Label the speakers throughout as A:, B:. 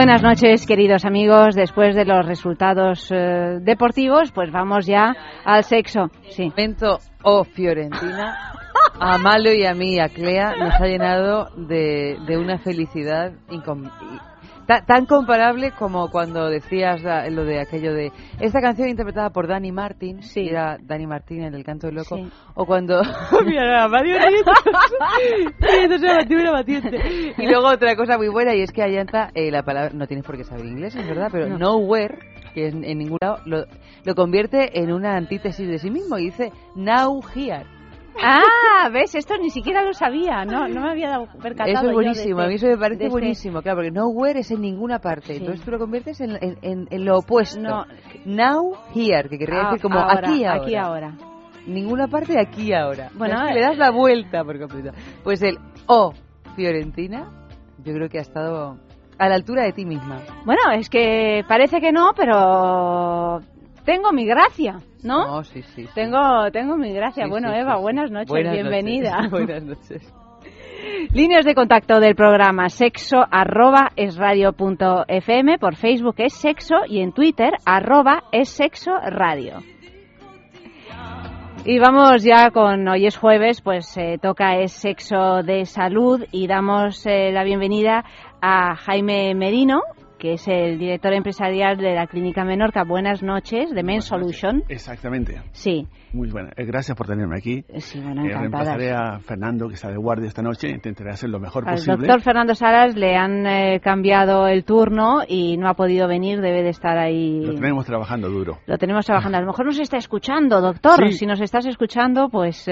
A: Buenas noches, queridos amigos. Después de los resultados eh, deportivos, pues vamos ya al sexo. Sí.
B: Momento o Fiorentina. A Malo y a mí, a Clea, nos ha llenado de, de una felicidad incomparable tan comparable como cuando decías lo de aquello de esta canción interpretada por Dani Martin, sí. era Dani Martin en El Canto del Loco, o cuando... Mira, y luego otra cosa muy buena y es que Ayanta, eh, la palabra, no tienes por qué saber inglés, es verdad, pero nowhere, que en, en ningún lado, lo, lo convierte en una antítesis de sí mismo y dice now here.
A: Ah, ves, esto ni siquiera lo sabía, no, no me había dado percatado.
B: Eso es buenísimo, a mí eso me parece buenísimo, claro, porque nowhere es en ninguna parte, entonces tú lo conviertes en, en, en, lo opuesto. No. Now, here, que querría decir como aquí ahora.
A: Aquí ahora.
B: Ninguna parte, aquí ahora. Bueno, le das la vuelta por completo. Pues el O, Fiorentina, yo creo que ha estado a la altura de ti misma.
A: Bueno, es que parece que no, pero tengo mi gracia, ¿no?
B: sí, sí,
A: Tengo, tengo mi gracia. bueno, Eva, buenas noches, bienvenida.
B: buenas noches.
A: Líneas de contacto del programa sexo arroba es radio punto fm, por Facebook es sexo y en Twitter arroba es sexo radio. Y vamos ya con hoy es jueves, pues eh, toca es sexo de salud y damos eh, la bienvenida a Jaime Merino, que es el director empresarial de la Clínica Menorca. Buenas noches, de Men Solution.
C: Exactamente.
A: Sí.
C: Muy buena. Eh, gracias por tenerme aquí.
A: Eh, sí, bueno,
C: eh, reemplazaré a Fernando, que está de guardia esta noche. Intentaré hacer lo mejor
A: Al
C: posible.
A: Al doctor Fernando Salas le han cambiado el turno y no ha podido venir. Debe de estar ahí.
C: Lo tenemos trabajando duro.
A: Lo tenemos trabajando. A lo mejor nos está escuchando, doctor. Si nos estás escuchando, pues,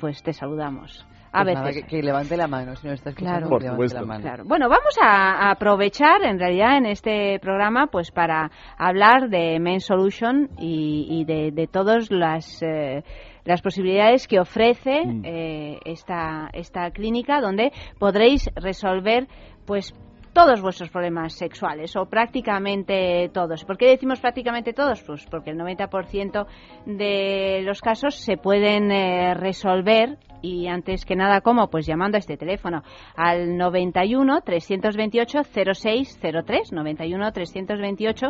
A: pues te saludamos. A
B: pues
A: veces.
B: que, levante la mano, si no está
A: claro.
C: Por
B: levante la mano.
A: Claro. Bueno, vamos a, aprovechar en realidad en este programa pues para hablar de Men Solution y, y de, de todas las... Eh, las posibilidades que ofrece mm. eh, esta, esta clínica donde podréis resolver pues todos vuestros problemas sexuales o prácticamente todos. ¿Por qué decimos prácticamente todos? Pues porque el 90% de los casos se pueden eh, resolver y antes que nada, ¿cómo? Pues llamando a este teléfono al 91 328 0603, 91 328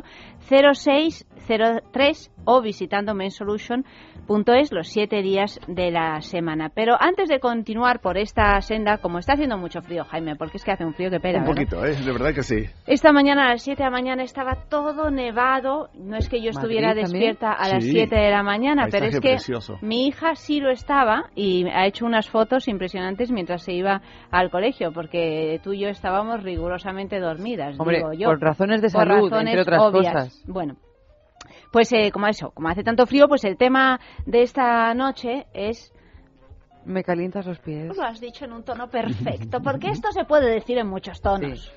A: 0603 o visitando mensolution.es los siete días de la semana. Pero antes de continuar por esta senda, como está haciendo mucho frío, Jaime, porque es que hace un frío que pera.
C: Un poquito, ¿eh? De verdad que sí.
A: Esta mañana a las 7 de la mañana estaba todo nevado. No es que yo estuviera despierta a las 7 de la mañana, pero es que mi hija sí lo estaba y ha hecho unas fotos impresionantes mientras se iba al colegio, porque tú y yo estábamos rigurosamente dormidas.
B: Hombre,
A: digo yo,
B: por razones de salud, entre otras cosas.
A: Bueno, pues eh, como eso, como hace tanto frío, pues el tema de esta noche es
B: me calientas los pies.
A: Lo has dicho en un tono perfecto, porque esto se puede decir en muchos tonos.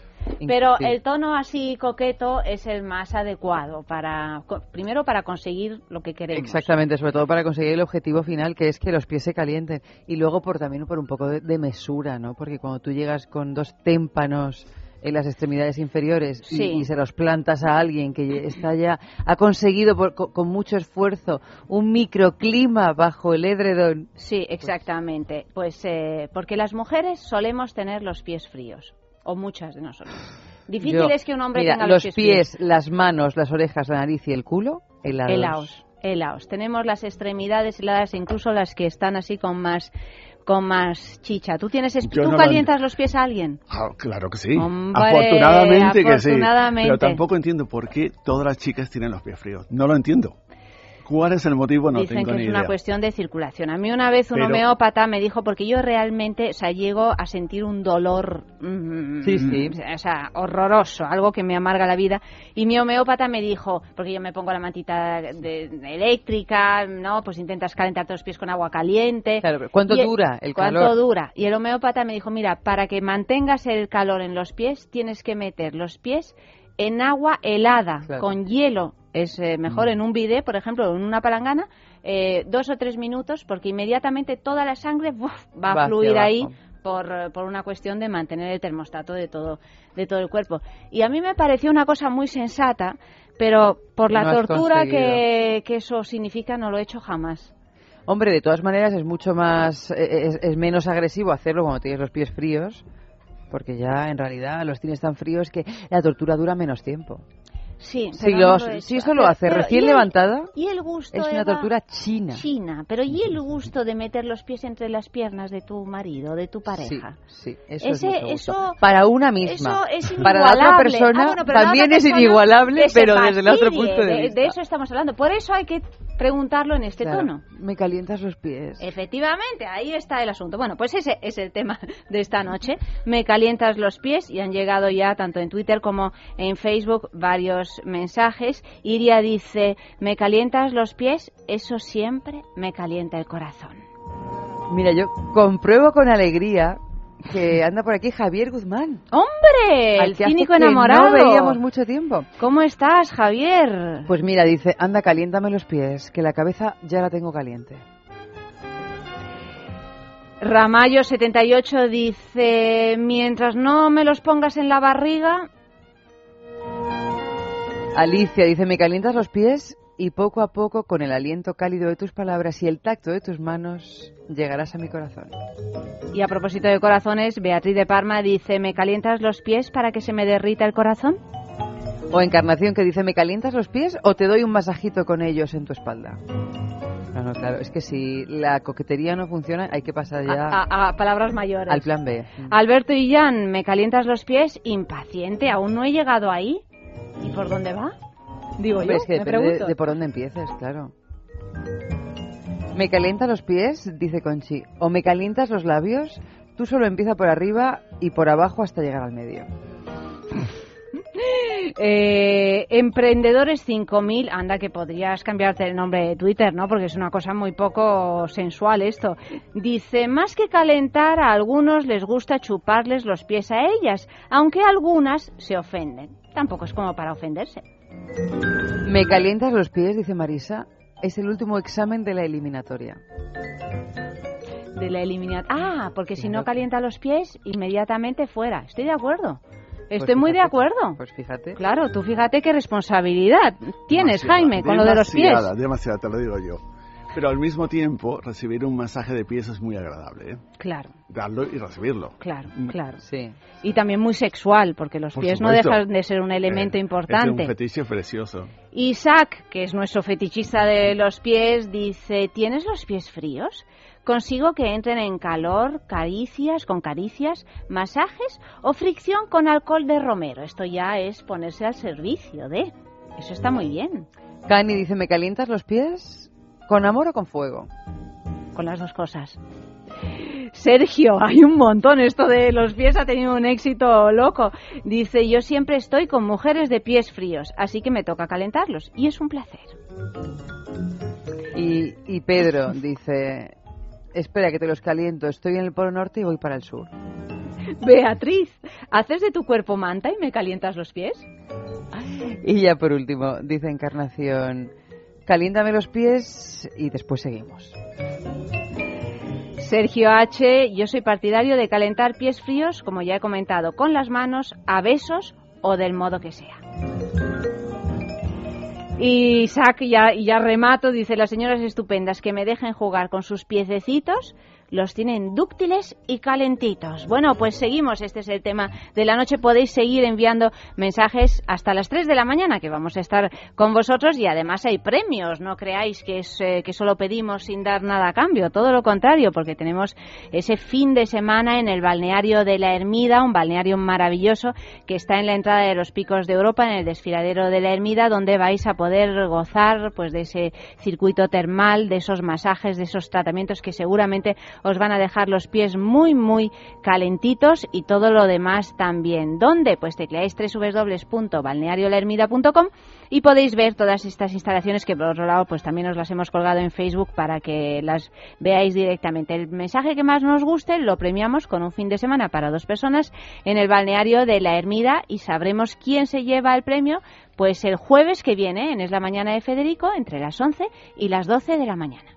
A: Pero el tono así coqueto es el más adecuado para primero para conseguir lo que queremos.
B: Exactamente, sobre todo para conseguir el objetivo final que es que los pies se calienten y luego por también por un poco de, mesura, ¿no? Porque cuando tú llegas con dos témpanos en las extremidades inferiores y, se los plantas a alguien que está ya ha conseguido con, mucho esfuerzo un microclima bajo el edredón.
A: Sí, exactamente. Pues eh, porque las mujeres solemos tener los pies fríos o muchas de nosotros. Difícil es que un hombre tenga
B: los,
A: pies,
B: pies, las manos, las orejas, la nariz y el culo helados.
A: Helaos, helaos. Tenemos las extremidades heladas, incluso las que están así con más con más chicha. ¿Tú tienes ¿Tú calientas los pies a alguien?
C: Ah, claro que sí. afortunadamente, que sí. Pero tampoco entiendo por qué todas las chicas tienen los pies fríos. No lo entiendo. ¿Cuál es el motivo? No
A: Dicen
C: tengo
A: que
C: ni
A: es una
C: idea.
A: cuestión de circulación. A mí una vez un
C: Pero-
A: homeópata me dijo, porque yo realmente, o sea, llego a sentir un dolor, mm,
B: Sí, sí.
A: o sea, horroroso, algo que me amarga la vida. Y mi homeópata me dijo, porque yo me pongo la mantita de- de- eléctrica, ¿no? Pues intentas calentar los pies con agua caliente.
B: Claro, pero ¿cuánto
A: Y
B: dura el
A: ¿Cuánto
B: calor?
A: dura? Y el homeópata me dijo, mira, para que mantengas el calor en los pies, tienes que meter los pies en agua helada,
B: Claro.
A: con hielo. Es eh, mejor en un bidé, por ejemplo, en una palangana, eh, dos o tres minutos, porque inmediatamente toda la sangre va
B: Va
A: a fluir ahí
B: abajo.
A: por, por una cuestión de mantener el termostato de todo, de todo el cuerpo. Y a mí me pareció una cosa muy sensata, pero por la
B: No
A: tortura que, que eso significa no lo he hecho jamás.
B: Hombre, de todas maneras es mucho más, eh, es, es menos agresivo hacerlo cuando tienes los pies fríos, porque ya en realidad los tienes tan fríos que la tortura dura menos tiempo.
A: Sí,
B: Si,
A: pero
B: lo-
A: no lo he
B: si
A: hecho.
B: eso lo hace
A: pero
B: recién
A: ¿y el-
B: levantada,
A: Y el gusto
B: es una
A: Eva?
B: tortura china.
A: China, pero ¿y el gusto de meter los pies entre las piernas de tu marido, de tu pareja?
B: Sí, sí, eso
A: Ese-
B: es mucho gusto.
A: eso-
B: Para una misma.
A: Eso es
B: Para la otra persona
A: Ah, bueno,
B: también
A: otra
B: es inigualable, pero desde el otro punto de vista.
A: De eso estamos hablando. Por eso hay que preguntarlo en este
B: Claro,
A: tono.
B: Me calientas los pies.
A: Efectivamente, ahí está el asunto. Bueno, pues ese es el tema de esta noche. Me calientas los pies y han llegado ya tanto en Twitter como en Facebook varios mensajes. Iria dice, me calientas los pies, eso siempre me calienta el corazón.
B: Mira, yo compruebo con alegría que anda por aquí Javier Guzmán.
A: ¡Hombre! El
B: que
A: cínico
B: que
A: enamorado.
B: No veíamos mucho tiempo.
A: ¿Cómo estás, Javier?
B: Pues mira, dice, anda, caliéntame los pies, que la cabeza ya la tengo caliente.
A: Ramayo78 dice, mientras no me los pongas en la barriga,
B: Alicia dice, me calientas los pies y poco a poco, con el aliento cálido de tus palabras y el tacto de tus manos, llegarás a mi corazón.
A: y a propósito de corazones, Beatriz de Parma dice, ¿me calientas los pies para que se me derrita el corazón?
B: O Encarnación que dice, ¿me calientas los pies o te doy un masajito con ellos en tu espalda? No, no, claro, es que si la coquetería no funciona, hay que pasar ya
A: A, a- a palabras mayores.
B: al plan B.
A: Alberto y Jan, ¿me calientas los pies? Impaciente, aún no he llegado ahí. ¿Y por dónde va? Digo yo,
B: es que
A: me
B: depende de,
A: pregunto.
B: de por dónde empieces, claro. ¿Me calientas los pies? Dice Conchi. ¿O me calientas los labios? Tú solo empieza por arriba y por abajo hasta llegar al medio.
A: Eh, Emprendedores 5000, anda que podrías cambiarte el nombre de Twitter, ¿no? Porque es una cosa muy poco sensual esto. Dice, más que calentar, a algunos les gusta chuparles los pies a ellas, aunque algunas se ofenden. Tampoco es como para ofenderse.
B: ¿Me calientas los pies? Dice Marisa. Es el último examen de la eliminatoria.
A: De la eliminat Ah, porque si no calienta los pies, inmediatamente fuera. Estoy de acuerdo.
B: Pues
A: Estoy muy de acuerdo.
B: Pues fíjate.
A: Claro, tú fíjate qué responsabilidad tienes,
C: Demasiada,
A: Jaime, con lo de los pies.
C: Demasiada, demasiada, te lo digo yo. Pero al mismo tiempo, recibir un masaje de pies es muy agradable, ¿eh?
A: Claro,
C: Darlo y recibirlo.
A: claro,
C: Mm.
A: claro.
B: Sí.
A: Y también muy sexual, porque los
C: Por
A: pies no
C: supuesto.
A: dejan de ser un elemento
C: Eh,
A: importante.
C: Es un fetiche precioso.
A: Isaac, que es nuestro fetichista de los pies, dice, ¿tienes los pies fríos? Consigo que entren en calor, caricias, con caricias, masajes o fricción con alcohol de romero. Esto ya es ponerse al servicio de... Eso está muy bien,
B: Cani dice, ¿me calientas los pies? ¿Con amor o con fuego?
A: con las dos cosas. Sergio, hay un montón. Esto de los pies ha tenido un éxito loco. Dice, yo siempre estoy con mujeres de pies fríos, así que me toca calentarlos. Y es un placer.
B: Y, y Pedro dice, espera que te los caliento, estoy en el Polo Norte y voy para el sur.
A: Beatriz, ¿haces de tu cuerpo manta y me calientas los pies?
B: Y ya por último, dice Encarnación, caliéntame los pies y después seguimos.
A: Sergio H., yo soy partidario de calentar pies fríos, como ya he comentado, con las manos, a besos o del modo que sea. Y Isaac, ya, ya remato, dice las señoras estupendas que me dejen jugar con sus piececitos los tienen dúctiles y calentitos. Bueno, pues seguimos, este es el tema de la noche. Podéis seguir enviando mensajes hasta las 3 de la mañana, que vamos a estar con vosotros y además hay premios. No creáis que, es, eh, que solo pedimos sin dar nada a cambio, todo lo contrario, porque tenemos ese fin de semana en el balneario de la Ermida, un balneario maravilloso que está en la entrada de los picos de Europa, en el desfiladero de la Ermida, donde vais a poder gozar pues de ese circuito termal, de esos masajes, de esos tratamientos que seguramente os van a dejar los pies muy, muy calentitos y todo lo demás también. ¿Dónde? Pues tecleáis www.balneariolermida.com y podéis ver todas estas instalaciones que por otro lado pues también os las hemos colgado en Facebook para que las veáis directamente. El mensaje que más nos guste lo premiamos con un fin de semana para dos personas en el balneario de la Ermida y sabremos quién se lleva el premio pues el jueves que viene en Es la Mañana de Federico entre las 11 y las 12 de la mañana.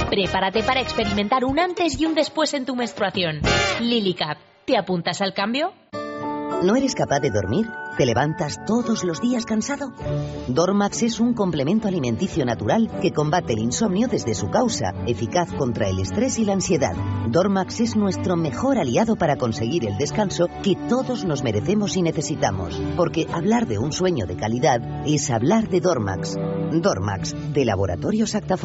D: Prepárate para experimentar un antes y un después en tu menstruación. Lily Cap ¿Te apuntas al cambio?
E: ¿No eres capaz de dormir? ¿Te levantas todos los días cansado? Dormax es un complemento alimenticio natural que combate el insomnio desde su causa, eficaz contra el estrés y la ansiedad. Dormax es nuestro mejor aliado para conseguir el descanso que todos nos merecemos y necesitamos, porque hablar de un sueño de calidad es hablar de Dormax. Dormax, de Laboratorio Acta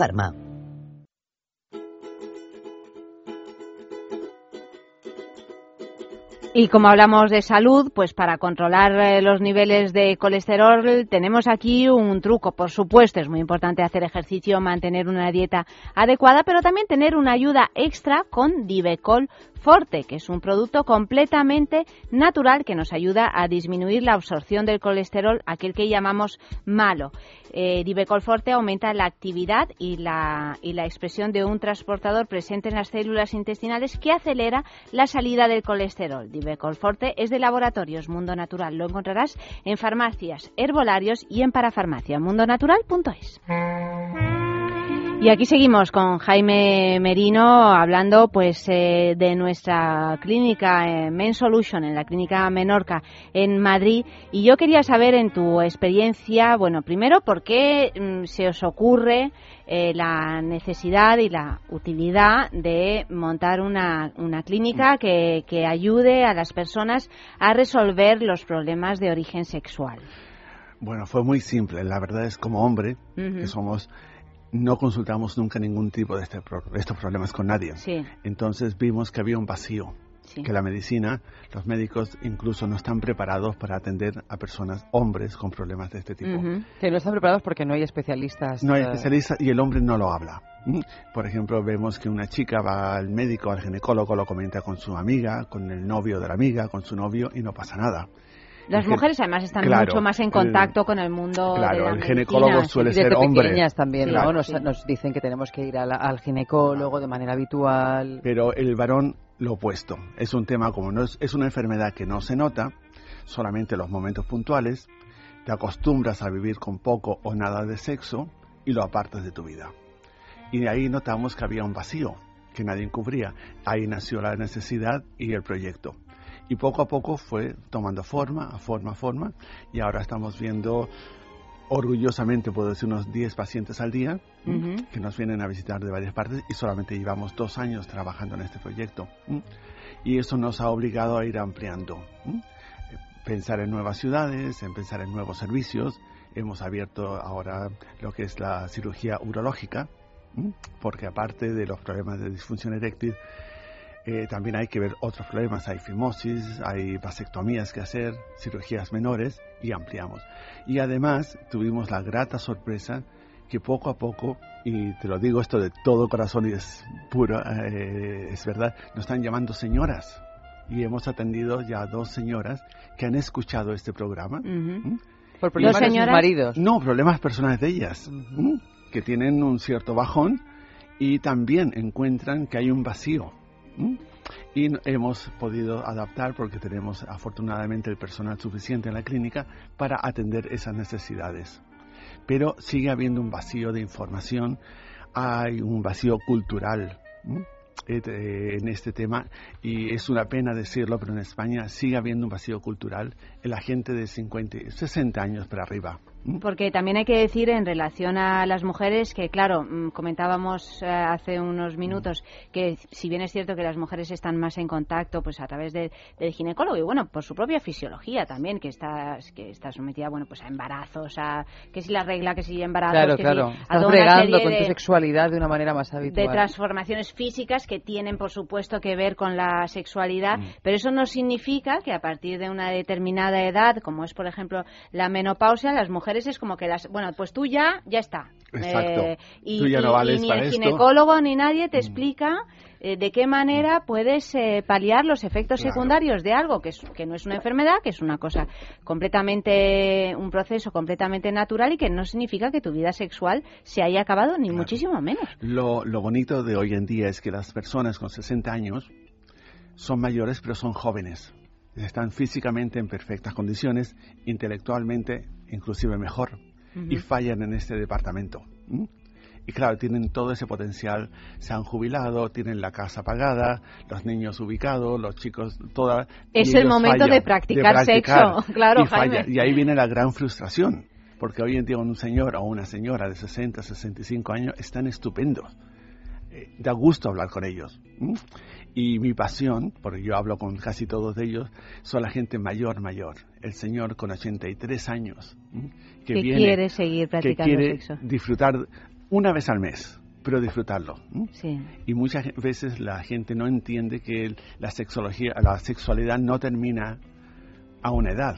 A: Y como hablamos de salud, pues para controlar eh, los niveles de colesterol tenemos aquí un truco. Por supuesto, es muy importante hacer ejercicio, mantener una dieta adecuada, pero también tener una ayuda extra con Divecol Forte, que es un producto completamente natural que nos ayuda a disminuir la absorción del colesterol, aquel que llamamos malo. Eh, Divecol Forte aumenta la actividad y la, expresión de un transportador presente en las células intestinales que acelera la salida del colesterol. Divecol Forte es de Laboratorios Mundo Natural. Lo encontrarás en farmacias, herbolarios y en parafarmacia. mundonatural.es. Y aquí seguimos con Jaime Merino hablando pues eh, de nuestra clínica eh, Men Solution en la clínica Menorca en Madrid y yo quería saber en tu experiencia, bueno, primero por qué mm, se os ocurre eh, la necesidad y la utilidad de montar una, una clínica que, que ayude a las personas a resolver los problemas de origen sexual.
C: Bueno, fue muy simple. La verdad es como hombre, que somos no consultamos nunca ningún tipo de, este estos problemas con nadie. Entonces vimos que había un vacío, que la medicina, los médicos incluso no están preparados para atender a personas, hombres con problemas de este tipo.
B: Que no están preparados porque no hay especialistas.
C: No hay eh, especialistas y el hombre no lo habla. Por ejemplo, vemos que una chica va al médico, al ginecólogo, lo comenta con su amiga, con el novio de la amiga, con su novio y no pasa nada.
A: Las mujeres además están mucho más en contacto con el mundo
C: claro,
A: de la
C: el ginecólogo suele ser hombre.
B: pequeñas también, ¿no? Nos, dicen que tenemos que ir al, ginecólogo de manera habitual.
C: Pero el varón lo opuesto. Es un tema como no es, es una enfermedad que no se nota, solamente los momentos puntuales, te acostumbras a vivir con poco o nada de sexo y lo apartas de tu vida. Y de ahí notamos que había un vacío que nadie cubría. Ahí nació la necesidad y el proyecto y poco a poco fue tomando forma, a forma, a forma, y ahora estamos viendo orgullosamente, puedo decir, unos 10 pacientes al día que nos vienen a visitar de varias partes y solamente llevamos dos años trabajando en este proyecto. Y eso nos ha obligado a ir ampliando, pensar en nuevas ciudades, en pensar en nuevos servicios. Hemos abierto ahora lo que es la cirugía urológica, porque aparte de los problemas de disfunción eréctil, eh, también hay que ver otros problemas, hay fimosis, hay vasectomías que hacer, cirugías menores y ampliamos. Y además tuvimos la grata sorpresa que poco a poco, y te lo digo esto de todo corazón y es puro, eh, es verdad, nos están llamando señoras. Y hemos atendido ya a dos señoras que han escuchado este programa.
B: ¿Mm? ¿Por problemas de sus maridos?
C: No, problemas personales de ellas, ¿Mm? que tienen un cierto bajón y también encuentran que hay un vacío y hemos podido adaptar porque tenemos afortunadamente el personal suficiente en la clínica para atender esas necesidades. Pero sigue habiendo un vacío de información, hay un vacío cultural eh, en este tema y es una pena decirlo, pero en España sigue habiendo un vacío cultural en la gente de 50, 60 años para arriba.
A: Porque también hay que decir en relación a las mujeres que, claro, mm, comentábamos eh, hace unos minutos que si bien es cierto que las mujeres están más en contacto pues a través del ginecólogo y bueno, por su propia fisiología también, que está, que está sometida bueno pues a embarazos, a que si la regla, que si embarazos,
B: que si, a con tu sexualidad de una manera más habitual.
A: De transformaciones físicas que tienen por supuesto que ver con la sexualidad, mm. pero eso no significa que a partir de una determinada edad, como es por ejemplo la menopausia, las mujeres es como que las, bueno, pues tú ya, ya está.
C: Exacto. Eh,
A: y, ni el ginecólogo ni nadie te mm. explica eh, de qué manera puedes eh, paliar los efectos secundarios de algo que, es, que no es una enfermedad, que es una cosa completamente, un proceso completamente natural y que no significa que tu vida sexual se haya acabado, ni muchísimo menos.
C: Lo, lo bonito de hoy en día es que las personas con 60 años son mayores pero son jóvenes están físicamente en perfectas condiciones, intelectualmente inclusive mejor, y fallan en este departamento. Y claro, tienen todo ese potencial, se han jubilado, tienen la casa pagada, los niños ubicados, los chicos, toda...
A: Es el momento de, practicar sexo, claro,
C: y, y ahí viene la gran frustración, porque hoy en día un señor o una señora de 60, 65 años están estupendos. Eh, da gusto hablar con ellos. Y mi pasión, porque yo hablo con casi todos ellos, son la gente mayor, mayor. El señor con 83 años.
A: Que, quiere seguir practicando
C: que quiere disfrutar una vez al mes, pero disfrutarlo. Y muchas veces la gente no entiende que la sexología, la sexualidad no termina a una edad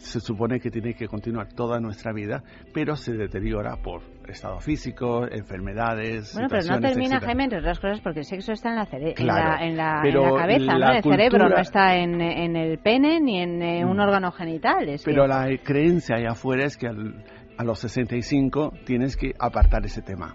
C: se supone que tiene que continuar toda nuestra vida, pero se deteriora por estado físico, enfermedades.
A: Bueno, pero no termina, Jaime, entre otras cosas, porque el sexo está en la, en la, cabeza, ¿no? El cerebro no está en, el pene ni en eh, un mm. órgano genital.
C: pero la creencia ahí afuera es que a los 65 tienes que apartar ese tema.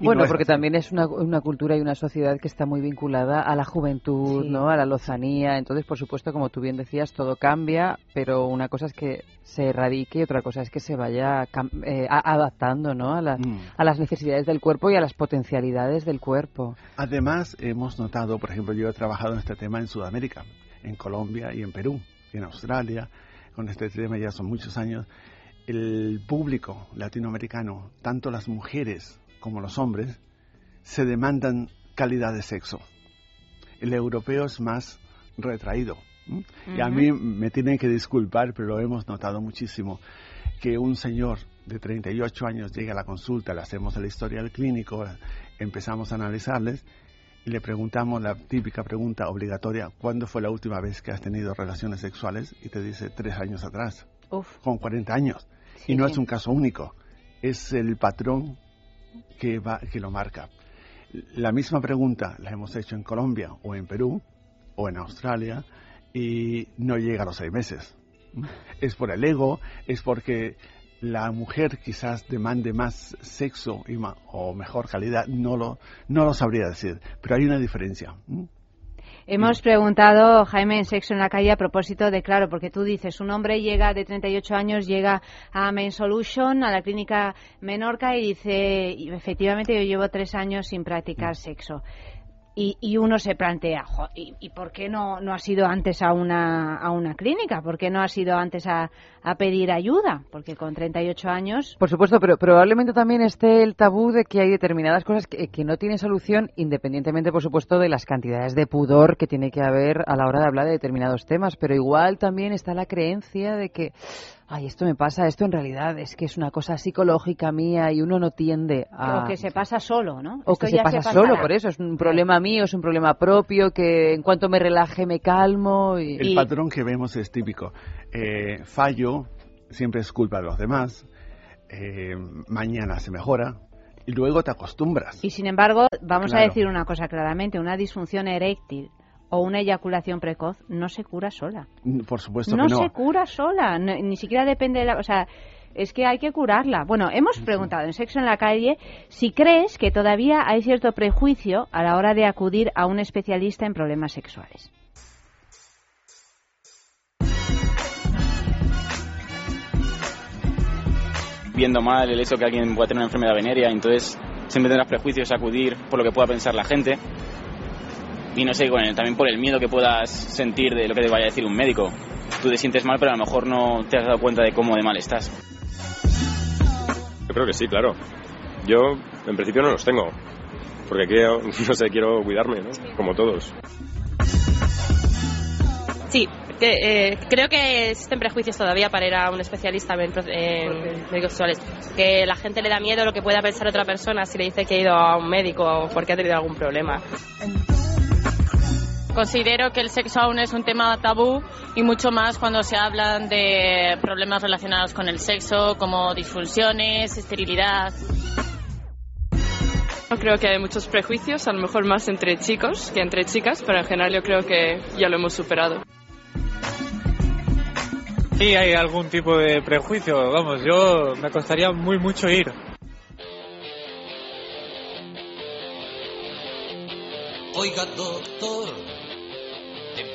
B: Bueno, porque también es una, una, cultura y una sociedad que está muy vinculada a la juventud, ¿no? A la lozanía. Entonces, por supuesto, como tú bien decías, todo cambia, pero una cosa es que se erradique y otra cosa es que se vaya eh, adaptando, ¿no? A, mm. a las necesidades del cuerpo y a las potencialidades del cuerpo.
C: Además, hemos notado, por ejemplo, yo he trabajado en este tema en Sudamérica, en Colombia y en Perú, y en Australia. Con este tema ya son muchos años el público latinoamericano, tanto las mujeres como los hombres, se demandan calidad de sexo. El europeo es más retraído. Y a mí me tienen que disculpar, pero lo hemos notado muchísimo, que un señor de 38 años llega a la consulta, le hacemos el historial clínico, empezamos a analizarles y le preguntamos la típica pregunta obligatoria, ¿cuándo fue la última vez que has tenido relaciones sexuales? Y te dice tres años atrás, con 40 años. y no es un caso único, es el patrón que, va, que lo marca. La misma pregunta la hemos hecho en Colombia o en Perú o en Australia y no llega a los seis meses. Es por el ego, es porque la mujer quizás demande más sexo y o mejor calidad, no lo, no lo sabría decir, pero hay una diferencia.
A: Hemos preguntado, Jaime, en Sexo en la Calle a propósito de, claro, porque tú dices, un hombre llega de 38 años, llega a Main Solution, a la clínica Menorca, y dice, efectivamente, yo llevo tres años sin practicar sexo. Y, uno se plantea, ¿y, por qué no, no ha sido antes a una, a una clínica? ¿Por qué no ha sido antes a, a pedir ayuda? Porque con 38 años...
B: Por supuesto, pero probablemente también esté el tabú de que hay determinadas cosas que, que no tienen solución, independientemente, por supuesto, de las cantidades de pudor que tiene que haber a la hora de hablar de determinados temas. Pero igual también está la creencia de que ay, esto me pasa, esto en realidad es que es una cosa psicológica mía y uno no tiende a...
A: O que se pasa solo, ¿no?
B: O que se pasa solo, por eso, es un problema mío, es un problema propio, que en cuanto me relaje me calmo. Y...
C: El patrón que vemos es típico. Eh, fallo, siempre es culpa de los demás, eh, mañana se mejora, y luego te acostumbras.
A: Y sin embargo, vamos a decir una cosa claramente, una disfunción eréctil o una eyaculación precoz no se cura sola.
C: Por supuesto
A: no
C: que no.
A: se cura sola, ni siquiera depende de la... O sea, es que hay que curarla. Bueno, hemos preguntado en Sexo en la Calle si crees que todavía hay cierto prejuicio a la hora de acudir a un especialista en problemas sexuales.
F: Viendo mal el hecho que alguien pueda tener una enfermedad venérea, entonces siempre tendrás prejuicios a acudir por lo que pueda pensar la gente y no sé, también por el miedo que puedas sentir de lo que te vaya a decir un médico. Tú te sientes mal, pero a lo mejor no te has dado cuenta de cómo de mal estás.
G: Yo creo que sí, claro. Yo, en principio, no los tengo. Porque quiero, no sé, quiero cuidarme, ¿no? Como todos.
H: Sí, eh, creo que existen prejuicios todavía para ir a un especialista en, médicos sexuales. Que la gente le da miedo lo que pueda pensar otra persona si le dice que ha ido a un médico porque ha tenido algún problema.
I: Considero que el sexo aún es un tema tabú y mucho más cuando se hablan de problemas relacionados con el sexo, como disfunciones, esterilidad.
J: Creo que hay muchos prejuicios, a lo mejor más entre chicos que entre chicas, pero en general yo creo que ya lo hemos superado.
K: Sí, hay algún tipo de prejuicio, vamos, yo me costaría muy mucho ir.
L: Oiga, doctor,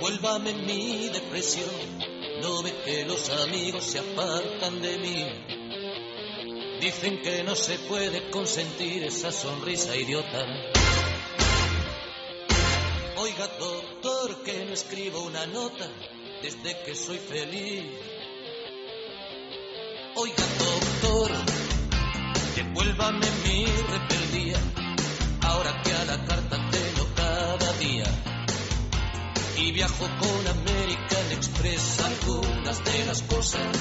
L: devuélvame mi depresión. No ve que los amigos se apartan de mí. Dicen que no se puede consentir esa sonrisa idiota. Oiga, doctor, que no escribo una nota desde que soy feliz. Oiga, doctor, devuélvame mi rebeldía. Ahora que a la carta y viajo con American Express algunas de las cosas.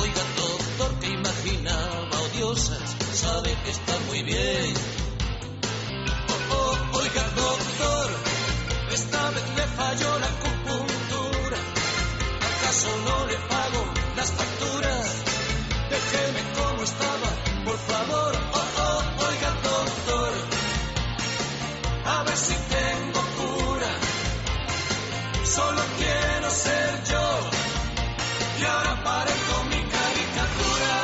L: Oiga, doctor, que imaginaba odiosas, sabe que está muy bien. Oh, oh, oiga, doctor, esta vez le falló la acupuntura. ¿Acaso no le pago las facturas? Déjeme como estaba, por favor. Oh, oh, oiga, doctor, a ver si tengo solo quiero ser yo. Y ahora parezco mi caricatura.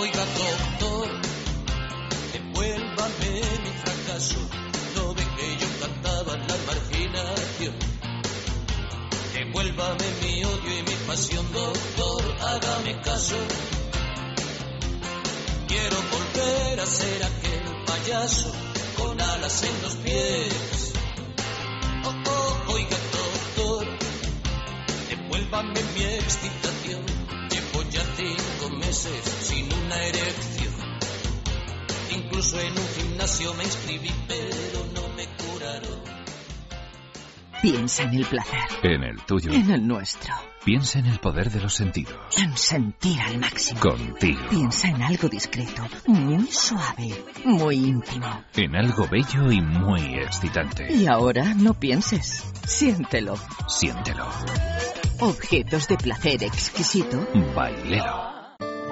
L: Oiga, doctor, devuélvame mi fracaso. No ve que yo cantaba la marginación. Devuélvame mi odio y mi pasión, doctor, hágame caso. Quiero volver a ser aquel payaso con alas en los pies. Devuélvame mi excitación. Llevo ya cinco meses sin una erección. Incluso en un gimnasio me inscribí, pero no me curaron.
M: Piensa en el placer.
N: En el tuyo.
M: En el nuestro.
N: Piensa en el poder de los sentidos.
M: En sentir al máximo.
N: Contigo.
M: Piensa en algo discreto, muy suave, muy íntimo.
N: En algo bello y muy excitante.
M: Y ahora no pienses. Siéntelo.
N: Siéntelo.
M: Objetos de placer exquisito.
N: Bailelo.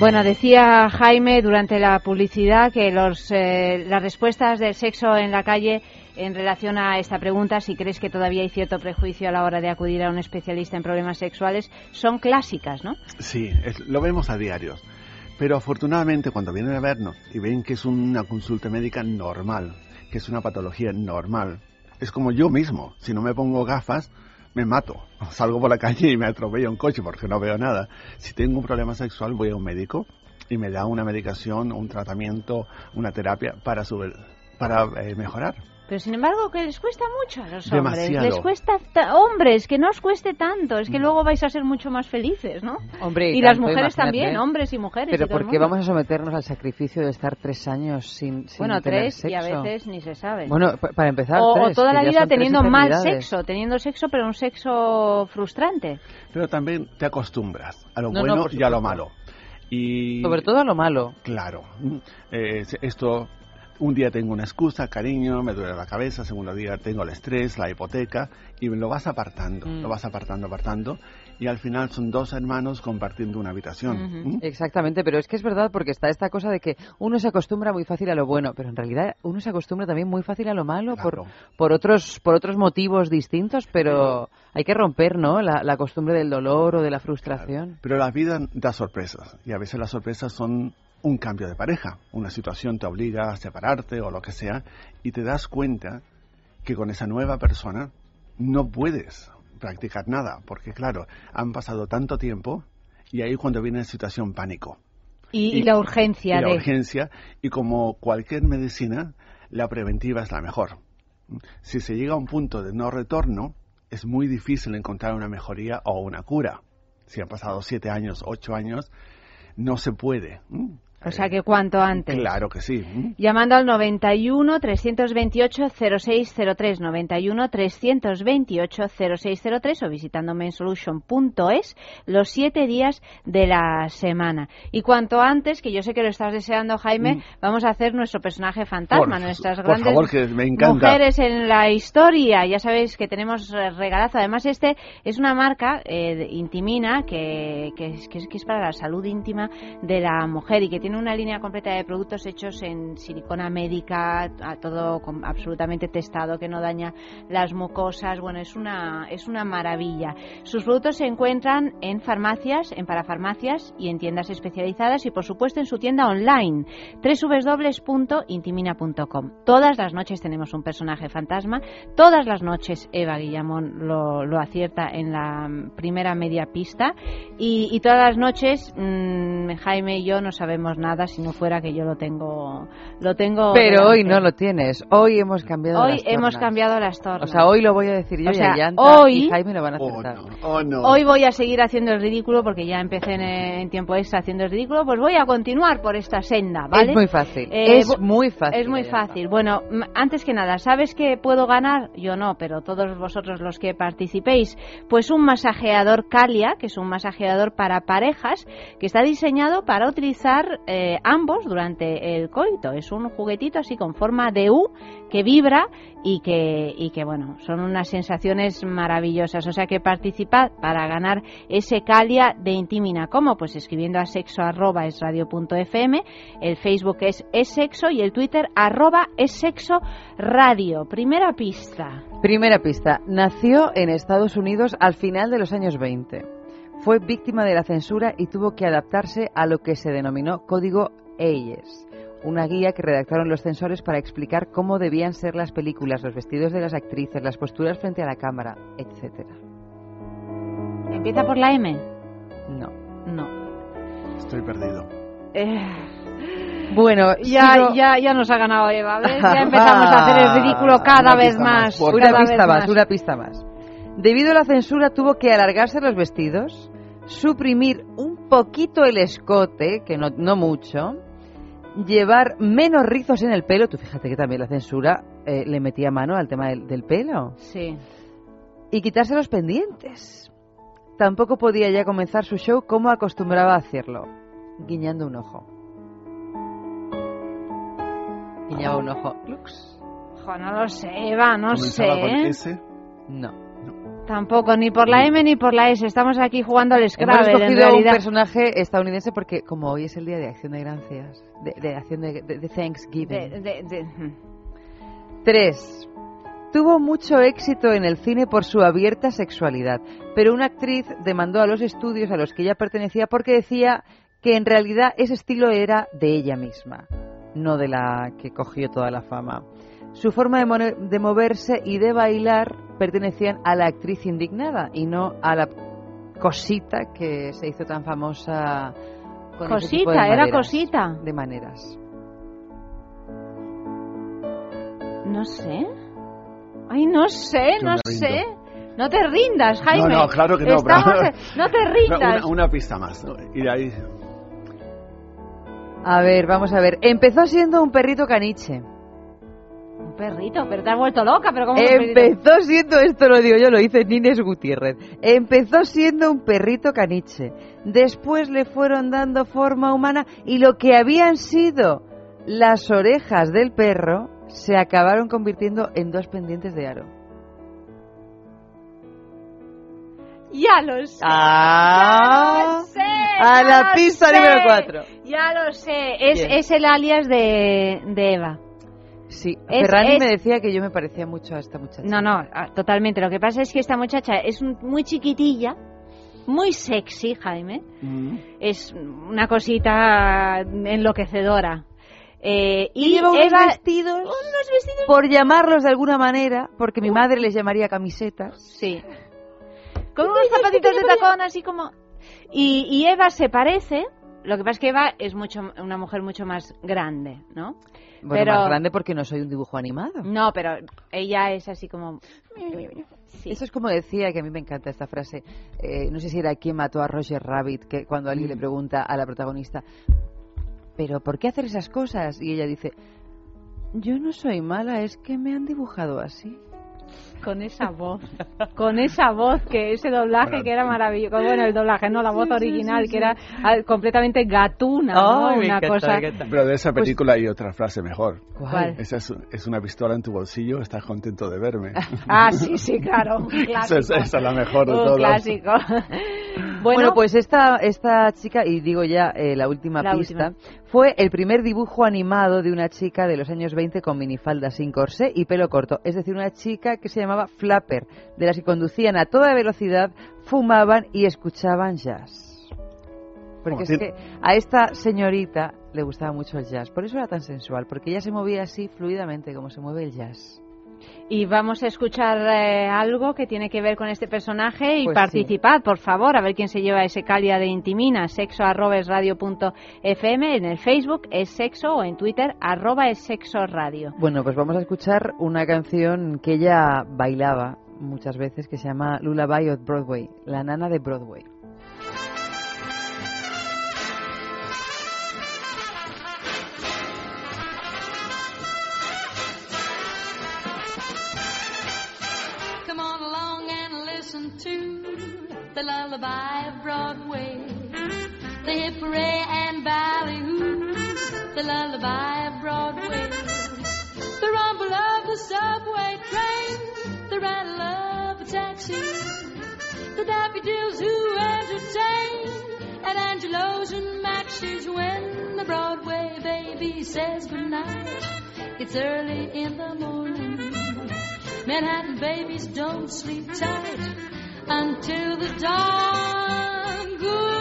A: Bueno, decía Jaime durante la publicidad que los, eh, las respuestas del sexo en la calle en relación a esta pregunta, si crees que todavía hay cierto prejuicio a la hora de acudir a un especialista en problemas sexuales, son clásicas, ¿no?
C: Sí, es- lo vemos a diario. Pero afortunadamente cuando vienen a vernos y ven que es una consulta médica normal, que es una patología normal, es como yo mismo. Si no me pongo gafas, me mato. Salgo por la calle y me atropella un coche porque no veo nada. Si tengo un problema sexual, voy a un médico y me da una medicación, un tratamiento, una terapia para, subir, para eh, mejorar.
A: Pero sin embargo, que les cuesta mucho a los hombres.
C: Demasiado.
A: Les cuesta, ta- hombres, que no os cueste tanto. Es que luego vais a ser mucho más felices, ¿no?
B: Hombre,
A: y las mujeres también, hombres y mujeres.
B: Pero
A: y todo
B: ¿por qué vamos a someternos al sacrificio de estar tres años sin, sin
A: Bueno,
B: tener
A: tres y a
B: sexo?
A: veces ni se sabe.
B: Bueno, pa- para empezar,
A: o, toda la vida teniendo mal sexo, teniendo sexo, pero un sexo frustrante.
C: Pero también te acostumbras a lo
B: No, no,
C: bueno y a lo malo. Y
B: Sobre todo a lo malo.
C: Claro. Mm, eh, esto, un día tengo una excusa, cariño, me duele la cabeza, segundo día tengo el estrés, la hipoteca, y lo vas apartando,
B: Mm.
C: lo vas apartando, apartando, y al final son dos hermanos compartiendo una habitación. ¿Mm?
B: Exactamente, pero es que es verdad porque está esta cosa de que uno se acostumbra muy fácil a lo bueno, pero en realidad uno se acostumbra también muy fácil a lo malo por, por otros por otros motivos distintos, pero hay que romper, ¿no? La, la costumbre del dolor o de la frustración.
C: Pero la vida da sorpresas, y a veces las sorpresas son un cambio de pareja, una situación te obliga a separarte o lo que sea, y te das cuenta que con esa nueva persona no puedes practicar nada, porque claro, han pasado tanto tiempo y ahí cuando viene la situación pánico.
A: Y, y la urgencia
C: y la
A: de...
C: urgencia, y como cualquier medicina, la preventiva es la mejor. Si se llega a un punto de no retorno, es muy difícil encontrar una mejoría o una cura. Si han pasado siete años, ocho años, no se puede.
A: O sea que cuanto antes.
C: Claro que sí.
A: Llamando al 91 328 0603 91 328 0603 o visitando mensolution.es los siete días de la semana. Y cuanto antes, que yo sé que lo estás deseando, Jaime, vamos a hacer nuestro personaje fantasma,
C: Por-
A: nuestras
C: por
A: grandes
C: favor, que me encanta.
A: mujeres en la historia. Ya sabéis que tenemos regalazo. Además, este es una marca eh, Intimina que, que, es, que es para la salud íntima de la mujer y que tiene una línea completa de productos hechos en silicona médica, a todo absolutamente testado, que no daña las mucosas. Bueno, es una, es una maravilla. Sus productos se encuentran en farmacias, en parafarmacias y en tiendas especializadas y, por supuesto, en su tienda online www.intimina.com. Todas las noches tenemos un personaje fantasma. Todas las noches Eva Guillamón lo, acierta en la primera media pista. Y, todas las noches mm, Jaime y yo no sabemos si no fuera que yo lo tengo. Lo tengo
B: Pero hoy no lo tienes. Hoy hemos cambiado
A: Hoy
B: las
A: hemos
B: tornas.
A: cambiado las tornas.
B: O sea, hoy lo voy a decir yo
A: O
B: y
A: sea,
B: Ayanta
A: hoy-
B: y Jaime lo van a acertar.
A: Hoy voy a seguir haciendo el ridículo porque ya empecé en, en tiempo extra haciendo el ridículo. Pues voy a continuar por esta senda, ¿vale?
B: Es muy fácil.
A: Eh,
B: es muy fácil.
A: Es muy
B: Ayanta.
A: fácil. Bueno, antes que nada, ¿sabes que puedo ganar? Yo no, pero todos vosotros los que participéis, pues un masajeador Calia, que es un masajeador para parejas, que está diseñado para utilizar eh, ambos durante el coito. Es un juguetito así con forma de U que vibra y que, y que bueno, son unas sensaciones maravillosas. O sea que participad para ganar ese Calia de Intimina. ¿Cómo? Pues escribiendo a sexo arroba es radio punto fm, el Facebook es es sexo y el Twitter arroba es sexo radio. Primera pista.
B: Primera pista. Nació en Estados Unidos al final de los años 20. Fue víctima de la censura y tuvo que adaptarse a lo que se denominó Código Ayers, una guía que redactaron los censores para explicar cómo debían ser las películas, los vestidos de las actrices, las posturas frente a la cámara, etcétera.
A: ¿Empieza por la M?
B: No.
A: No.
C: Estoy perdido.
B: Bueno,
A: Ya,
B: sigo-
A: ya, ya nos ha ganado Eva, ¿ves? Ya empezamos a hacer el ridículo cada vez más.
B: Una pista
A: vez
B: más, una pista más. Debido a la censura tuvo que alargarse los vestidos, suprimir un poquito el escote, que no, no mucho, llevar menos rizos en el pelo, tú fíjate que también la censura eh, le metía mano al tema del, del pelo,
A: Sí.
B: y quitarse los pendientes. Tampoco podía ya comenzar su show como acostumbraba a hacerlo, guiñando un ojo. Guiñaba un ojo. Lux.
A: Jo, no lo sé, Eva, no sé.
C: ¿Comenzaba con. S?
B: No.
A: Tampoco, ni por la M ni por la S. Estamos aquí jugando al
B: Hemos
A: Scrabble, en
B: escogido un
A: realidad.
B: personaje estadounidense porque como hoy es el día de acción de gracias, de, de acción de, de- de Thanksgiving. Tres. Tuvo mucho éxito en el cine por su abierta sexualidad, pero una actriz demandó a los estudios a los que ella pertenecía porque decía que en realidad ese estilo era de ella misma, no de la que cogió toda la fama. Su forma de, de moverse y de bailar pertenecían a la actriz indignada y no a la cosita que se hizo tan famosa con ese tipo de
A: Cosita, era
B: maneras-
A: cosita.
B: De maneras.
A: No sé. Ay, no sé,
C: Yo
A: no sé. No te rindas, Jaime.
C: No, no, claro que no.
A: Estamos
C: pero-
A: No te
C: No,
A: rindas.
C: una, una pista más. ¿no? Y de ahí.
B: A ver, vamos a ver. Empezó siendo un perrito caniche.
A: Un perrito, pero te has vuelto loca, pero ¿cómo?
B: Empezó siendo, esto lo digo yo, lo dice Nines Gutiérrez. Empezó siendo un perrito caniche. Después le fueron dando forma humana y lo que habían sido las orejas del perro se acabaron convirtiendo en dos pendientes de aro.
A: Ya lo sé.
B: Ah,
A: ya lo sé.
B: a
A: ya
B: la pista
A: sé,
B: número cuatro.
A: Ya lo sé. Es, es el alias de, de Eva.
B: Sí,
A: Es-
B: Ferrani
A: es-
B: me decía que yo me parecía mucho a esta muchacha.
A: No, no, totalmente. Lo que pasa es que esta muchacha es un- muy chiquitilla, muy sexy, Jaime. Es una cosita enloquecedora. Eh, y,
B: Y lleva unos
A: Eva,
B: vestidos, por llamarlos de alguna manera, porque mi madre les llamaría camisetas.
A: Sí. con unos zapatitos de tacón así como... Y, y Eva se parece, lo que pasa es que Eva es mucho una mujer mucho más grande, ¿no?
B: Bueno,
A: Pero-
B: más grande porque no soy un dibujo animado.
A: No, pero ella es así como...
B: Eso es como decía, que a mí me encanta esta frase. eh, no sé si era quien mató a Roger Rabbit, que cuando alguien
A: Mm.
B: le pregunta a la protagonista, ¿pero por qué hacer esas cosas? Y ella dice, yo no soy mala, es que me han dibujado así.
A: Con esa voz, con esa voz, que ese doblaje
C: Bueno,
A: que era maravilloso. Bueno, el doblaje, no, la voz
B: Sí,
A: original,
B: sí,
A: que
B: sí.
A: era ah, completamente gatuna, ¿no?
B: Ay, me
A: Una
B: encanta,
A: cosa...
C: Pero de esa
A: Pues-
C: película hay otra frase mejor.
A: ¿Cuál?
C: Esa es, es una pistola en tu bolsillo, estás contento de verme.
A: Ah, sí, sí, claro, un clásico.
C: es, esa es la mejor de
A: Un
C: todas.
A: clásico.
B: Bueno,
A: bueno,
B: pues esta, esta chica, y digo ya eh, la última
A: La
B: pista,
A: última.
B: fue el primer dibujo animado de una chica de los años 20 con minifalda sin corsé y pelo corto. Es decir, una chica que se llamaba Flapper, de las que conducían a toda velocidad, fumaban y escuchaban jazz. Porque es que a esta señorita le gustaba mucho el jazz. Por eso era tan sensual, porque ella se movía así fluidamente como se mueve el jazz.
A: Y vamos a escuchar eh, algo que tiene que ver con este personaje y
B: Pues
A: participad, por favor, a ver quién se lleva ese Calia de Intimina, sexo arroba es radio punto fm, en el Facebook es sexo o en Twitter arroba es sexo radio.
B: Bueno, pues vamos a escuchar una canción que ella bailaba muchas veces que se llama Lullaby of Broadway, la nana de Broadway.
O: To the lullaby of Broadway. The hip hooray and ballyhoo, the lullaby of Broadway. The rumble of the subway train, the rattle of a taxi. The daffodils who entertain at Angelo's and Max's when the Broadway baby says goodnight. It's early in the morning. Manhattan babies don't sleep tight until the dawn. Good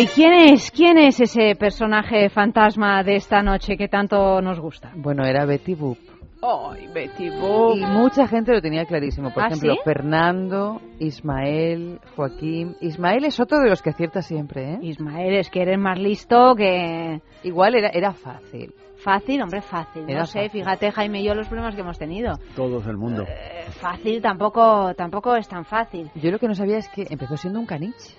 A: ¿y quién es? ¿Quién es ese personaje fantasma de esta noche que tanto nos gusta?
B: Bueno, era Betty Boop.
A: Ay, Betty Boop.
B: Y mucha gente lo tenía clarísimo. Por
A: ¿Ah,
B: ejemplo,
A: sí?
B: Fernando, Ismael, Joaquín. Ismael es otro de los que acierta siempre, ¿eh?
A: Ismael, es que eres más listo que...
B: Igual era, era fácil.
A: Fácil, hombre, fácil.
B: Era
A: no sé,
B: fácil.
A: fíjate, Jaime y yo los problemas que hemos tenido.
C: Todo el mundo.
A: Eh, fácil tampoco, tampoco es tan fácil.
B: Yo lo que no sabía es que empezó siendo un caniche.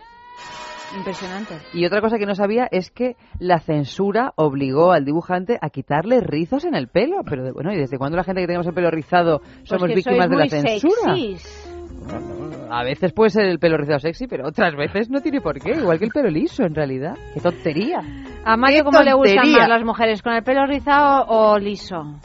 A: Impresionante.
B: Y otra cosa que no sabía es que la censura obligó al dibujante a quitarle rizos en el pelo. Pero de- bueno, ¿y desde cuándo la gente que tenemos el pelo rizado somos
A: Pues
B: víctimas de la censura?
A: sexys.
B: A veces puede ser el pelo rizado sexy, pero otras veces no tiene por qué. Igual que el pelo liso, en realidad. ¡Qué tontería!
A: ¿A Mario
B: ¡Qué
A: cómo le gustan más las mujeres? ¿Con el pelo rizado o liso?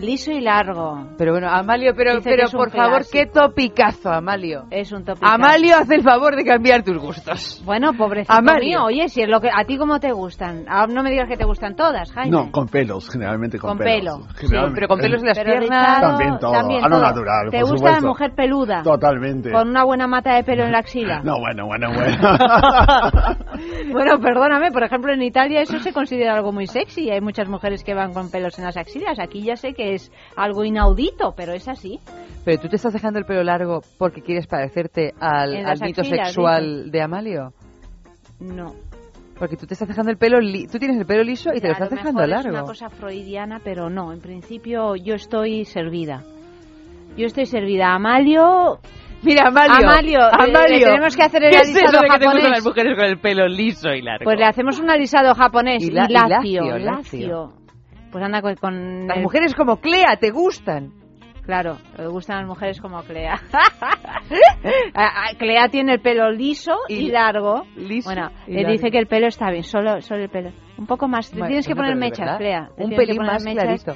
A: Liso y largo.
B: Pero bueno, Amalio, pero,
A: Dice
B: pero por favor,
A: clásico.
B: qué topicazo, Amalio.
A: Es un tópico.
B: Amalio hace el favor de cambiar tus gustos.
A: Bueno, pobrecito
B: Amalio.
A: mío. Oye, si es lo que a ti cómo te gustan. Ahora no me digas que te gustan todas, Jaime.
C: No, con pelos, generalmente con,
A: Con
C: pelos.
A: pelo.
C: Generalmente.
B: pero con pelos de las
A: Pero
B: piernas.
A: rizado,
C: También todo,
A: también
C: a lo
A: todo.
C: natural,
A: ¿Te
C: por
A: gusta la
C: supuesto.
A: mujer peluda?
C: Totalmente.
A: Con una buena mata de pelo en la axila.
C: No, bueno, bueno, bueno.
A: Bueno, perdóname, por ejemplo, en Italia eso se considera algo muy sexy. Hay muchas mujeres que van con pelos en las axilas. Aquí ya sé que es algo inaudito, pero es así.
B: Pero tú te estás dejando el pelo largo porque quieres parecerte al, al mito
A: axilas,
B: sexual de Amalio.
A: No.
B: Porque tú te estás dejando el pelo, li- tú tienes el pelo liso y te lo estás
A: lo
B: dejando
A: mejor
B: largo.
A: Es una cosa freudiana, pero no. En principio yo estoy servida. Yo estoy servida. Amalio...
B: Mira, Amalio.
A: Amalio, eh,
B: Amalio.
A: le tenemos que hacer el
B: ¿Qué es
A: alisado
B: que gustan
A: japonés?
B: las mujeres con el pelo liso y largo?
A: Pues le hacemos un alisado japonés
B: Y
A: y,
B: la- y
A: lacio,
B: lacio,
A: lacio. Pues anda con... con
B: Las
A: el-
B: mujeres como Clea te gustan.
A: Claro, le gustan las mujeres como Clea. Clea tiene el pelo liso y,
B: Y-
A: largo.
B: liso
A: bueno,
B: y
A: le
B: largo.
A: dice que el pelo está bien, solo, solo el pelo. Un poco más.
B: Bueno,
A: tienes que
B: bueno,
A: poner mechas,
B: verdad,
A: Clea.
B: Un pelín más
A: mechas.
B: clarito.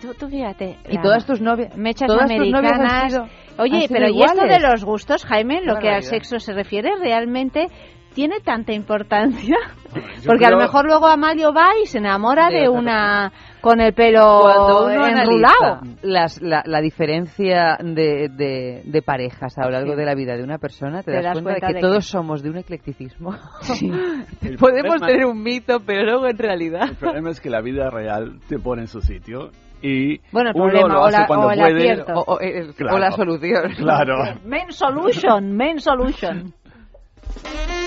A: Tú, tú fíjate.
B: Y
A: la-
B: todas tus novias,
A: Mechas
B: todas tus novias han
A: americanas.
B: sido-
A: Oye,
B: han sido
A: pero ¿y esto de
B: iguales?
A: los gustos, Jaime, lo que al sexo se refiere, realmente tiene tanta importancia?
C: yo
A: Porque a lo
C: creo-
A: mejor luego Amalio va y se enamora
B: De
A: de una con el pelo
B: Cuando uno
A: enrulado.
B: analiza las, la, la diferencia de, de, de parejas a lo largo
A: Sí.
B: de la vida de una persona, te,
A: Te
B: das,
A: das
B: cuenta,
A: cuenta
B: de que
A: de
B: todos
A: que-
B: somos de un eclecticismo.
C: El
B: Podemos
C: problema-
B: tener un mito, pero luego en realidad...
C: El problema es que la vida real te pone en su sitio y
A: bueno, el
C: uno
A: problema,
C: lo hace
A: o la,
C: cuando
A: o el
C: puede.
B: O, o el-
C: Claro.
B: o la solución.
C: Claro.
A: Main solution, main solution.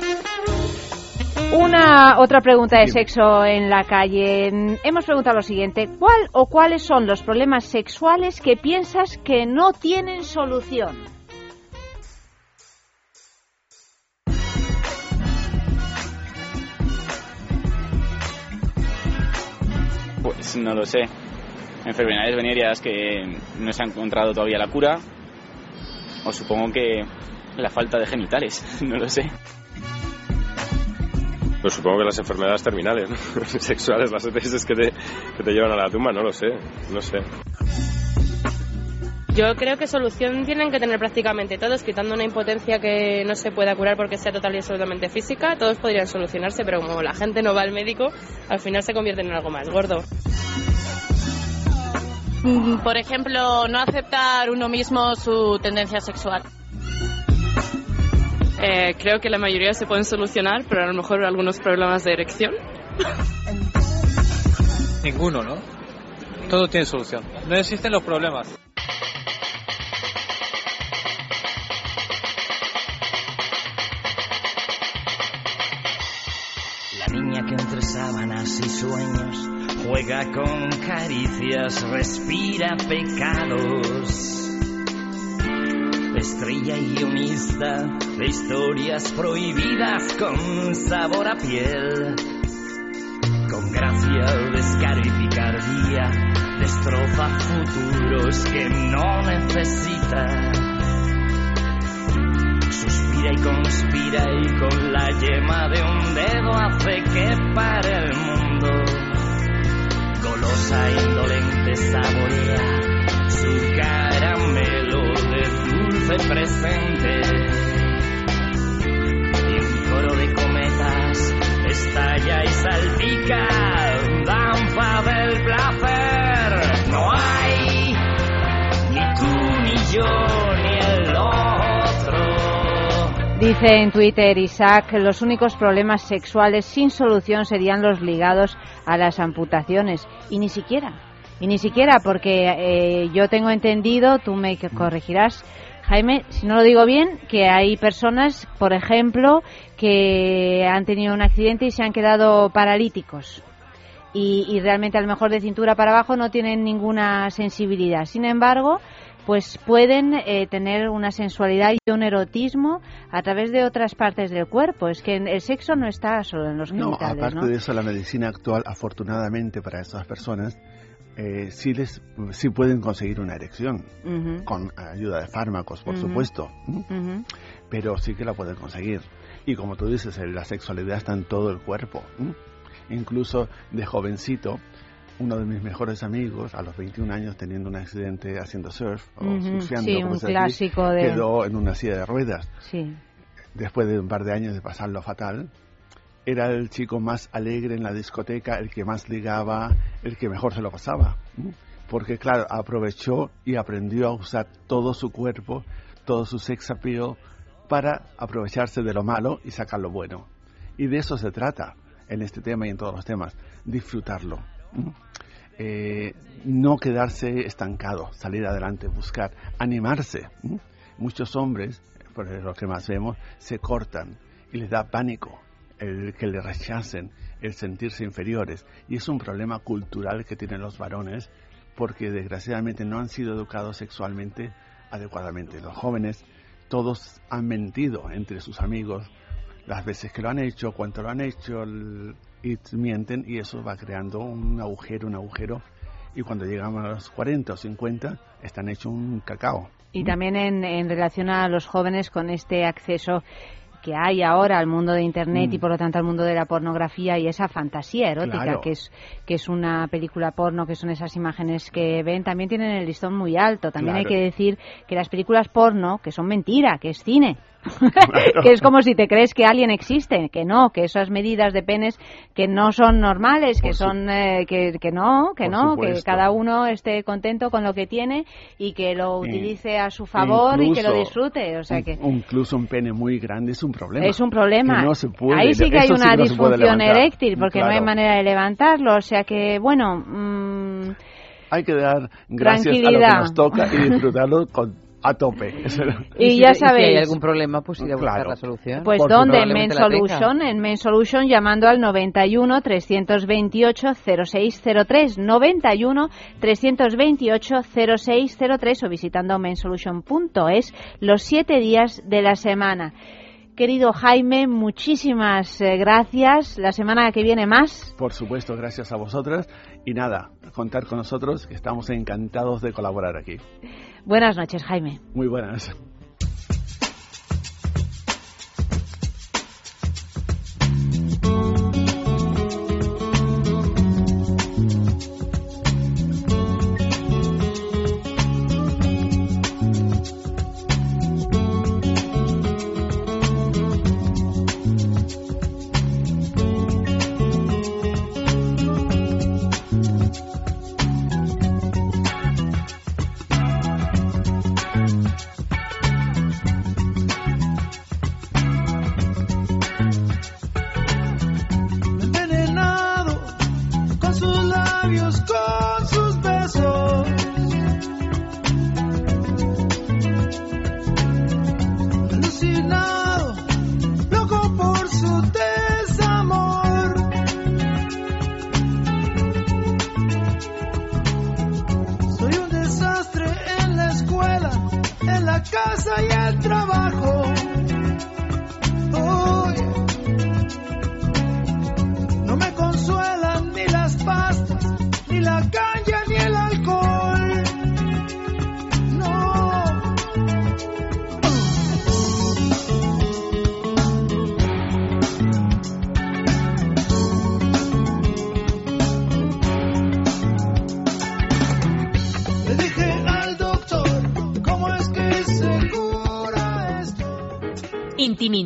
A: Una otra pregunta de sexo en la calle. Hemos preguntado lo siguiente: ¿cuál o cuáles son los problemas sexuales que piensas que no tienen solución?
F: Pues no lo sé. Enfermedades venéreas que no se ha encontrado todavía la cura. O supongo que la falta de genitales, no lo sé.
G: Pues supongo que las enfermedades terminales, ¿no? sexuales, las ETS que te, que te llevan a la tumba, no lo sé, no sé.
H: Yo creo que solución tienen que tener prácticamente todos, quitando una impotencia que no se pueda curar porque sea total y absolutamente física, todos podrían solucionarse, pero como la gente no va al médico, al final se convierten en algo más gordo.
I: Mm, Por ejemplo, no aceptar uno mismo su tendencia sexual.
J: Eh, creo que la mayoría se pueden solucionar, pero a lo mejor algunos problemas de erección.
K: Ninguno, ¿no? Todo tiene solución. No existen los problemas.
P: La niña que entre sábanas y sueños juega con caricias, respira pecados. Estrella y guionista de historias prohibidas con sabor a piel. Con gracia, descaro y picardía, destroza futuros que no necesita. Suspira y conspira y con la yema de un dedo hace que pare el mundo. Golosa, indolente, saborea su de presente. Y coro de cometas estalla y salpica, del placer. No hay ni tú ni yo ni el otro.
A: Dice en Twitter Isaac, los únicos problemas sexuales sin solución serían los ligados a las amputaciones. Y ni siquiera, y ni siquiera, porque eh, yo tengo entendido, tú me corregirás, Jaime, si no lo digo bien, que hay personas, por ejemplo, que han tenido un accidente y se han quedado paralíticos. Y, y realmente a lo mejor de cintura para abajo no tienen ninguna sensibilidad. Sin embargo, pues pueden eh, tener una sensualidad y un erotismo a través de otras partes del cuerpo. Es que el sexo no está solo en los
C: No,
A: genitales,
C: aparte
A: ¿no?
C: de eso, la medicina actual, afortunadamente para esas personas, eh, sí, les, sí pueden conseguir una erección, con ayuda de fármacos, por supuesto, pero sí que la pueden conseguir. Y como tú dices, eh, la sexualidad está en todo el cuerpo. Incluso de jovencito, uno de mis mejores amigos, a los 21 años, teniendo un accidente haciendo surf, o surfeando,
A: sí,
C: como
A: un
C: se dice,
A: clásico de-
C: quedó en una silla de ruedas.
A: Sí.
C: Después de un par de años de pasarlo fatal, era el chico más alegre en la discoteca, el que más ligaba, el que mejor se lo pasaba. Porque, claro, aprovechó y aprendió a usar todo su cuerpo, todo su sex appeal, para aprovecharse de lo malo y sacar lo bueno. Y de eso se trata en este tema y en todos los temas, disfrutarlo. Eh, no quedarse estancado, salir adelante, buscar, animarse. Muchos hombres, por lo que más vemos, se cortan y les da pánico el que le rechacen, el sentirse inferiores. Y es un problema cultural que tienen los varones porque desgraciadamente no han sido educados sexualmente adecuadamente. Los jóvenes todos han mentido entre sus amigos las veces que lo han hecho, cuánto lo han hecho y mienten y eso va creando un agujero, un agujero y cuando llegan a los 40 o 50 están hechos un cacao.
A: Y también en, en relación a los jóvenes con este acceso que hay ahora al mundo de Internet
C: Mm.
A: y por lo tanto al mundo de la pornografía y esa fantasía erótica
C: Claro.
A: que es que es una película porno, que son esas imágenes que ven, también tienen el listón muy alto. También hay que decir que las películas porno, que son mentira, que es cine, que es como si te crees que alguien existe, que no, que esas medidas de penes que no son normales, que
C: Por
A: son que, que no, que no, que
C: supuesto.
A: cada uno esté contento con lo que tiene y que lo
C: Sí.
A: utilice a su favor y que lo
C: Incluso
A: disfrute. O sea que
C: incluso un pene muy grande es un problema.
A: es un problema.
C: Que no se puede,
A: Ahí sí que hay
C: sí
A: una
C: que no
A: disfunción eréctil porque no hay
C: Claro.
A: manera de levantarlo. O sea que, bueno, mm,
C: hay que dar gracias a lo que nos toca y disfrutarlo con a tope.
A: Y, ya sabéis.
B: Si hay algún problema, pues ir a buscar la solución.
A: Pues ¿dónde? En Men Solution. En Men Solution llamando al 91 328 0603. 91 328 0603 o visitando mensolution.es los siete días de la semana. Querido Jaime, muchísimas eh, gracias. La semana que viene más.
C: Por supuesto, gracias a vosotras. Y nada, contar con nosotros, que estamos encantados de colaborar aquí.
A: Buenas noches, Jaime.
C: Muy buenas.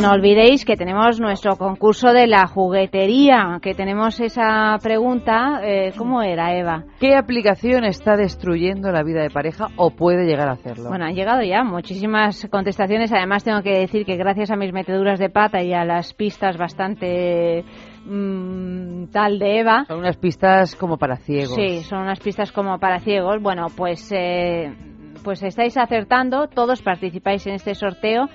A: no olvidéis que tenemos nuestro concurso de la juguetería, que tenemos esa pregunta, eh, ¿cómo era Eva?
B: ¿Qué aplicación está destruyendo la vida de pareja o puede llegar a hacerlo?
A: Bueno, han llegado ya muchísimas contestaciones, además tengo que decir que gracias a mis meteduras de pata y a las pistas bastante mm, tal de Eva.
B: Son unas pistas como para ciegos.
A: Sí, son unas pistas como para ciegos. Bueno, pues, eh, pues estáis acertando, todos participáis en este sorteo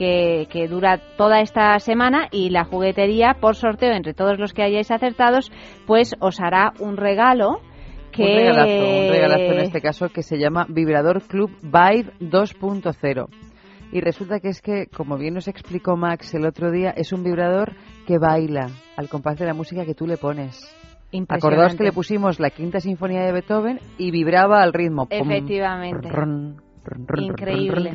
A: que, dura toda esta semana y la juguetería, por sorteo entre todos los que hayáis acertados, pues os hará un regalo. Que... Un
B: regalazo, un regalazo en este caso que se llama Vibrador Club Vibe 2.0. Y resulta que es que, como bien nos explicó Max el otro día, es un vibrador que baila al compás de la música que tú le pones. Acordaos que le pusimos la quinta sinfonía de Beethoven y vibraba al ritmo.
A: Efectivamente. Increíble.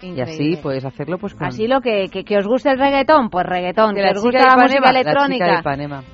B: Y así puedes hacerlo pues
A: Así lo que, que, os guste el reggaetón, pues reggaetón. Que, os gusta la música electrónica,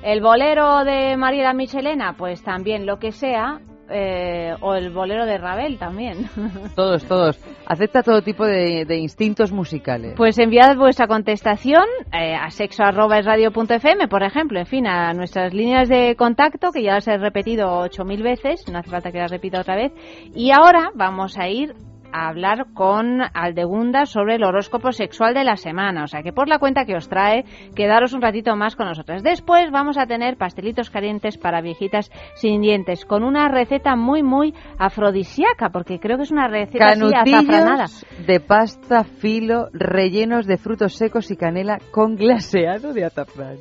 A: el bolero de María Michelena, pues también lo que sea. Eh, o el bolero de Ravel también.
B: Todos, todos. Acepta todo tipo de, instintos musicales.
A: Pues enviad vuestra contestación eh, a sexo.radio.fm, por ejemplo, en fin, a nuestras líneas de contacto, que ya las he repetido ocho mil veces, no hace falta que las repita otra vez. Y ahora vamos a ir a hablar con Aldegunda sobre el horóscopo sexual de la semana. O sea que por la cuenta que os trae, quedaros un ratito más con nosotras. Después vamos a tener pastelitos calientes para viejitas sin dientes, con una receta muy, muy afrodisíaca, porque creo que es una receta así azafranada.
B: de pasta filo rellenos de frutos secos y canela con glaseado de azafrán.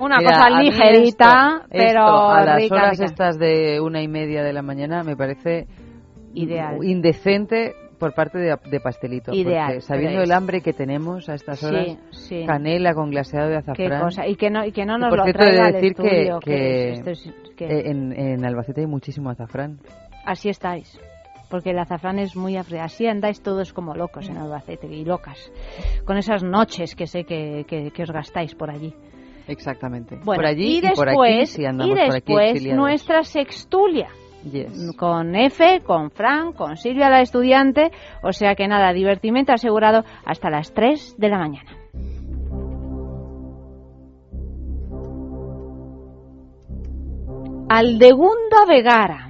A: Una
B: Mira,
A: cosa ligerita,
B: esto-
A: pero
B: esto a las
A: rica,
B: horas
A: rica.
B: estas de una y media de la mañana me parece
A: Ideal.
B: indecente por parte de, de pastelito.
A: Ideal,
B: porque sabiendo
A: pero es-
B: el hambre que tenemos a estas
A: Sí,
B: horas,
A: sí.
B: canela con glaseado de
A: Qué
B: azafrán.
A: cosa. Y que no, y que no
B: Y
A: nos
B: por
A: lo
B: cierto,
A: traiga
B: de
A: al
B: decir que,
A: estudio,
B: que,
A: esto es- que-
B: eh, en, en Albacete hay muchísimo azafrán.
A: así estáis. Porque el azafrán es muy afre. Así andáis todos como locos en Albacete y locas. Con esas noches que sé que, que- que os gastáis por allí.
B: Exactamente.
A: Bueno,
B: por allí
A: y
B: y,
A: después,
B: por aquí, si andamos
A: y
B: por aquí
A: después nuestra sextulia.
B: Yes.
A: Con F, con Fran, con Silvia la estudiante. O sea que nada, divertimento asegurado hasta las 3 de la mañana. Aldegunda Vegara.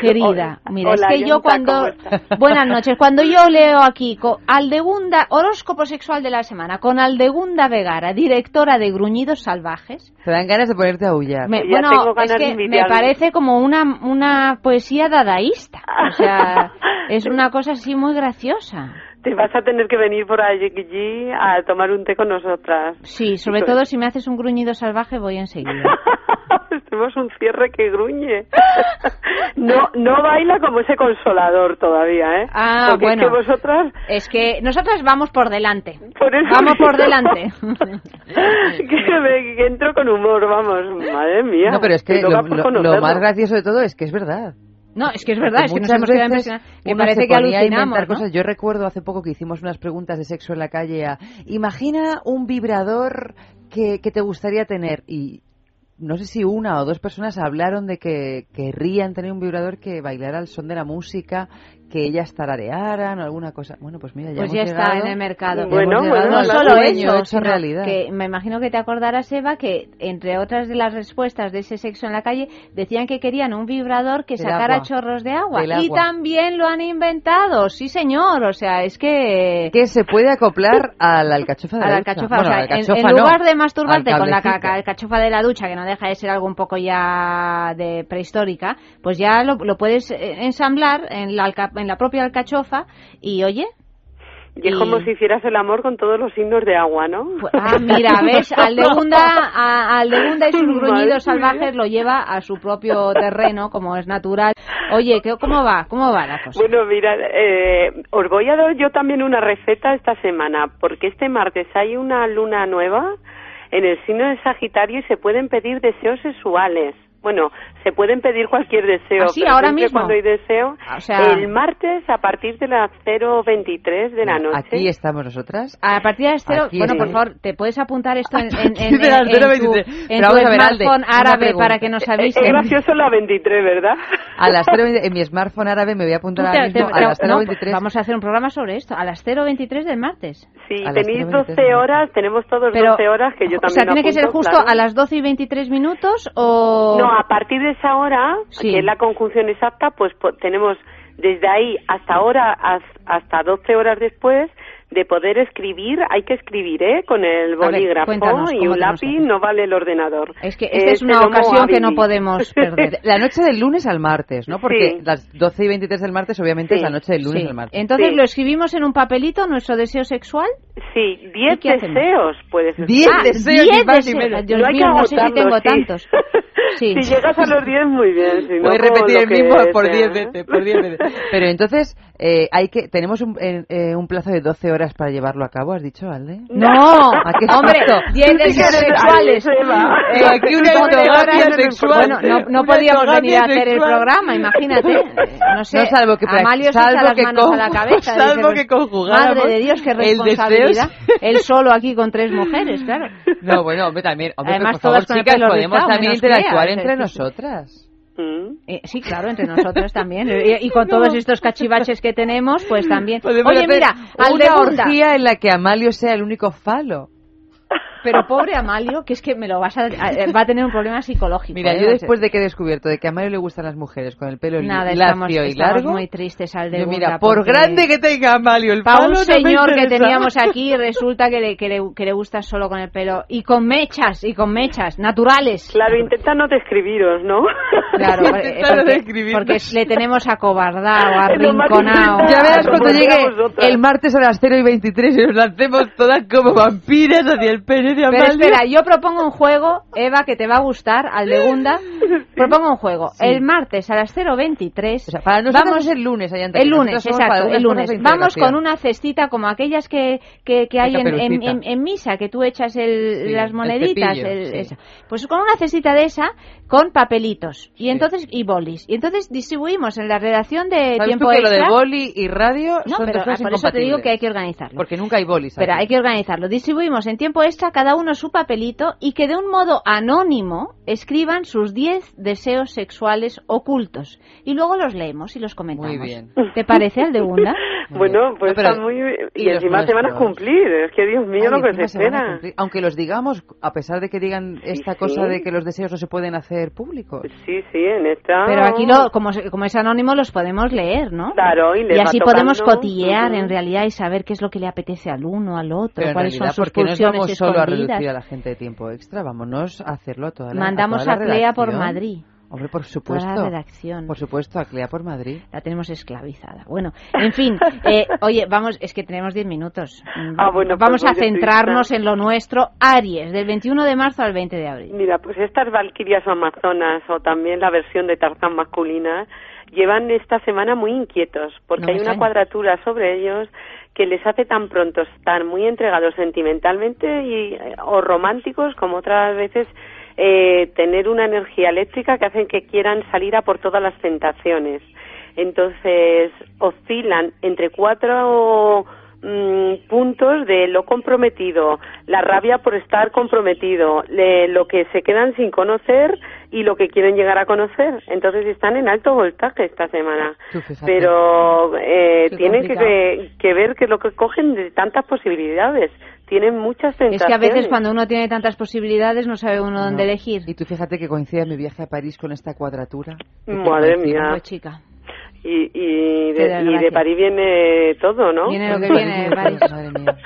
A: Querida, mira,
Q: Hola,
A: es que yo cuando... Buenas noches, cuando yo leo aquí co- Aldegunda, horóscopo sexual de la semana, con Aldegunda Vegara, directora de Gruñidos Salvajes,
B: Te dan ganas de ponerte a aullar.
A: me- bueno, es que me parece como una, una poesía dadaísta. O sea, es una cosa así muy graciosa.
Q: Te vas a tener que venir por allí a tomar un té con nosotras.
A: Sí, sobre
Q: Sí,
A: todo si me haces un gruñido salvaje voy enseguida.
Q: Tenemos un cierre que gruñe. No, no baila como ese consolador todavía, ¿eh?
A: Ah,
Q: Porque
A: bueno.
Q: es que vosotras,
A: Es que nosotras vamos por delante.
Q: por eso
A: Vamos por delante.
Q: que, me, que entro con humor, vamos, madre mía.
B: No, pero es que lo, más gracioso de todo es que es verdad.
A: No, es que es verdad, es que nos hemos quedado impresionados. Que
B: uno
A: parece que alucinamos,
B: inventar
A: ¿no?
B: cosas. Yo recuerdo hace poco que hicimos unas preguntas de sexo en la calle a imagina un vibrador que, que te gustaría tener y no sé si una o dos personas hablaron de que querrían tener un vibrador que bailara al son de la música, que ellas tararearan o alguna cosa. Bueno, pues mira, ya
A: Pues
B: hemos
A: ya está en el mercado.
B: hemos llegado
A: no solo eso,
B: hecho realidad.
A: que me imagino que te acordarás, Eva, que entre otras de las respuestas de ese sexo en la calle decían que querían un vibrador que
B: Del
A: sacara
B: agua.
A: chorros de agua.
B: Del
A: Y
B: agua.
A: también lo han inventado, sí señor, o sea, es que...
B: que se puede acoplar a la alcachofa de
A: a
B: la
A: la
B: ducha.
A: alcachofa,
B: Bueno,
A: o sea,
B: la alcachofa
A: en
B: no,
A: lugar de masturbarte con la alcachofa de la ducha, que no deja de ser algo un poco ya de prehistórica, pues ya lo, lo puedes eh, ensamblar en la, alca- en la propia alcachofa y, oye...
Q: Y es como si hicieras el amor con todos los signos de agua, ¿no?
A: Ah, mira, ¿ves? Aldegunda, a, Aldegunda y sus gruñidos salvajes lo lleva a su propio terreno, como es natural. Oye, ¿qué- ¿cómo va? ¿Cómo va la cosa?
Q: Bueno, mira, eh, os voy a dar yo también una receta esta semana, porque este martes hay una luna nueva en el signo de Sagitario y se pueden pedir deseos sexuales. Bueno, se pueden pedir cualquier deseo.
A: ¿Ah, sí?
Q: pero
A: ¿Ahora
Q: siempre
A: mismo?
Q: cuando hay deseo.
A: O sea-
Q: El martes a partir de las 0.23 de la noche.
B: Aquí estamos nosotras.
A: A partir de las cero,
B: Aquí
A: bueno, por favor, ¿te puedes apuntar esto en, en, en-
B: las
A: en tu,
B: 0:23.
A: en tu smartphone árabe para que nos
Q: Es,
A: avisen?
Q: es gracioso la 23, ¿verdad?
B: A las 0, en mi smartphone árabe me voy a apuntar ahora mismo
A: te-
B: a las
A: no,
B: 0.23.
A: vamos a hacer un programa sobre esto, a las 0.23 del martes.
Q: Sí, tenéis
B: 0:23
Q: 12 horas, tenemos todos
A: Pero,
Q: 12 horas que yo
A: o sea,
Q: también
A: ¿tiene que ser
Q: apunto,
A: justo
Q: claro.
A: a las 12 y 23 minutos o...?
Q: No, a partir de esa hora,
A: Sí.
Q: que es la conjunción exacta, pues po- tenemos desde ahí hasta ahora, has- hasta 12 horas después, de poder escribir, hay que escribir, ¿eh? Con el
A: ver,
Q: bolígrafo
A: cuéntanos,
Q: y
A: ¿cómo
Q: un lápiz, no vale el ordenador.
A: Es que esta es
Q: el
A: una ocasión que no podemos perder.
B: La noche del lunes al martes, ¿no? Porque
Q: Sí.
B: las 12 y 23 del martes obviamente es
Q: Sí.
B: la noche del lunes
A: Sí.
B: al martes.
A: Entonces
Q: Sí.
A: lo escribimos en un papelito, nuestro deseo sexual.
Q: Sí,
A: ¿Y
Q: 10
A: qué hacemos?
Q: deseos puedes escribir.
B: 10
A: Ah,
B: deseos,
A: 10
B: ni más
A: deseos.
B: menos.
A: Dios
Q: No hay
A: mío,
Q: que
A: no sé si tengo
Q: sí.
A: tantos. Sí.
Q: Si llegas a los 10, muy bien. Si no,
B: Puedes
Q: por
B: repetir el mismo por
Q: sea,
B: 10
Q: ¿eh?
B: veces, por 10 veces. Pero entonces, eh, hay que tenemos un, eh, eh, un plazo de 12 horas para llevarlo a cabo, ¿has dicho, Alde?
A: No,
B: ¿A qué
A: hombre,
B: susto?
A: 10 deseos sexuales.
B: Eh, aquí una
A: horas.
B: sexual.
A: Bueno, no, no podíamos venir a hacer el programa, imagínate. No sé,
B: No, salvo que-
A: Amalio se
B: salvo
A: echa las
B: que
A: manos a la
B: con-
A: cabeza.
B: salvo
A: dice, pues,
B: que conjugáramos
A: Madre de Dios, qué responsabilidad. Él solo aquí con tres mujeres, claro.
B: No, bueno, hombre, también, hombre,
A: Además,
B: pero por favor,
A: con
B: chicas, podemos también interactuar entre nosotras.
Q: Mm.
A: Eh, sí, claro, entre nosotros también. Y, y con todos estos cachivaches que tenemos, pues también.
B: Podemos
A: Oye, mira,
B: una orgía en la que Amalio sea el único falo.
A: Pero pobre Amalio, que es que me lo vas a, va a tener un problema psicológico.
B: Mira,
A: ¿eh?
B: yo después de que he descubierto de que a Mario le gustan las mujeres con el pelo
A: Nada, estamos,
B: y
A: estamos
B: largo,
A: muy tristes al de
B: yo, mira, por grande que tenga Amalio el
A: Para
B: palo,
A: un
B: no
A: señor que teníamos aquí resulta que le, que, le, que le gusta solo con el pelo y con mechas, y con mechas, naturales.
Q: Claro, intenta no describiros, ¿no?
A: Claro, eh, porque, porque le tenemos acobardado, arrinconado.
B: Ya verás cuando llegue el martes a las 0 y 23 y nos lancemos todas como vampiras hacia el pene
A: Pero espera, yo propongo un juego, Eva, que te va a gustar, al de Gunda. Propongo un juego.
B: Sí.
A: El martes a las 0.23.
B: para nosotros
A: vamos,
B: es el lunes, allá en
A: El lunes, exacto, el lunes. Vamos con una cestita como aquellas que, que, que hay en, en,
B: Caperucita.
A: en- en misa, que tú echas el-
B: Sí,
A: las
B: el
A: moneditas.
B: cepillo,
A: el-
B: sí.
A: esa. Pues con una cestita de esa, con papelitos. Y entonces, y bolis. Y entonces distribuimos en la redacción de
B: ¿Sabes
A: tiempo
B: tú que lo
A: extra.
B: de boli y radio
A: No,
B: son
A: pero
B: dos cosas
A: por eso te digo que hay que organizarlo.
B: Porque nunca hay bolis.
A: Pero
B: aquí.
A: hay que organizarlo. Distribuimos en tiempo extra cada uno su papelito y que de un modo anónimo escriban sus 10 deseos sexuales ocultos. Y luego los leemos y los comentamos.
B: Muy bien.
A: ¿Te parece el de Gunda?
Q: Bueno, pues
B: No, pero-
Q: está muy...
B: ¿y
Q: Y encima se van a cumplir. Es que, Dios mío,
B: Ay,
Q: lo que se
B: se
Q: espera.
B: cumplir. Aunque los digamos, a pesar de que digan esta
Q: sí.
B: cosa de que los deseos no se pueden hacer públicos.
Q: Sí, sí, en esta...
A: Pero aquí, lo, como, se- como es anónimo, los podemos leer, ¿no?
Q: Claro, y les va
A: así podemos cotillear en realidad y saber qué es lo que le apetece al uno, al otro,
B: Pero
A: cuáles son sus
B: ¿por qué nos
A: pulsiones
B: vamos solo a reducir a la gente de tiempo extra? Vámonos a hacerlo a toda la
A: Mandamos
B: toda
A: a Clea por. Madrid.
B: Hombre, por
A: Toda
B: supuesto.
A: la redacción.
B: Por supuesto, a Clea por Madrid.
A: La tenemos esclavizada. Bueno, en fin, eh, oye, vamos, es que tenemos 10 minutos.
Q: Ah, bueno, pues
A: vamos a
Q: voy deprisa.
A: centrarnos en lo nuestro. Aries, del 21 de marzo al 20 de abril.
Q: Mira, pues estas valquirias o amazonas o también la versión de Tarzán masculina llevan esta semana muy inquietos porque
A: No
Q: hay una cuadratura sobre ellos que les hace tan pronto estar muy entregados sentimentalmente y, eh, o románticos como otras veces eh, tener una energía eléctrica que hacen que quieran salir a por todas las tentaciones. Entonces oscilan entre cuatro mm, puntos de lo comprometido, la rabia por estar comprometido, le- lo que se quedan sin conocer y lo que quieren llegar a conocer. Entonces están en alto voltaje esta semana. Pero eh, tienen que, que ver que lo que cogen de tantas posibilidades. Tienen muchas
A: Es que a
Q: tentaciones.
A: veces cuando uno tiene tantas posibilidades no sabe uno dónde
B: No.
A: elegir.
B: Y tú fíjate que coincide mi viaje a París con esta cuadratura.
Q: Madre mía.
A: Chica,
Q: Y, y, de, y de. París viene todo, ¿no?
A: viene lo que viene de París.
B: Madre mía.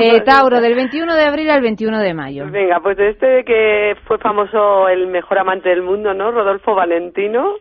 A: Eh, Tauro, del 21 de abril al 21 de mayo.
Q: Venga, pues de este que fue famoso el mejor amante del mundo, ¿no? Rodolfo Valentino.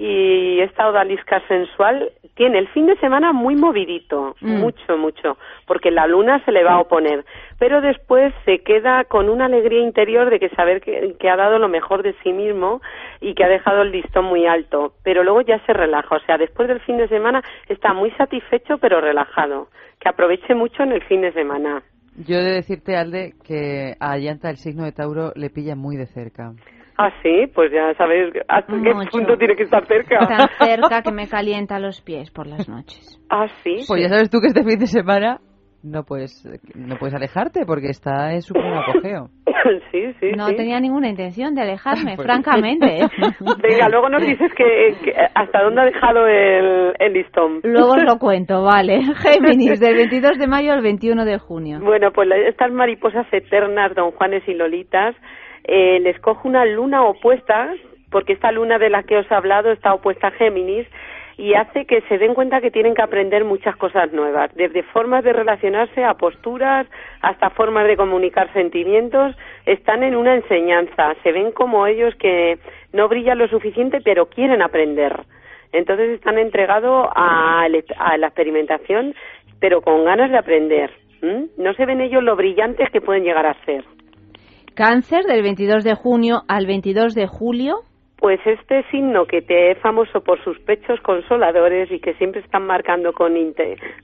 Q: Y esta odalisca sensual tiene el fin de semana muy movidito,
A: Mm.
Q: mucho, mucho, porque la luna se le va a oponer. Pero después se queda con una alegría interior de que saber que, que ha dado lo mejor de sí mismo y que ha dejado el listón muy alto. Pero luego ya se relaja, o sea, después del fin de semana está muy satisfecho pero relajado. Que aproveche mucho en el fin de semana.
B: Yo he de decirte, Alde, que a Llanta el signo de Tauro le pilla muy de cerca.
Q: Ah, sí, pues ya sabes hasta qué
A: Mucho.
Q: punto tiene que estar cerca.
A: Tan cerca que me calienta los pies por las noches.
Q: Ah, sí.
B: Pues ya sabes tú que este fin de semana no puedes, no puedes alejarte porque está en su pleno apogeo.
Q: sí, sí,
A: No
Q: sí.
A: tenía ninguna intención de alejarme,
B: Pues-
A: francamente. ¿eh?
Q: Venga, luego nos dices que, que hasta dónde ha dejado el, el listón.
A: Luego os lo cuento, vale. Géminis, del 22 de mayo al 21 de junio.
Q: Bueno, pues la- estas mariposas eternas, don Juanes y Lolitas, eh, les coge una luna opuesta, porque esta luna de la que os he hablado está opuesta a Géminis, y hace que se den cuenta que tienen que aprender muchas cosas nuevas, desde formas de relacionarse a posturas hasta formas de comunicar sentimientos, están en una enseñanza, se ven como ellos que no brillan lo suficiente pero quieren aprender. Entonces están entregados a, a la experimentación pero con ganas de aprender. ¿m? No se ven ellos lo brillantes que pueden llegar a ser.
A: Cáncer, del 22 de junio al 22 de julio.
Q: Pues este signo que te es famoso por sus pechos consoladores y que siempre están marcando con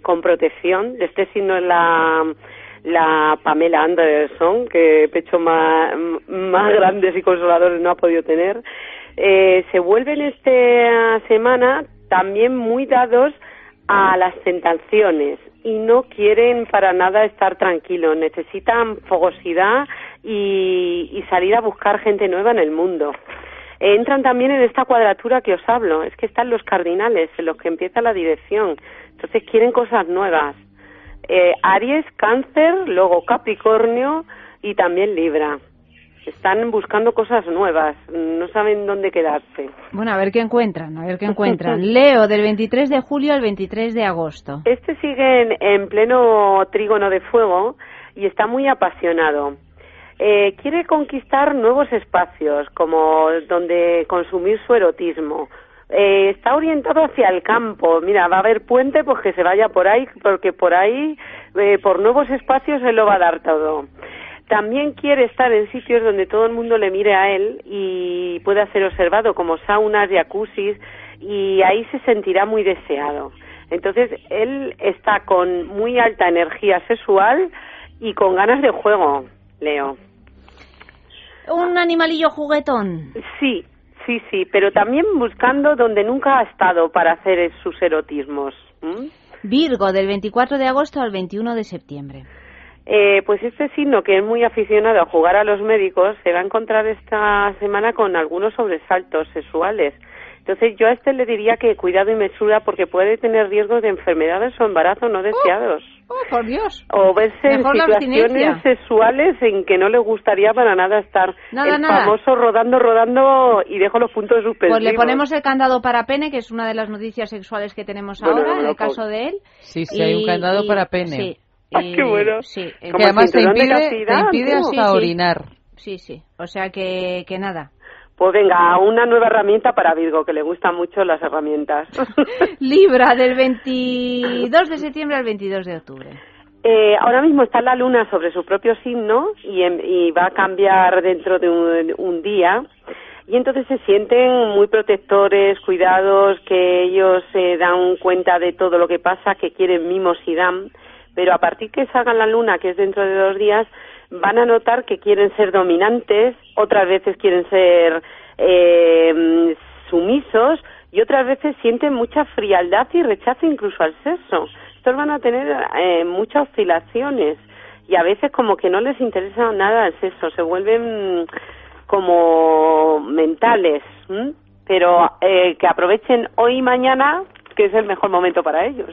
Q: con protección, este signo es la la Pamela Anderson, que pecho más, más grandes y consoladores no ha podido tener, eh, se vuelven esta semana también muy dados a las tentaciones y no quieren para nada estar tranquilos, necesitan fogosidad y, y salir a buscar gente nueva en el mundo. Entran también en esta cuadratura que os hablo, es que están los cardinales en los que empieza la dirección, entonces quieren cosas nuevas. Eh, Aries, Cáncer, luego Capricornio y también Libra. Están buscando cosas nuevas, no saben dónde quedarse.
A: Bueno, a ver qué encuentran, a ver qué encuentran. Leo, del 23 de julio al 23 de agosto.
Q: Este sigue en, en pleno trígono de fuego y está muy apasionado. Eh, quiere conquistar nuevos espacios, como donde consumir su erotismo. Eh, está orientado hacia el campo. Mira, va a haber puente, pues que se vaya por ahí, porque por ahí, eh, por nuevos espacios, él lo va a dar todo. También quiere estar en sitios donde todo el mundo le mire a él y pueda ser observado, como saunas, jacuzzis, y ahí se sentirá muy deseado. Entonces, él está con muy alta energía sexual y con ganas de juego, Leo.
A: Un animalillo juguetón.
Q: Sí, sí, sí, pero también buscando donde nunca ha estado para hacer sus erotismos. ¿m?
A: Virgo, del 24 de agosto al 21 de septiembre.
Q: Eh, pues este signo, que es muy aficionado a jugar a los médicos, se va a encontrar esta semana con algunos sobresaltos sexuales. Entonces yo a este le diría que cuidado y mesura porque puede tener riesgos de enfermedades o embarazos no deseados.
A: Oh, por Dios.
Q: O verse en
A: Mejor la
Q: situaciones sexuales en que no le gustaría para nada estar.
A: Nada,
Q: el
A: nada.
Q: famoso rodando, rodando y dejo los puntos suspensivos.
A: Pues le ponemos el candado para pene, que es una de las noticias sexuales que tenemos
Q: Bueno,
A: ahora, en
Q: bueno,
A: el caso de él.
B: Sí, sí, hay un candado para pene.
A: Sí.
Q: Ay,
A: y-
Q: qué bueno.
A: Sí,
B: Que además te impide, te impide hasta
A: Sí, sí.
B: orinar.
A: Sí, sí. O sea que, que nada.
Q: Pues venga, una nueva herramienta para Virgo, que le gustan mucho las herramientas.
A: Libra, del 22 de septiembre al 22 de octubre.
Q: Eh, ahora mismo está la luna sobre su propio signo y, em- y va a cambiar dentro de un, un día. Y entonces se sienten muy protectores, cuidados, que ellos se dan cuenta de todo lo que pasa, que quieren mimos y dan. Pero a partir que salga la luna, que es dentro de dos días, van a notar que quieren ser dominantes, otras veces quieren ser eh, sumisos y otras veces sienten mucha frialdad y rechazo incluso al sexo. Estos van a tener eh, muchas oscilaciones y a veces como que no les interesa nada el sexo, se vuelven como mentales, ¿m? pero eh, que aprovechen hoy y mañana, que es el mejor momento para ellos.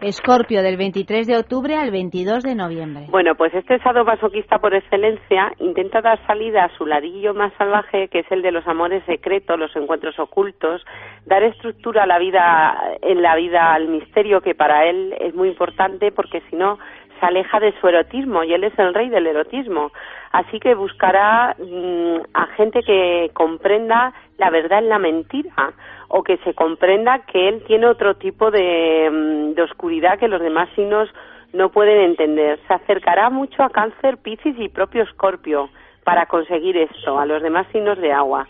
A: Escorpio, del 23 de octubre al 22 de noviembre.
Q: Bueno, pues este sadomasoquista por excelencia intenta dar salida a su ladillo más salvaje, que es el de los amores secretos, los encuentros ocultos, dar estructura a la vida, en la vida al misterio, que para él es muy importante, porque si no se aleja de su erotismo y él es el rey del erotismo. Así que buscará mm, a gente que comprenda la verdad en la mentira o que se comprenda que él tiene otro tipo de, mm, de oscuridad que los demás signos no pueden entender. Se acercará mucho a Cáncer, Piscis y propio Escorpio para conseguir esto, a los demás signos de agua.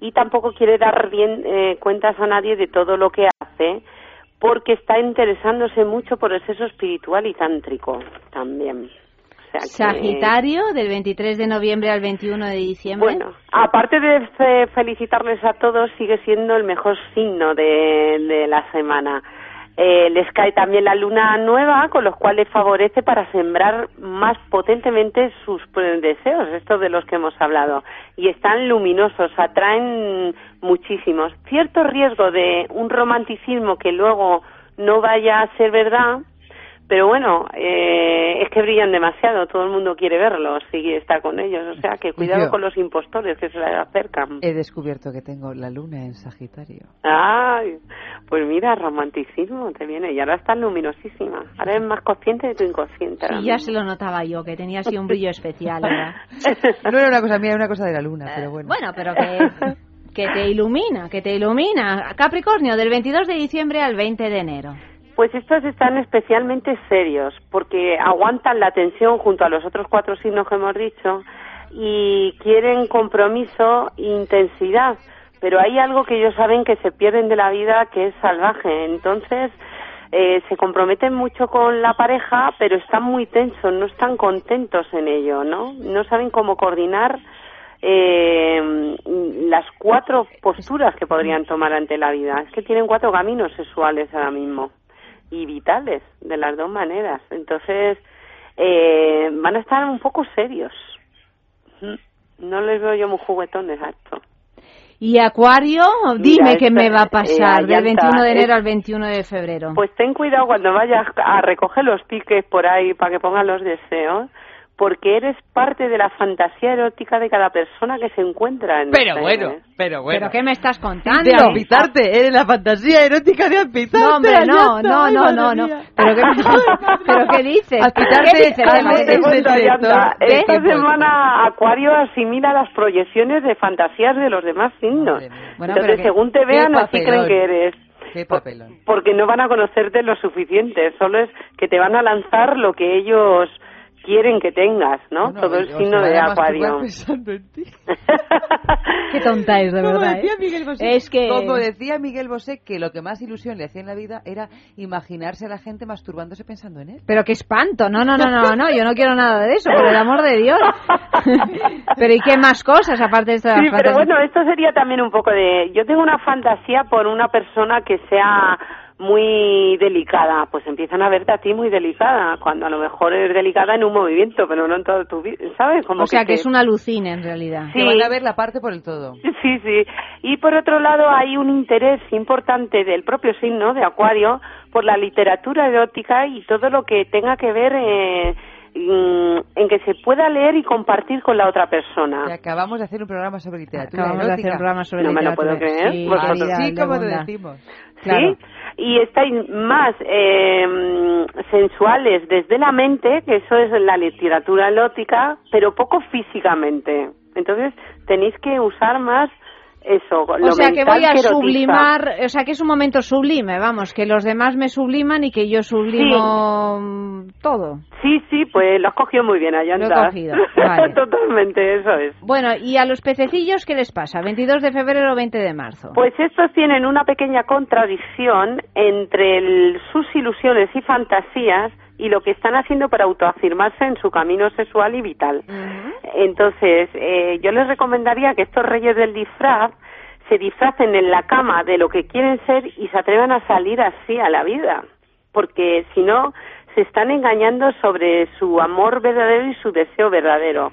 Q: Y tampoco quiere dar bien eh, cuentas a nadie de todo lo que hace, porque está interesándose mucho por el sexo espiritual y tántrico también. O sea que-
A: Sagitario, del 23 de noviembre al 21 de diciembre.
Q: Bueno, aparte de fe- felicitarles a todos, sigue siendo el mejor signo de, de la semana. Eh, les cae también la luna nueva, con los cuales favorece para sembrar más potentemente sus deseos, estos de los que hemos hablado. Y están luminosos, atraen muchísimos. Cierto riesgo de un romanticismo que luego no vaya a ser verdad, pero bueno, eh, es que brillan demasiado, todo el mundo quiere verlos y estar con ellos, o sea que cuidado
B: yo-
Q: con los impostores que se le acercan.
B: He descubierto que tengo la luna en Sagitario.
Q: Ay, pues mira, romanticismo te viene y ahora estás luminosísima, ahora eres más consciente de tu inconsciente.
A: Sí, ya se lo notaba yo, que tenía así un brillo especial, ¿verdad?
B: No era una cosa mía, era una cosa de la luna, pero bueno.
A: Bueno, pero que, que te ilumina, que te ilumina. Capricornio, del 22 de diciembre al 20 de enero.
Q: Pues estos están especialmente serios porque aguantan la tensión junto a los otros cuatro signos que hemos dicho y quieren compromiso e intensidad. Pero hay algo que ellos saben que se pierden de la vida que es salvaje. Entonces eh, se comprometen mucho con la pareja, pero están muy tensos, no están contentos en ello, ¿no? No saben cómo coordinar eh, las cuatro posturas que podrían tomar ante la vida. Es que tienen cuatro caminos sexuales ahora mismo y vitales de las dos maneras. Entonces, eh, van a estar un poco serios. No les veo yo muy juguetones a esto.
A: Y Acuario, dime
Q: Mira,
A: qué me va a pasar
Q: eh,
A: del
Q: allanta,
A: 21 de enero al 21 de febrero.
Q: Pues ten cuidado cuando vayas a recoger los tickets por ahí para que pongan los deseos, porque eres parte de la fantasía erótica de cada persona que se encuentra en
B: Pero
Q: este
B: bueno, pero bueno.
A: ¿Pero qué me estás contando?
B: De ampitarte, eres la fantasía erótica de ampitarte.
A: No, hombre, no, no,
B: ay,
A: no, no, no. ¿Pero qué, ¿pero qué dices?
B: Aspitarte,
A: ¿Qué dices?
B: ¿Qué?
Q: Esta
B: ¿Qué
Q: semana Acuario asimila las proyecciones de fantasías de los demás signos.
A: Bueno,
Q: Entonces,
A: que-
Q: según te vean, así creen que eres.
B: Qué papelón.
Q: Porque no van a conocerte lo suficiente, solo es que te van a lanzar lo que ellos quieren que tengas, ¿no?
B: Bueno,
Q: Todo el signo de Acuario.
B: pensando en ti.
A: Qué tonta es, de
B: Como
A: verdad.
B: decía
A: ¿eh?
B: Miguel Bosé,
A: Es que...
B: como decía Miguel Bosé, que lo que más ilusión le hacía en la vida era imaginarse a la gente masturbándose pensando en él.
A: Pero qué espanto, no, no, no, no, no, yo no quiero nada de eso, por el amor de Dios. Pero ¿y qué más cosas aparte de esto de
Q: Sí, pero bueno, esto sería también un poco de... Yo tengo una fantasía por una persona que sea muy delicada, pues empiezan a verte a ti muy delicada, cuando a lo mejor eres delicada en un movimiento, pero no en todo tu vida, ¿sabes? Como
A: O sea, que
Q: te-
A: es una alucina en realidad.
Q: Sí.
B: Que van a ver la parte por el todo.
Q: Sí, sí. Y por otro lado hay un interés importante del propio signo de Acuario por la literatura erótica y todo lo que tenga que ver eh, en que se pueda leer y compartir con la otra persona.
B: Que acabamos de hacer un programa sobre literatura
A: Acabamos de
B: erótica.
A: hacer un programa sobre
Q: No me lo
A: literatura.
Q: puedo creer,
A: Sí,
Q: vosotros.
B: Sí, como te decimos.
A: Claro.
Q: ¿Sí? Y estáis más eh, sensuales desde la mente, que eso es la literatura erótica, pero poco físicamente. Entonces tenéis que usar más eso, lo
A: O sea, que voy a
Q: erotiza.
A: sublimar, o sea, que es un momento sublime, vamos, que los demás me subliman y que yo sublimo mm, todo.
Q: Sí, sí, pues lo has cogido muy bien, Ayanta.
A: Lo he cogido, vale.
Q: Totalmente, eso es.
A: Bueno, ¿y a los pececillos qué les pasa? ¿22 de febrero o 20 de marzo?
Q: Pues estos tienen una pequeña contradicción entre el- sus ilusiones y fantasías y lo que están haciendo para autoafirmarse en su camino sexual y vital. Entonces, eh, yo les recomendaría que estos reyes del disfraz se disfracen en la cama de lo que quieren ser y se atrevan a salir así a la vida, porque si no, se están engañando sobre su amor verdadero y su deseo verdadero.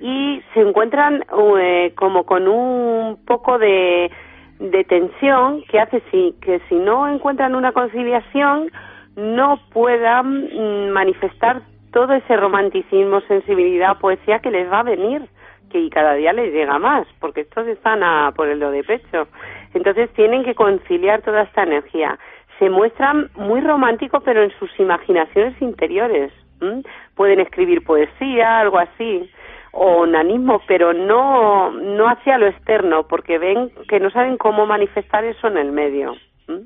Q: Y se encuentran eh, como con un poco de, de tensión que hace si, que si no encuentran una conciliación no puedan mm, manifestar todo ese romanticismo, sensibilidad, poesía que les va a venir, que cada día les llega más, porque estos están a por el lo de pecho. Entonces tienen que conciliar toda esta energía. Se muestran muy románticos, pero en sus imaginaciones interiores. ¿m? Pueden escribir poesía, algo así, o onanismo, pero no, no hacia lo externo, porque ven que no saben cómo manifestar eso en el medio. ¿m?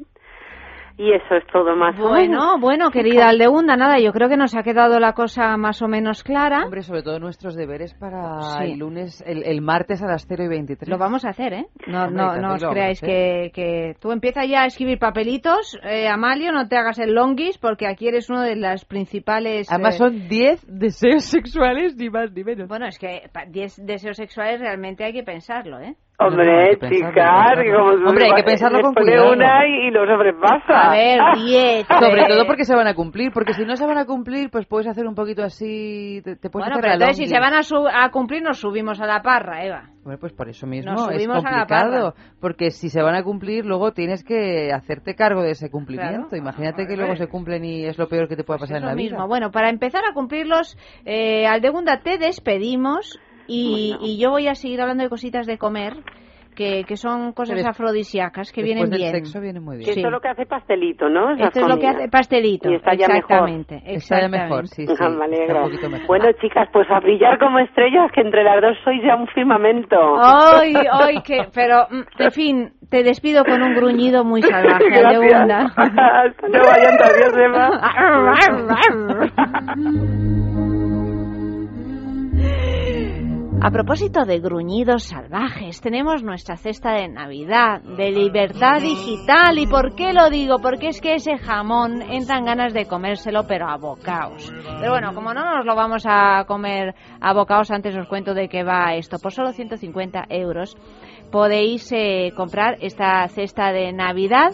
Q: Y eso es todo más o menos.
A: Bueno, bueno, querida Aldegunda, nada, yo creo que nos ha quedado la cosa más o menos clara.
B: Hombre, sobre todo nuestros deberes para
A: Sí.
B: el lunes, el, el martes a las 0 y 23.
A: Lo vamos a hacer, ¿eh? No, no, no os creáis que, que tú empieza ya a escribir papelitos, eh, Amalio, no te hagas el longis porque aquí eres uno de las principales...
B: Además
A: eh,
B: son 10 deseos sexuales, ni más ni menos.
A: Bueno, es que pa- 10 deseos sexuales realmente hay que pensarlo, ¿eh?
Q: Hombre,
B: No, Hombre, hay que pensarlo con cuidado.
Q: una y, y lo sobrepasa.
A: A ver, 10.
B: Sobre
A: eh,
B: todo porque se van a cumplir, porque si no se van a cumplir, pues puedes hacer un poquito así, te, te puedes
A: Bueno,
B: hacer
A: pero entonces si se van a, su- a cumplir nos subimos a la parra, Eva.
B: Bueno, pues por eso mismo
A: Nos
B: es
A: subimos a la
B: complicado, porque si se van a cumplir, luego tienes que hacerte cargo de ese cumplimiento.
A: Claro.
B: Imagínate que luego se cumplen y es lo peor que te pueda pasar en
A: Eso
B: la
A: mismo.
B: vida.
A: Bueno, para empezar a cumplirlos, eh, Aldegunda, te despedimos y, y yo voy a seguir hablando de cositas de comer, que, que son cosas
B: Pero
A: afrodisíacas que
B: Después
A: vienen
B: del
A: bien.
B: sexo viene muy
Q: Que
B: bien.
A: Sí.
Q: esto es lo que hace pastelito, ¿no? Esas
A: Esto es lo que hace pastelito.
Q: Y está ya mejor.
A: exactamente,
B: Está ya mejor, sí, sí.
Q: Ah, me
B: está un poquito mejor.
Q: Bueno, chicas, pues a brillar como estrellas, que entre las dos sois ya un firmamento.
A: Ay, ay, que, pero, mm, en fin, te despido con un gruñido muy salvaje,
Q: Gracias.
A: Aldegunda.
Q: Hasta luego, adiós,
A: A propósito de gruñidos salvajes, tenemos nuestra cesta de Navidad, de libertad digital. ¿Y por qué lo digo? Porque es que ese jamón entran ganas de comérselo, pero a bocaos. Pero bueno, como no nos lo vamos a comer a bocaos, antes os cuento de qué va esto. Por solo 150 euros podéis eh, comprar esta cesta de Navidad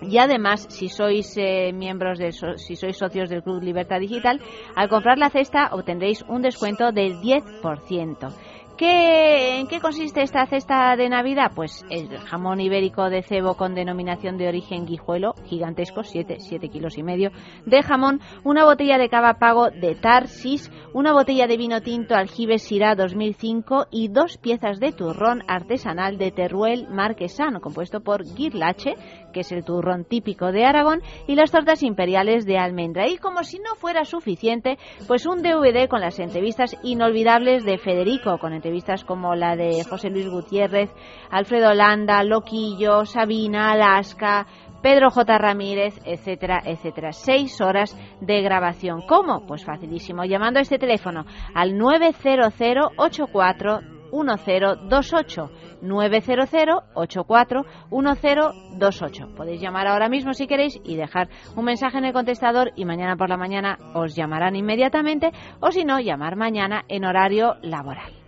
A: y además, si sois eh, miembros de so- si sois socios del Club Libertad Digital, al comprar la cesta obtendréis un descuento del 10%. ¿Qué, ¿En qué consiste esta cesta de Navidad? Pues el jamón ibérico de cebo con denominación de origen guijuelo, gigantesco, 7, kilos y medio, de jamón, una botella de cava pago de Tarsis, una botella de vino tinto Aljibes Syrah 2005 y dos piezas de turrón artesanal de Teruel Marquesano, compuesto por Guirlache, que es el turrón típico de Aragón, y las tortas imperiales de almendra. Y como si no fuera suficiente, pues un DVD con las entrevistas inolvidables de Federico, con entrevistas como la de José Luis Gutiérrez, Alfredo Landa, Loquillo, Sabina, Alaska, Pedro J. Ramírez, etcétera, etcétera. Seis horas de grabación. ¿Cómo? Pues facilísimo. Llamando a este teléfono al 900 84 1028 900 84 1028. Podéis llamar ahora mismo si queréis y dejar un mensaje en el contestador y mañana por la mañana os llamarán inmediatamente o si no, llamar mañana en horario laboral.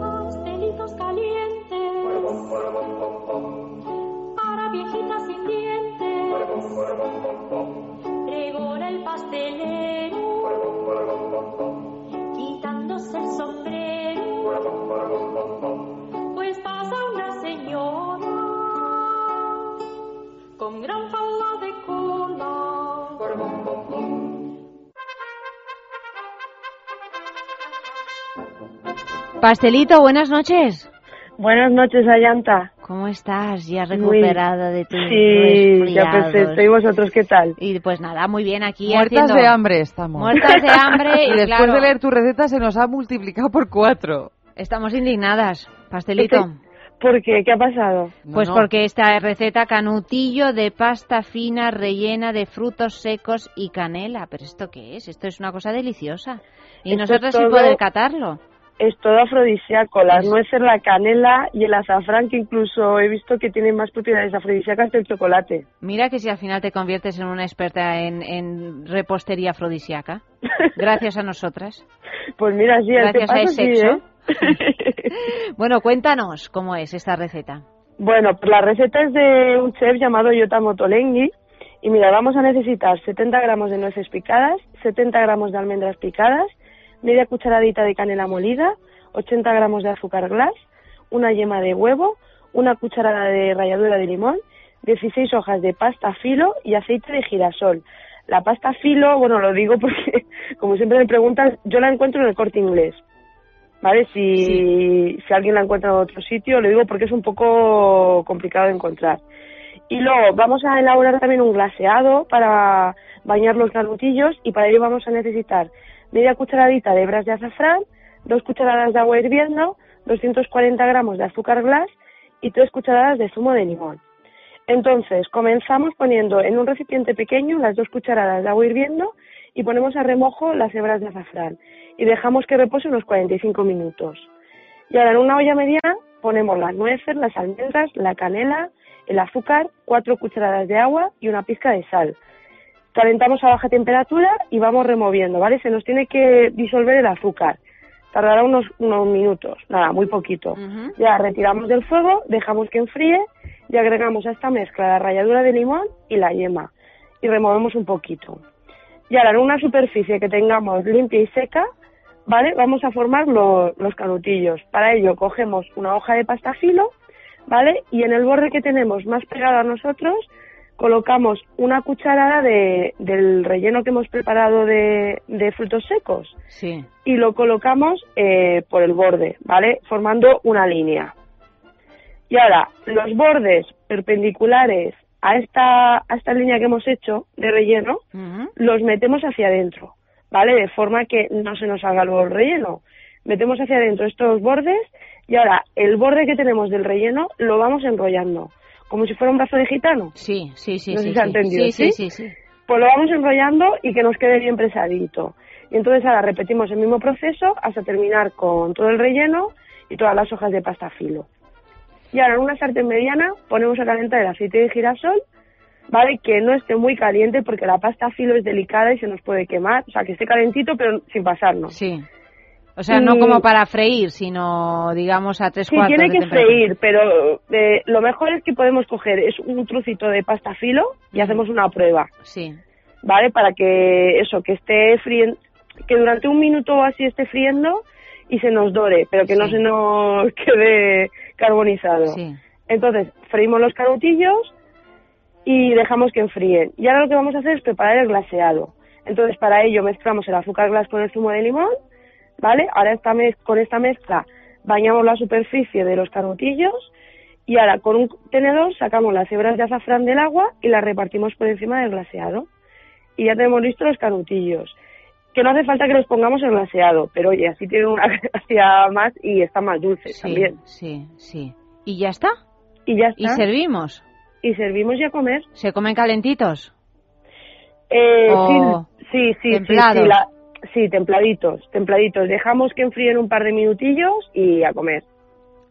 O: Pastelitos calientes. Para viejitas sin dientes. Pregona el pastelero. Quitándose el sombrero. Pues pasa una señora. Con gran falda
A: Pastelito, buenas noches.
R: Buenas noches, Ayanta.
A: ¿Cómo estás? Ya recuperada de tu
R: Sí, ya perfecto. ¿Y vosotros qué tal?
A: Y pues nada, muy bien aquí
B: Muertas
A: haciendo-
B: de hambre estamos.
A: Muertas de hambre y,
B: y después
A: claro,
B: de leer tu receta se nos ha multiplicado por cuatro.
A: Estamos indignadas, pastelito.
R: ¿Por qué? ¿Qué ha pasado?
A: Pues porque esta receta canutillo de pasta fina rellena de frutos secos y canela. ¿Pero esto qué es? Esto es una cosa deliciosa. Y
R: Esto
A: nosotros
R: es
A: sin
R: todo-
A: poder catarlo.
R: Es todo afrodisíaco, las nueces, la canela y el azafrán, que incluso he visto que tienen más propiedades afrodisíacas que el chocolate.
A: Mira que si al final te conviertes en una experta en, en repostería afrodisíaca, gracias a nosotras.
R: Pues mira, sí,
A: gracias a
R: paso sí. ¿eh?
A: bueno, cuéntanos cómo es esta receta.
R: Bueno, pues la receta es de un chef llamado Yota Motolenghi. Y mira, vamos a necesitar 70 gramos de nueces picadas, 70 gramos de almendras picadas, media cucharadita de canela molida, 80 gramos de azúcar glass, una yema de huevo, una cucharada de ralladura de limón, 16 hojas de pasta filo y aceite de girasol. La pasta filo, bueno, lo digo porque, como siempre me preguntan, yo la encuentro en el corte inglés. ¿Vale? Si, si alguien la encuentra en otro sitio, lo digo porque es un poco complicado de encontrar. Y luego vamos a elaborar también un glaseado para bañar los canutillos y para ello vamos a necesitar media cucharadita de hebras de azafrán, dos cucharadas de agua hirviendo, 240 gramos de azúcar glass y tres cucharadas de zumo de limón. Entonces, comenzamos poniendo en un recipiente pequeño las dos cucharadas de agua hirviendo y ponemos a remojo las hebras de azafrán y dejamos que repose unos 45 minutos. Y ahora en una olla mediana ponemos las nueces, las almendras, la canela, el azúcar, cuatro cucharadas de agua y una pizca de sal. Calentamos a baja temperatura y vamos removiendo, ¿vale? Se nos tiene que disolver el azúcar. Tardará unos, unos minutos, nada, muy poquito. Ya retiramos del fuego, dejamos que enfríe y agregamos a esta mezcla la ralladura de limón y la yema y removemos un poquito. Y ahora en una superficie que tengamos limpia y seca, ¿vale? Vamos a formar lo- los canutillos. Para ello cogemos una hoja de pasta filo, ¿vale? Y en el borde que tenemos más pegado a nosotros colocamos una cucharada de, del relleno que hemos preparado de, de frutos secos
A: Sí.
R: y lo colocamos eh, por el borde, ¿vale? Formando una línea. Y ahora, los bordes perpendiculares a esta, a esta línea que hemos hecho de relleno, los metemos hacia adentro, ¿vale? De forma que no se nos salga luego el relleno. Metemos hacia adentro estos bordes y ahora el borde que tenemos del relleno lo vamos enrollando, como si fuera un brazo de gitano.
A: Sí, sí, sí.
R: No sé
A: sí,
R: si se ha
A: sí.
R: entendido,
A: Sí, sí,
R: ¿sí?
A: sí, sí.
R: Pues lo vamos enrollando y que nos quede bien presadito. Y entonces ahora repetimos el mismo proceso hasta terminar con todo el relleno y todas las hojas de pasta filo. Y ahora en una sartén mediana ponemos a calentar el aceite de girasol, ¿vale? Que no esté muy caliente porque la pasta filo es delicada y se nos puede quemar. O sea, que esté calentito pero sin pasarnos.
A: Sí. O sea, no como para freír, sino, digamos, a tres
R: Sí,
A: cuartos
R: tiene que freír, pero eh, lo mejor es que podemos coger es un trocito de pasta filo y hacemos una prueba.
A: Sí.
R: ¿vale? Para que eso, que esté friendo, que durante un minuto o así esté friendo y se nos dore, pero que no se nos quede carbonizado.
A: Sí.
R: Entonces, freímos los canutillos y dejamos que enfríen. Y ahora lo que vamos a hacer es preparar el glaseado. Entonces, para ello mezclamos el azúcar glass con el zumo de limón, ¿vale? Ahora esta mez- con esta mezcla bañamos la superficie de los canutillos y ahora con un tenedor sacamos las hebras de azafrán del agua y las repartimos por encima del glaseado. Y ya tenemos listos los canutillos. Que no hace falta que los pongamos en glaseado, pero oye, así tienen una gracia más y están más dulces
A: Sí,
R: también.
A: sí, sí. ¿Y ya está?
R: Y ya
A: ¿Y
R: está.
A: servimos?
R: Y servimos ya a comer.
A: ¿Se comen calentitos?
R: Eh,
A: O
R: sí, sí, sí, sí,
A: templados.
R: sí, la- sí, templaditos, templaditos. Dejamos que enfríen un par de minutillos y a comer.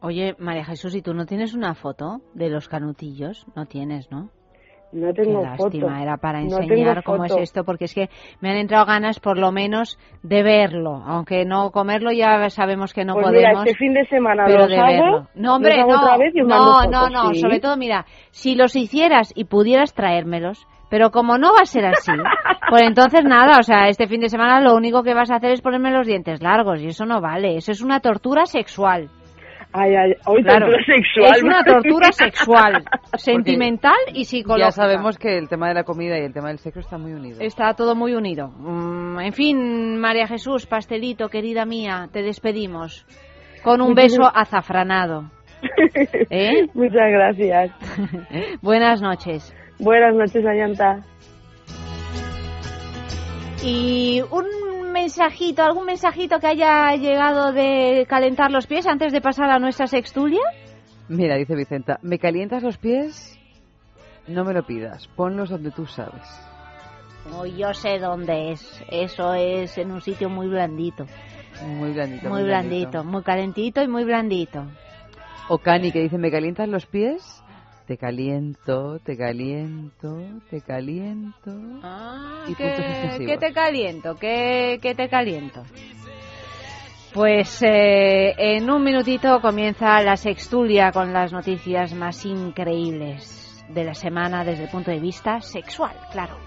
A: Oye, María Jesús, ¿y tú no tienes una foto de los canutillos? No tienes, ¿no?
R: No tengo
A: Qué lástima,
R: foto.
A: era para
R: No
A: enseñar
R: tengo
A: cómo es esto, porque es que me han entrado ganas por lo menos de verlo, aunque no comerlo ya sabemos que no
R: Pues mira,
A: podemos.
R: este fin de semana
A: pero
R: los
A: de
R: hago,
A: verlo. No, hombre,
R: los hago
A: no,
R: otra vez y os
A: no, no,
R: fotos,
A: no,
R: sí.
A: sobre todo, mira, si los hicieras y pudieras traérmelos, pero como no va a ser así, pues entonces nada, o sea, este fin de semana lo único que vas a hacer es ponerme los dientes largos y eso no vale, eso es una tortura sexual.
R: Ay, ay, hoy
A: Claro,
R: tortura sexual.
A: Es una tortura sexual, sentimental y psicológica.
B: Ya sabemos que el tema de la comida y el tema del sexo están muy unidos.
A: Está todo muy unido. Mm, en fin, María Jesús, pastelito, querida mía, te despedimos con un beso azafranado. ¿Eh?
R: Muchas gracias.
A: Buenas noches.
R: Buenas noches, Ayanta.
A: Y un mensajito, algún mensajito que haya llegado de calentar los pies antes de pasar a nuestra sextulia.
B: Mira, dice Vicenta, ¿me calientas los pies? No me lo pidas, ponlos donde tú sabes.
A: Oh, yo sé dónde es. Eso es en un sitio muy blandito.
B: Muy blandito.
A: Muy blandito, muy calentito y muy blandito.
B: O Cani que dice, ¿me calientas los pies? Te caliento, te caliento, te caliento. y puntos
A: ¿Qué,
B: suspensivos.
A: qué te caliento? ¿Qué, qué te caliento? Pues eh, en un minutito comienza la sextulia con las noticias más increíbles de la semana desde el punto de vista sexual, claro.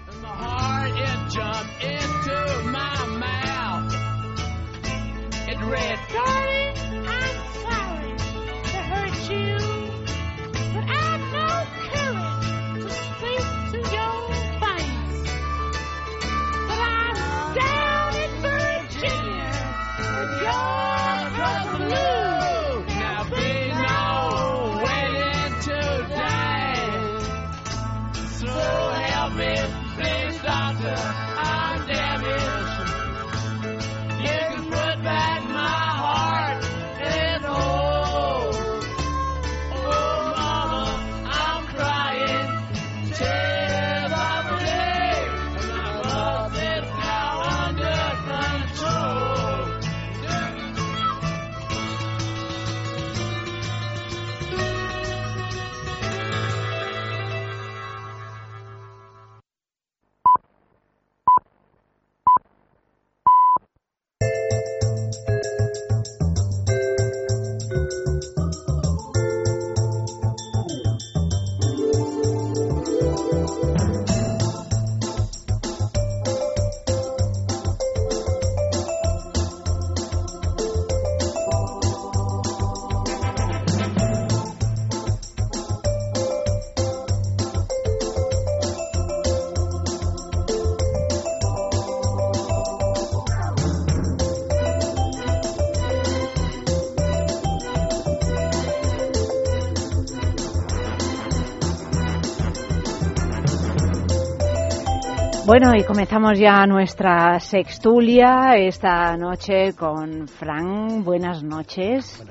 A: Bueno, y comenzamos ya nuestra sextulia esta noche con Fran. Buenas noches.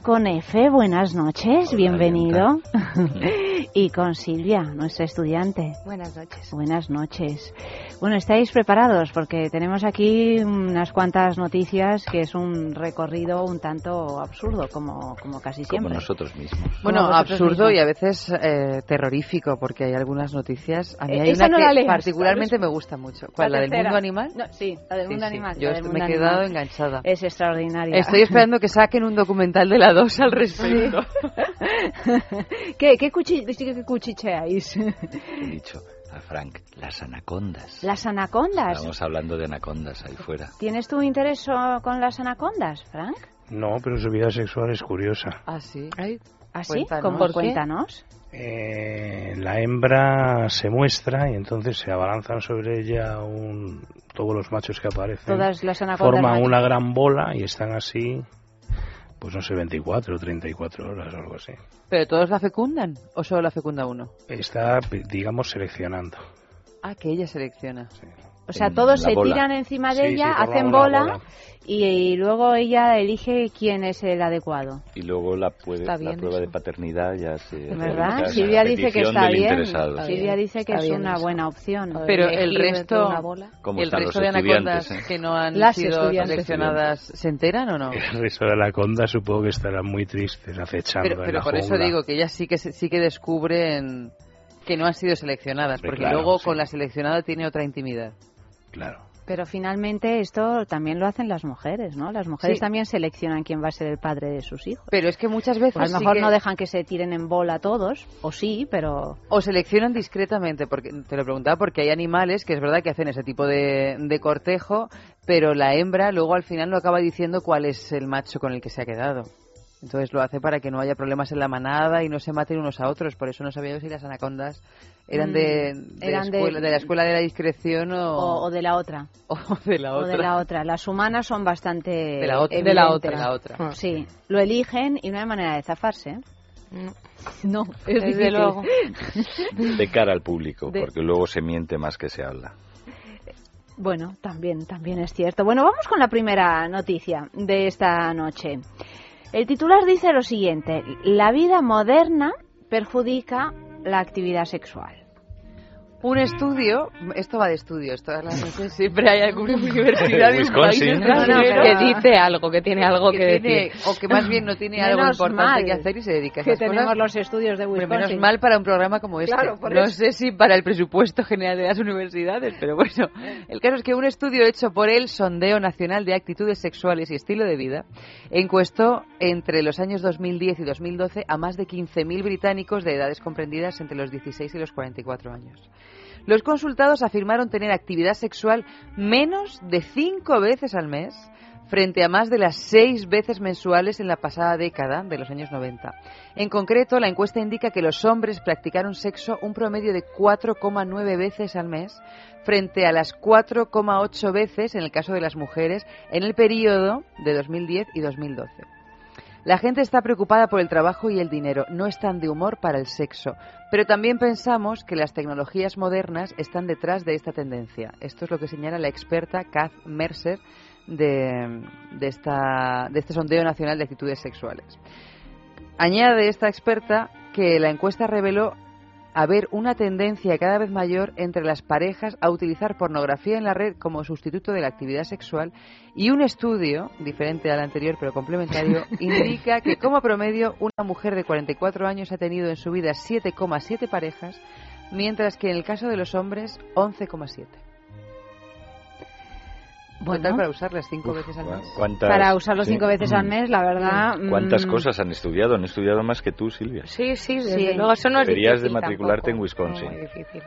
A: Con Efe, buenas noches, bienvenido. y con Silvia, nuestra estudiante.
S: Buenas noches.
A: Buenas noches. Bueno, ¿estáis preparados? Porque tenemos aquí unas cuantas noticias que es un recorrido un tanto absurdo, como, como casi
N: Como
A: siempre.
N: nosotros mismos.
B: Bueno,
A: Como
B: absurdo
A: mismos.
B: y a veces eh, terrorífico, porque hay algunas noticias. A mí
A: Eh,
B: hay una
A: no la
B: que
A: leas,
B: particularmente
A: ¿sabes?
B: me gusta mucho. ¿Cuál? ¿La, del
A: tercera.
B: mundo animal?
A: No, sí, la del
B: Sí,
A: mundo
B: sí.
A: animal.
B: Yo
A: la del
B: me he
A: mundo
B: quedado
A: animal.
B: enganchada.
A: Es extraordinaria.
B: Estoy esperando que saquen un documental de la 2 al respecto.
A: ¿Qué, qué, cuchi- qué cuchicheáis?
N: He dicho,
S: Frank. Las anacondas.
A: Las anacondas.
S: Estamos hablando de anacondas ahí fuera.
A: ¿Tienes tu interés con las anacondas, Frank?
T: No, pero su vida sexual es curiosa.
B: Ah, sí.
A: ¿Ah, sí?
B: Cuéntanos.
A: ¿Cómo?
B: ¿Por qué?
A: Cuéntanos.
T: Eh, la hembra se muestra y entonces se abalanzan sobre ella un- todos los machos que aparecen.
A: Todas las anacondas
T: Forman
A: machos.
T: una gran bola y están así, pues no sé, 24 o 34 horas o algo así.
B: ¿Pero todos la fecundan o solo la fecunda uno?
T: Está, digamos, seleccionando.
B: Ah, que ella selecciona.
A: O sea, todos se
T: bola.
A: tiran encima de
T: Sí,
A: ella,
T: sí,
A: hacen bola,
T: bola.
A: Y, y luego ella elige quién es el adecuado.
S: Y luego la, puede- la prueba
A: eso.
S: de paternidad ya se...
A: ¿Verdad? Silvia dice que está bien. Silvia dice que
U: Está
A: es
U: bien
A: una
U: eso.
A: buena opción.
B: Pero el resto,
U: dentro de una bola.
S: ¿Cómo
B: el resto de anacondas
S: eh?
B: que no han
A: Las
B: sido seleccionadas, ¿se enteran o no?
T: El resto de la conda supongo que estarán muy tristes, acechando
B: Pero,
T: en
B: pero
T: la
B: por eso digo que ellas sí que se- sí que descubren que no han sido seleccionadas, porque
T: claro,
B: luego
T: sí.
B: con la seleccionada tiene otra intimidad.
T: Claro.
A: Pero finalmente esto también lo hacen las mujeres, ¿no? Las mujeres
B: Sí.
A: también seleccionan quién va a ser el padre de sus hijos.
B: Pero es que muchas veces
A: Pues a lo
B: sí
A: mejor
B: que-
A: no dejan que se tiren en bola todos, o sí, pero...
B: O seleccionan discretamente, porque te lo preguntaba porque hay animales que es verdad que hacen ese tipo de, de cortejo, pero la hembra luego al final no acaba diciendo cuál es el macho con el que se ha quedado. Entonces lo hace para que no haya problemas en la manada y no se maten unos a otros. Por eso no sabía yo si las anacondas eran de,
A: Mm,
B: de,
A: eran de-
B: escuela- de la escuela de la discreción o,
A: O, o de la otra.
B: o de la
A: O
B: otra.
A: de la otra. Las humanas son bastante
B: De la otra. De la otra. De la otra.
A: Sí, lo eligen y no hay manera de zafarse. ¿eh? No, es
U: Desde
A: difícil.
U: luego.
S: De cara al público,
A: De-
S: porque luego se miente más que se habla.
A: Bueno, también, también es cierto. Bueno, vamos con la primera noticia de esta noche. El titular dice lo siguiente: la vida moderna perjudica la actividad sexual.
B: Un estudio, esto va de estudios, todas las noches siempre hay alguna universidad de un país
S: Wisconsin.
B: extranjero
U: que dice algo, que tiene algo que,
B: que tiene-
U: decir.
B: o que más bien no tiene algo importante que hacer y se dedica a
A: que
B: esas
A: tenemos
B: cosas.
A: los estudios de Wisconsin.
B: menos mal para un programa como este.
A: Claro,
B: no
A: eso.
B: sé si para el presupuesto general de las universidades, pero bueno. El caso es que un estudio hecho por el Sondeo Nacional de Actitudes Sexuales y Estilo de Vida encuestó entre los años 2010 y 2012 a más de 15.000 británicos de edades comprendidas entre los 16 y los 44 años. Los consultados afirmaron tener actividad sexual menos de cinco veces al mes frente a más de las seis veces mensuales en la pasada década de los años 90. En concreto, la encuesta indica que los hombres practicaron sexo un promedio de 4,9 veces al mes frente a las 4,8 veces en el caso de las mujeres en el periodo de 2010 y 2012. La gente está preocupada por el trabajo y el dinero, no están de humor para el sexo, pero también pensamos que las tecnologías modernas están detrás de esta tendencia. Esto es lo que señala la experta Kath Mercer de, esta, de este sondeo nacional de actitudes sexuales. Añade esta experta que la encuesta reveló haber una tendencia cada vez mayor entre las parejas a utilizar pornografía en la red como sustituto de la actividad sexual y un estudio, diferente al anterior pero complementario, indica que como promedio una mujer de 44 años ha tenido en su vida 7,7 parejas, mientras que en el caso de los hombres 11,7. Total para usarlas cinco
S: Uf,
B: veces al mes.
S: ¿cuántas-
A: Para usarlo
S: sí.
A: cinco veces al
S: Mm.
A: mes, la verdad.
S: ¿Cuántas
A: mm,
S: cosas han estudiado? Han estudiado más que tú, Silvia.
U: Sí, sí, desde
A: Sí.
U: luego. Eso no es
S: Deberías de
U: difícil
S: matricularte en
U: tampoco.
S: Wisconsin.
U: No, muy difícil.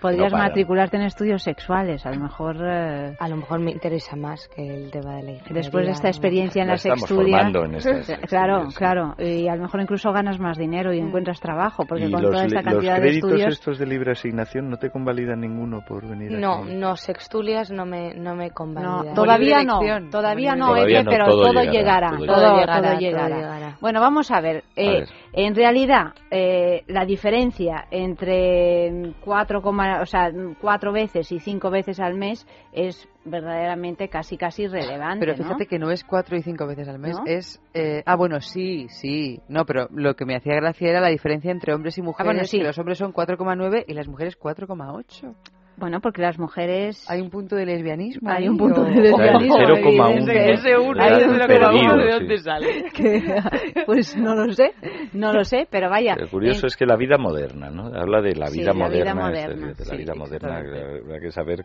A: Podrías
S: No
A: matricularte en estudios sexuales, a lo mejor. eh,
U: A lo mejor me interesa más que el tema de la ingeniería.
A: Después de esta
U: ¿no?
A: experiencia en
S: La
A: Sextudia,
S: formando en estas
A: claro, claro, y a lo mejor incluso ganas más dinero y encuentras trabajo, porque
S: y
A: con
S: los,
A: toda esta
S: los
A: cantidad de
S: créditos
A: estudios,
S: estos de libre asignación no te convalidan ninguno por venir
U: No,
S: aquí?
U: no, sextulias no me, no me
A: no, todavía no, todavía no,
S: Todavía no,
A: pero
S: todo
A: todo,
S: llegará,
A: llegará,
S: todo
A: todo,
U: llegará.
A: todo. Bueno, vamos a ver, eh,
S: ver.
A: en realidad eh, la diferencia entre cuatro, o sea, cuatro veces y cinco veces al mes es verdaderamente casi casi irrelevante,
B: Pero
A: ¿no?
B: fíjate que no es cuatro y cinco veces al mes,
A: ¿No?
B: es... eh, ah, bueno, sí, sí. No, pero lo que me hacía gracia era la diferencia entre hombres y mujeres,
A: Ah, bueno, sí.
B: que los hombres son 4,9 y las mujeres 4,8.
A: Bueno, porque las mujeres
B: Hay un punto de lesbianismo.
A: Hay un punto de lesbianismo.
S: O sea, el 0,1
A: evidente.
B: Ese uno,
A: Hay
B: ese
A: un
B: 0,1,
S: perdido,
B: ¿de
S: sí.
B: dónde sale?
A: que- pues no lo sé, no lo sé, pero vaya.
S: Lo curioso
A: eh,
S: es que la vida moderna, ¿no? Habla de la
A: Sí,
S: vida
A: la vida
S: moderna,
A: moderna,
S: es de la
A: sí,
S: vida moderna, habrá que saber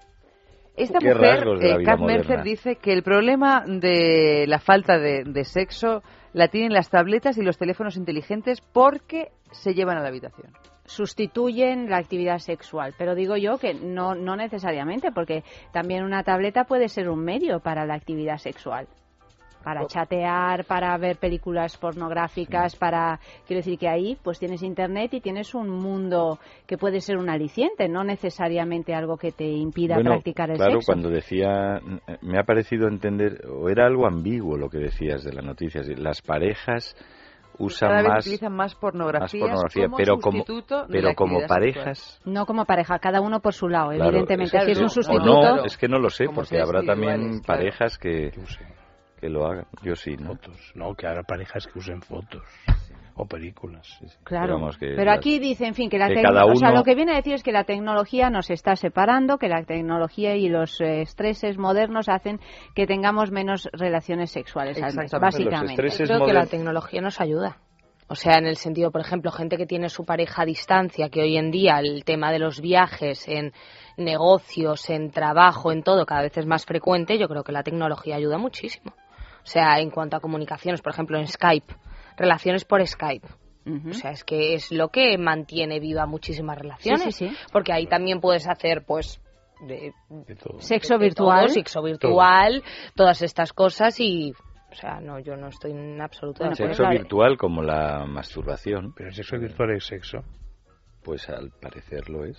B: Esta
S: ¿Qué
B: mujer,
S: rasgos de la
B: eh,
S: vida
B: Kath Mercer,
S: moderna?
B: dice que el problema de la falta de, de sexo la tienen las tabletas y los teléfonos inteligentes porque se llevan a la habitación.
A: Sustituyen la actividad sexual. Pero digo yo que no, no necesariamente, porque también una tableta puede ser un medio para la actividad sexual. Para chatear, para ver películas pornográficas, para... Quiero decir que ahí pues tienes internet y tienes un mundo que puede ser un aliciente, no necesariamente algo que te impida
S: Bueno,
A: practicar el
S: claro,
A: sexo.
S: cuando decía, me ha parecido entender, o era algo ambiguo lo que decías de la noticia, si las parejas usan
B: Cada vez
S: más,
B: utilizan más
S: más pornografía,
B: como
S: pero como,
B: sustituto de
S: pero como parejas,
A: No como pareja, cada uno por su lado,
S: claro,
A: evidentemente.
S: es
A: Si es un sustituto...
S: no, es que no lo sé,
T: Como
S: porque habrá también
T: claro.
S: parejas que, que lo hagan. Yo sí, ¿no?
T: No, que habrá parejas que usen fotos o películas.
A: Claro,
S: que
A: pero
S: las-
A: aquí dice, en fin, que la
S: que cada
A: o sea,
S: uno-
A: lo que viene a decir es que la tecnología nos está separando, que la tecnología y los eh, estreses modernos hacen que tengamos menos relaciones sexuales, al mes, básicamente.
V: Yo creo que la tecnología nos ayuda. O sea, en el sentido, por ejemplo, gente que tiene su pareja a distancia, que hoy en día el tema de los viajes en negocios, en trabajo, en todo, cada vez es más frecuente, yo creo que la tecnología ayuda muchísimo. O sea, en cuanto a comunicaciones, por ejemplo, en Skype, relaciones por Skype. O sea, es que es lo que mantiene viva muchísimas relaciones.
A: Sí, sí, sí.
V: Porque ahí también puedes hacer, pues, de,
A: Sexo
V: de
A: virtual.
V: todo, sexo virtual, todas estas cosas y, o sea, no, yo no estoy en absoluto de acuerdo.
S: sexo virtual como la masturbación.
T: Pero el sexo virtual es sexo.
S: Pues al parecer lo es.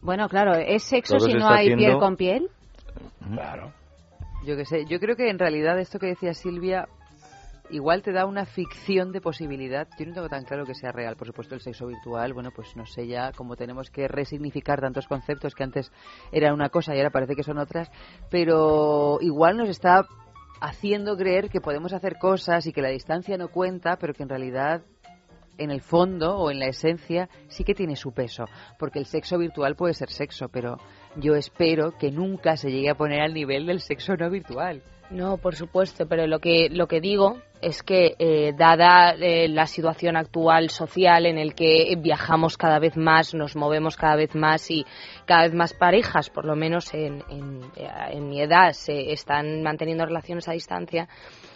A: Bueno, claro, ¿es sexo
S: Todo
A: si
S: se
A: no hay piel con piel?
T: Claro.
B: Yo que sé, yo creo que en realidad esto que decía Silvia igual te da una ficción de posibilidad. Yo no tengo tan claro que sea real. Por supuesto, el sexo virtual, bueno, pues no sé ya cómo tenemos que resignificar tantos conceptos que antes eran una cosa y ahora parece que son otras, pero igual nos está haciendo creer que podemos hacer cosas y que la distancia no cuenta, pero que en realidad en el fondo o en la esencia sí que tiene su peso, porque el sexo virtual puede ser sexo, pero yo espero que nunca se llegue a poner al nivel del sexo no virtual.
V: No, por supuesto, pero lo que lo que digo es que eh, dada eh, la situación actual social en el que viajamos cada vez más, nos movemos cada vez más y cada vez más parejas, por lo menos en, en, eh, en mi edad, se están manteniendo relaciones a distancia.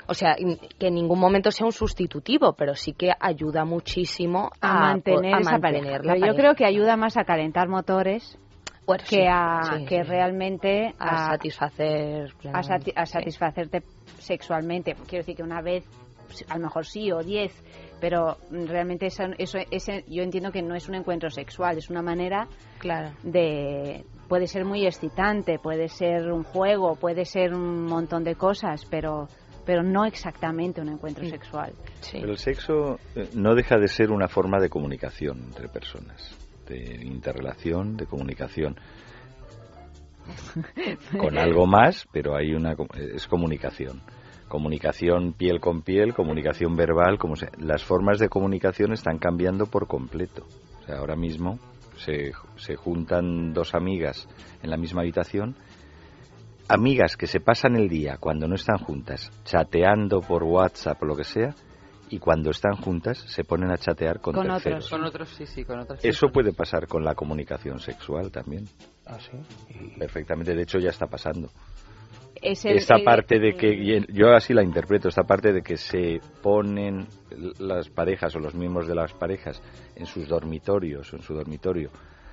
V: O sea, que en ningún momento sea un sustitutivo, pero sí que ayuda muchísimo
A: a,
V: a,
A: mantener
V: a
A: esa pareja.
V: la
A: Pero yo
V: pareja.
A: creo que ayuda más a calentar motores que
V: sí,
A: a
V: sí,
A: que
V: sí.
A: realmente
V: A satisfacer
A: a,
V: plenamente,
A: sati- a
V: sí.
A: satisfacerte sexualmente. Quiero decir que una vez a lo mejor sí o diez, pero realmente eso, eso ese, yo entiendo que no es un encuentro sexual, es una manera
V: Claro.
A: de puede ser muy excitante, puede ser un juego, puede ser un montón de cosas, pero pero no exactamente un encuentro sexual.
S: Pero el sexo eh, no deja de ser una forma de comunicación entre personas, de interrelación, de comunicación. Con algo más, pero hay una es comunicación. Comunicación piel con piel, comunicación verbal, como se- las formas de comunicación están cambiando por completo. O sea, ahora mismo se, se juntan dos amigas en la misma habitación amigas que se pasan el día cuando no están juntas chateando por WhatsApp o lo que sea y cuando están juntas se ponen a chatear con,
B: Con
S: terceros.
B: otros, con otros, sí, sí, con otras
S: Eso
B: personas.
S: puede pasar con la comunicación sexual también.
T: Ah, sí.
S: Perfectamente, de hecho ya está pasando.
A: Es el-
S: esta
A: el-
S: parte de que, yo así la interpreto, esta parte de que se ponen las parejas o los miembros de las parejas en sus dormitorios o en su dormitorio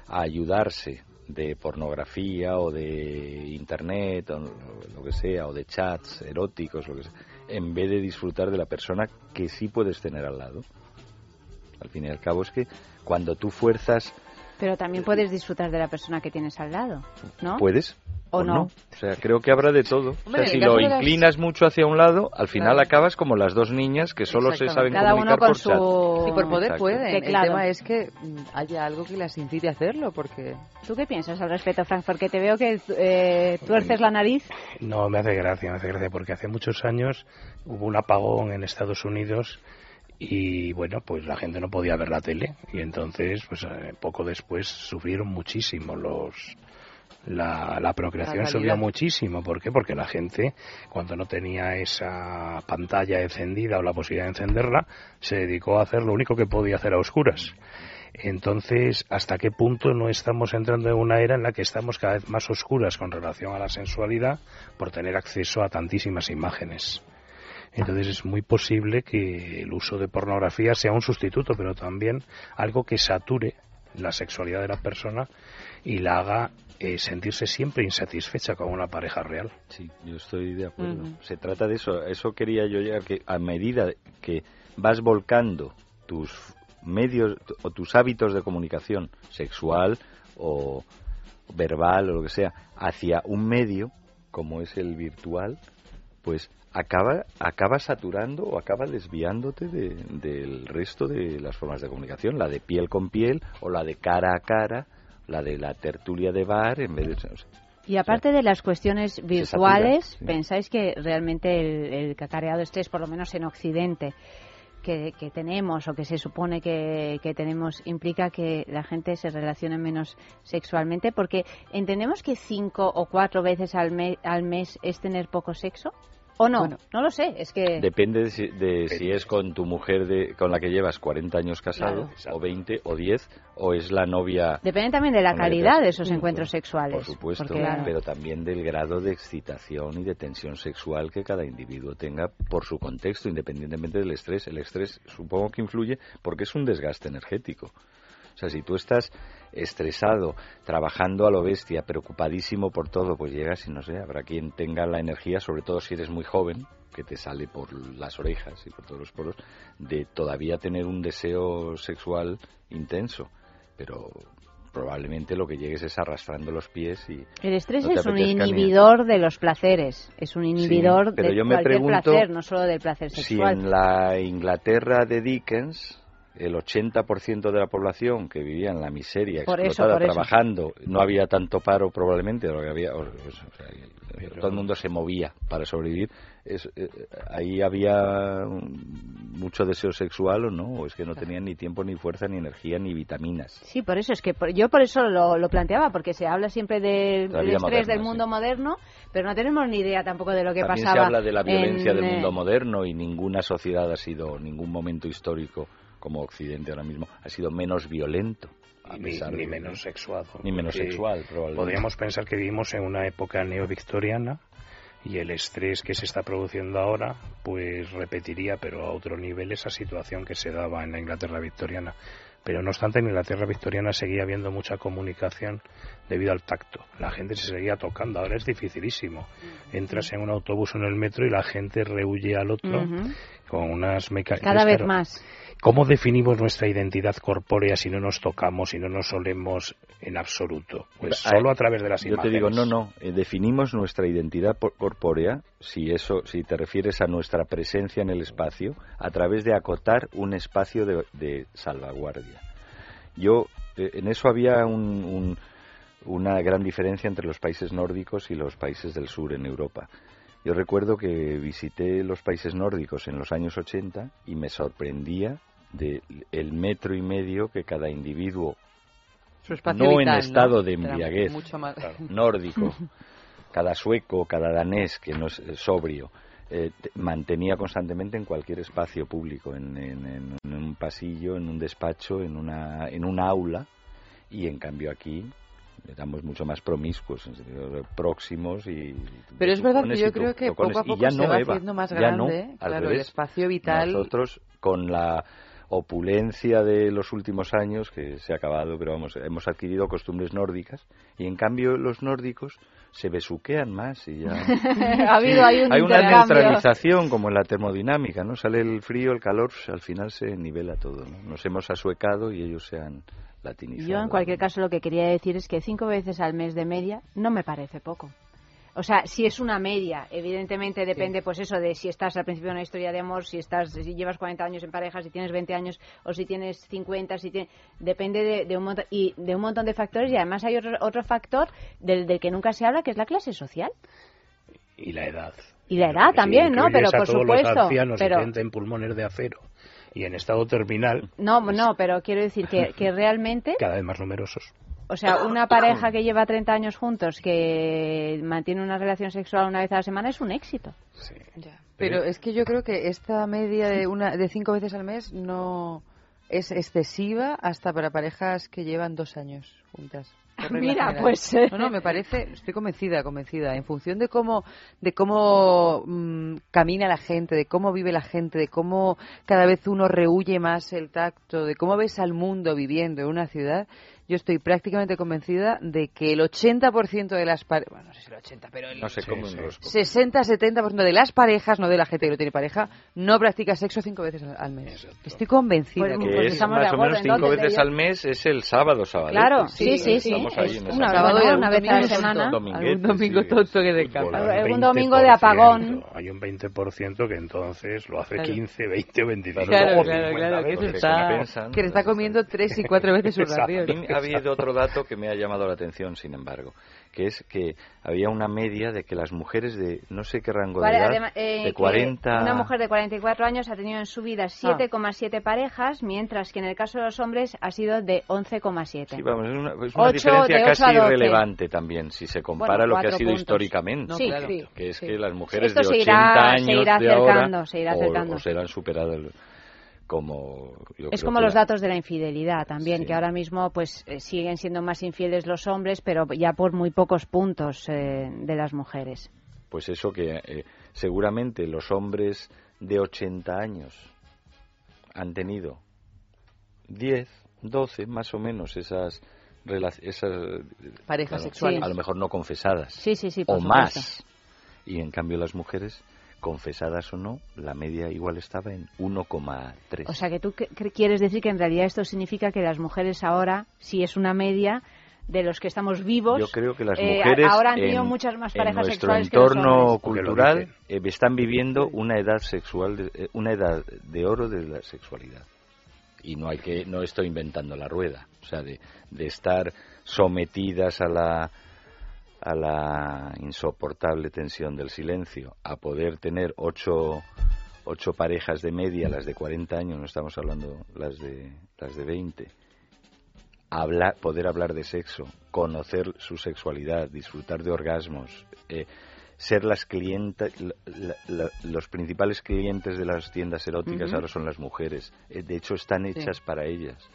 S: a ayudarse de pornografía o de internet o lo que sea, o de chats eróticos, lo que sea, en vez de disfrutar de la persona que sí puedes tener al lado. Al fin y al cabo es que cuando tú fuerzas,
A: Pero también puedes disfrutar de la persona que tienes al lado, ¿no?
S: puedes
A: ¿O no?
S: O sea, creo que habrá de todo.
A: Hombre,
S: o sea, si
A: el
S: lo
A: las-
S: inclinas mucho hacia un lado, al final
B: Claro.
S: acabas como las dos niñas que solo se saben
A: Cada uno
S: comunicar
A: con
S: por
A: su-
S: chat.
B: Sí, por poder
S: Exacto.
B: pueden. El
A: Teclado.
B: tema es que haya algo que las incite a hacerlo, porque...
A: ¿Tú qué piensas al respecto, Frank? Porque te veo que eh, tuerces la nariz.
T: No, me hace gracia, me hace gracia, porque hace muchos años hubo un apagón en Estados Unidos y bueno, pues la gente no podía ver la tele y entonces, pues eh, poco después sufrieron muchísimo los... La, la procreación
B: La
T: subió muchísimo. ¿Por qué? Porque la gente, cuando no tenía esa pantalla encendida o la posibilidad de encenderla, se dedicó a hacer lo único que podía hacer a oscuras. Entonces, ¿hasta qué punto no estamos entrando en una era en la que estamos cada vez más oscuras con relación a la sensualidad por tener acceso a tantísimas imágenes? Entonces es muy posible que el uso de pornografía sea un sustituto, pero también algo que sature la sexualidad de la persona y la haga eh, sentirse siempre insatisfecha con una pareja real.
S: Sí, yo estoy de acuerdo. Se trata de eso. Eso quería yo llegar, que a medida que vas volcando tus medios o tus hábitos de comunicación sexual o verbal o lo que sea hacia un medio como es el virtual, pues acaba, acaba saturando o acaba desviándote del resto de las formas de comunicación, la de piel con piel o la de cara a cara, la de la tertulia de bar en vez de...
A: y aparte de las cuestiones virtuales, ¿pensáis que realmente el, el cacareado estrés, por lo menos en Occidente, que, tenemos o que se supone que, que, tenemos implica que la gente se relacione menos sexualmente? Porque entendemos que cinco o cuatro veces al, al mes es tener poco sexo. ¿O no? no lo sé, es que...
S: Depende de si, es con tu mujer de, con la que llevas 40 años casado, o 20, o 10, o es la novia...
A: Depende también de la calidad de esos encuentros sexuales.
S: Por supuesto, pero también del grado de excitación y de tensión sexual que cada individuo tenga por su contexto, independientemente del estrés. El estrés supongo que influye porque es un desgaste energético. O sea, si tú estás estresado, trabajando a lo bestia, preocupadísimo por todo, pues llegas y no sé, habrá quien tenga la energía, sobre todo si eres muy joven, que te sale por las orejas y por todos los poros, de todavía tener un deseo sexual intenso. Pero probablemente lo que llegues es arrastrando los pies y
A: el estrés es un inhibidor de los placeres es un inhibidor de cualquier placer no solo del placer sexual
S: si en la Inglaterra de Dickens el 80% de la población que vivía en la miseria, explotada, trabajando, no había tanto paro probablemente, lo que había, todo el mundo se movía para sobrevivir. Es, eh, ahí había mucho deseo sexual o no, o es que no tenían ni tiempo, ni fuerza, ni energía, ni vitaminas.
A: Sí, por eso es que yo por eso lo, planteaba, porque se habla siempre del, estrés del mundo moderno, pero no tenemos ni idea tampoco de lo que
S: También
A: pasaba.
S: Se habla de la violencia del
A: eh,
S: mundo moderno y ninguna sociedad ha sido, ningún momento histórico como Occidente ahora mismo, ha sido menos violento.
T: ni, menos sexuado.
S: Ni menos sexual, probablemente.
T: Podríamos pensar que vivimos en una época neovictoriana y el estrés que se está produciendo ahora, pues repetiría, pero a otro nivel, esa situación que se daba en la Inglaterra victoriana. Pero no obstante, en Inglaterra victoriana seguía habiendo mucha comunicación debido al tacto. La gente se seguía tocando. Ahora es dificilísimo. Entras en un autobús o en el metro y la gente rehuye al otro con unas mecánicas.
A: Cada vez más.
T: ¿Cómo definimos nuestra identidad corpórea si no nos tocamos, si no nos solemos en absoluto? Pues solo a través de las
S: Yo te digo, no, no. Eh, definimos nuestra identidad corpórea, si eso, si te refieres a nuestra presencia en el espacio, a través de acotar un espacio de, salvaguardia. Yo, eh, en eso había una gran diferencia entre los países nórdicos y los países del sur en Europa. Yo recuerdo que visité los países nórdicos en los años 80 y me sorprendía del el metro y medio que cada individuo, no en estado de embriaguez, nórdico, cada sueco, cada danés que no es sobrio, eh, mantenía constantemente en cualquier espacio público, en, en, un pasillo, en un despacho, en una, en un aula, y en cambio aquí estamos mucho más promiscuos, próximos y...
B: Pero es verdad que yo creo que poco a poco se va haciendo más grande, claro, el espacio vital...
S: Nosotros, con la opulencia de los últimos años, que se ha acabado, pero vamos, hemos adquirido costumbres nórdicas, y en cambio los nórdicos se besuquean más y ya...
A: ha habido, hay, un
S: hay una neutralización como en la termodinámica, ¿no? Sale el frío, el calor, al final se nivela todo, ¿no? Nos hemos asuecado y ellos se han latinizado.
A: Yo en cualquier caso lo que quería decir es que cinco veces al mes de media no me parece poco. O sea, si es una media, evidentemente depende, pues eso, de si estás al principio de una historia de amor, si estás, si llevas 40 años en pareja, si tienes 20 años o si tienes 50, si depende de, un montón y de un montón de factores y además hay otro, otro factor del, del que nunca se habla, que es la clase social.
T: Y la edad.
A: Y la edad también, ¿no? Pero por supuesto.
T: Los ancianos pero... en pulmones de acero y en estado terminal.
A: No, no, pero quiero decir que, que realmente.
T: Cada vez más numerosos.
A: O sea, una pareja que lleva 30 años juntos, que mantiene una relación sexual una vez a la semana, es un éxito.
T: Sí.
B: Pero es que yo creo que esta media de, una, de cinco veces al mes no es excesiva hasta para parejas que llevan dos años juntas.
A: Mira, pues eh.
B: no, no, me parece, estoy convencida, convencida. En función de cómo, de cómo mm, camina la gente, de cómo vive la gente, de cómo cada vez uno rehuye más el tacto, de cómo ves al mundo viviendo en una ciudad, yo estoy prácticamente convencida de que el 80% de las parejas, bueno, no sé si el 80, pero el
S: No sé cómo un rosco.
B: 60-70% de las parejas, no de la gente que no tiene pareja, no practica sexo cinco veces al- mes. Estoy convencida.
A: Pues,
B: que-
S: es más o menos cinco veces al mes, es el sábado, sábado.
A: Claro, sí, sí, sí.
S: Estamos ahí en
A: una sábado y una vez a la
B: domingo
A: semana.
B: Algún domingo
S: sí,
B: tonto que de capa.
T: 20%,
A: domingo de apagón.
T: Hay un 20% que entonces lo hace
B: Claro.
T: 15, 20 o 25
B: Claro, claro,
T: 50
B: claro, que, está, le está comiendo tres y cuatro veces su
T: Exacto.
B: ración.
S: Habido otro dato que me ha llamado la atención, sin embargo, que es que había una media de que las mujeres de no sé qué rango de
A: Vale,
S: edad,
A: además, eh,
S: de
A: que
S: 40...
A: Una mujer de 44 años ha tenido en su vida 7,7 parejas, mientras que en el caso de los hombres ha sido de 11,7.
S: Sí, vamos, es una, es una
A: Ocho,
S: diferencia
A: de
S: casi irrelevante también, si se compara
A: Bueno,
S: lo que ha sido
A: puntos.
S: históricamente.
A: No, Sí, claro.
S: que es
A: sí.
S: que las mujeres
A: Esto
S: de
A: se
S: 80
A: irá-
S: años
A: se irá
S: de ahora
A: acercando, se irá
S: o-
A: acercando.
S: o serán superadas como... yo
A: Es
S: creo
A: como
S: que
A: los
S: la-
A: datos de la infidelidad también, que ahora mismo pues eh, siguen siendo más infieles los hombres, pero ya por muy pocos puntos eh, de las mujeres.
S: Pues eso que eh, seguramente los hombres de 80 años han tenido 10, 12 más o menos esas esas
B: Parejas sexuales.
S: a lo mejor no confesadas
A: Sí, sí, sí, por
S: o
A: supuesto.
S: más y en cambio las mujeres confesadas o no la media igual estaba en 1,3
A: O sea que tú quieres decir que en realidad esto significa que las mujeres ahora, si es una media de los que estamos vivos,
S: Yo creo que las
A: eh,
S: mujeres
A: ahora han tenido
S: en,
A: muchas más
S: en
A: parejas
S: nuestro
A: sexuales que los
S: entorno cultural eh, están viviendo una edad sexual, de- eh, una edad de oro de la sexualidad. Y no hay que, no estoy inventando la rueda, o sea, de, de estar sometidas a la a la insoportable tensión del silencio, a poder tener ocho, ocho parejas de media, las de 40 años, no estamos hablando las de las de 20, hablar, poder hablar de sexo, conocer su sexualidad, disfrutar de orgasmos, eh, ser las clientas, la- la- la- los principales clientes de las tiendas eróticas ahora son las mujeres. Eh, de hecho, están hechas para ellas.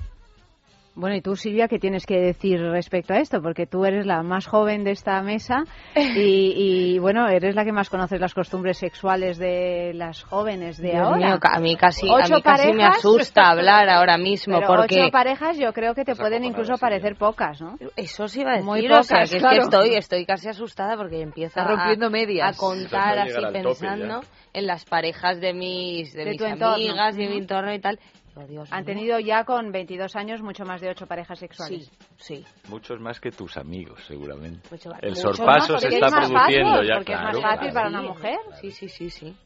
A: Bueno, y tú, Silvia, ¿qué tienes que decir respecto a esto? Porque tú eres la más joven de esta mesa y, y, bueno, eres la que más conoces las costumbres sexuales de las jóvenes de
V: Dios
A: ahora.
V: mío, a mí casi, a mí casi me asusta hablar ahora mismo
A: Pero
V: porque
A: ocho parejas yo creo que te pueden incluso parecer pocas, ¿no?
V: Eso sí iba a decir,
A: Muy
V: o sea,
A: pocas,
V: que es
A: claro.
V: que estoy, estoy casi asustada porque empiezo
B: Está rompiendo
V: a,
B: medias.
V: a contar así
S: es
V: pensando en las parejas de mis, de
A: De
V: mis amigas, de mi entorno y tal. Dios
A: Han
V: mío.
A: tenido ya con 22 años mucho más de ocho parejas sexuales.
V: Sí, sí.
S: Muchos más que tus amigos, seguramente.
V: Mucho más-
S: El
V: mucho
S: sorpaso
V: más,
S: se está
V: es
S: produciendo
V: fácil,
S: ya,
A: porque es más fácil
S: claro.
A: para una mujer.
V: Sí, sí, sí, sí.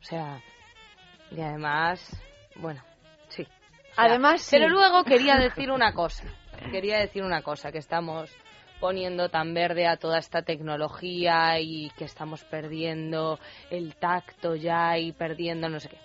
V: O sea, y además, bueno, sí. O sea,
A: Además, sí.
V: Pero luego quería decir una cosa. Quería decir una cosa, que estamos poniendo tan verde a toda esta tecnología y que estamos perdiendo el tacto ya y perdiendo no sé qué.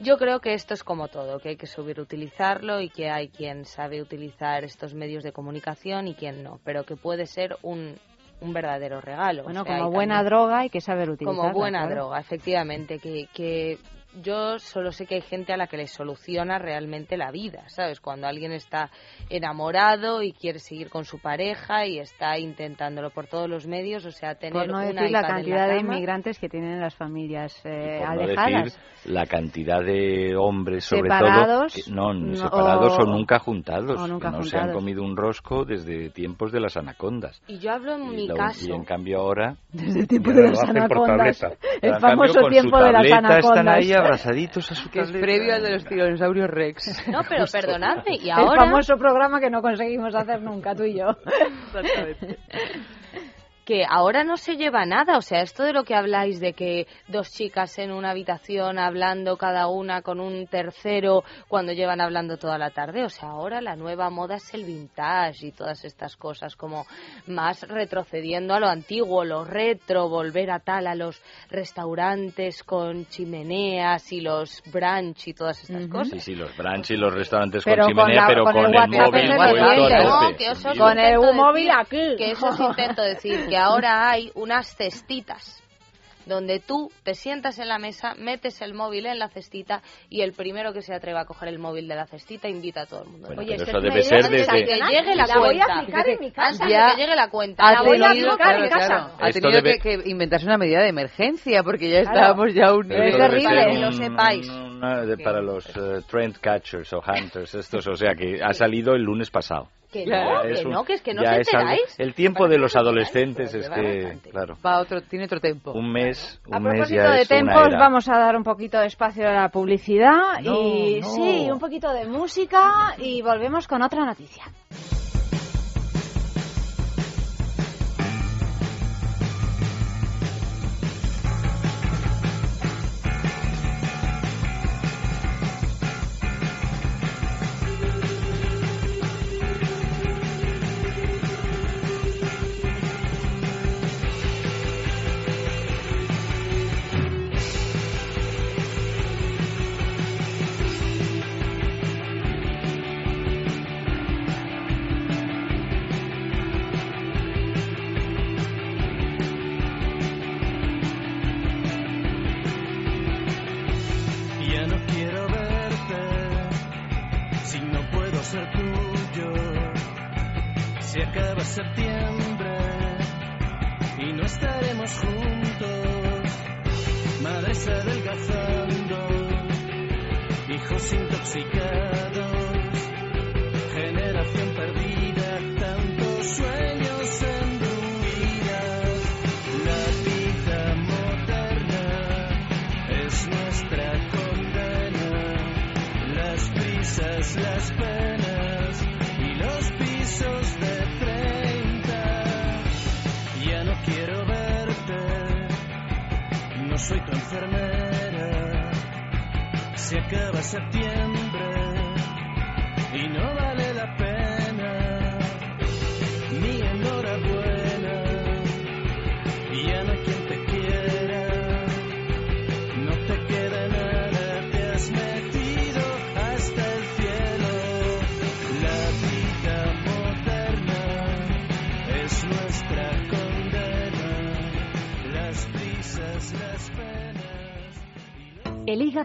V: Yo creo que esto es como todo, que hay que subir utilizarlo y que hay quien sabe utilizar estos medios de comunicación y quien no, pero que puede ser un, un verdadero regalo.
A: Bueno,
V: O sea,
A: como buena
V: también-
A: droga hay que saber utilizarla.
V: como buena droga, efectivamente, que, que yo solo sé que hay gente a la que le soluciona realmente la vida, ¿sabes? Cuando alguien está enamorado y quiere seguir con su pareja y está intentándolo por todos los medios, o sea, tener
A: Por no
V: una
A: decir la cantidad de
V: cama.
A: inmigrantes que tienen las familias eh,
S: Por no
A: alejadas.
S: decir la cantidad de hombres, sobre
A: Separados,
S: todo, que- no,
A: no,
S: separados o,
A: o-
S: nunca juntados,
A: o nunca
S: que no se han
A: juntados.
S: comido un rosco desde tiempos de las anacondas.
V: Y yo hablo en
S: Y,
V: mi
S: lo-
V: caso.
S: y en cambio ahora...
A: Desde el tiempo de las anacondas. El
S: cambio,
A: famoso tiempo de las anacondas.
S: Están ahí abrazaditos a su
B: Que es previo al de los tiranosaurios Rex.
V: No, pero perdonadme, y
A: El
V: ahora
A: famoso programa que no conseguimos hacer nunca, tú y yo.
V: que ahora no se lleva nada, o sea, esto de lo que habláis de que dos chicas en una habitación hablando cada una con un tercero cuando llevan hablando toda la tarde, o sea, ahora la nueva moda es el vintage y todas estas cosas como más retrocediendo a lo antiguo, lo retro, volver a tal a los restaurantes con chimeneas y los brunch y todas estas cosas.
S: Sí, sí, los brunch y los restaurantes
A: Pero
S: con
A: con
S: chimenea,
A: la-
S: pero
A: con
S: con,
A: el
S: el,
A: WhatsApp
S: móvil.
V: No, que eso
A: Con el móvil aquí.
V: Que eso os intento decir, que ahora hay unas cestitas donde tú te sientas en la mesa, metes el móvil en la cestita y el primero que se atreva a coger el móvil de la cestita invita a todo el mundo.
S: Bueno,
V: Oye, es
S: eso
V: que
S: debe
V: es
S: ser desde-
V: que llegue la,
A: La voy a
V: cuenta.
A: aplicar en mi casa.
V: Antes
B: Ya
V: de que llegue la cuenta. La voy a aplicar en
B: claro,
V: casa.
B: claro. Ha
S: Esto
B: tenido
S: debe-
B: que, que inventarse una medida de emergencia porque ya
A: Claro.
B: estábamos ya un
S: debe
A: terrible, que lo
S: un-
V: sepáis.
S: una de- para los eh, trend catchers o hunters estos, o sea que ha salido el lunes pasado.
V: Que
B: Claro,
V: no, que
S: un-
V: no, que es que no os enteráis.
S: el tiempo de los adolescentes es que, claro,
B: Va otro, tiene otro tiempo.
S: un mes,
A: A
S: un mes
A: propósito
S: ya
A: de
S: es una era.
A: vamos a dar un poquito de espacio a la publicidad
S: No,
A: y
S: no.
A: sí, un poquito de música y volvemos con otra noticia.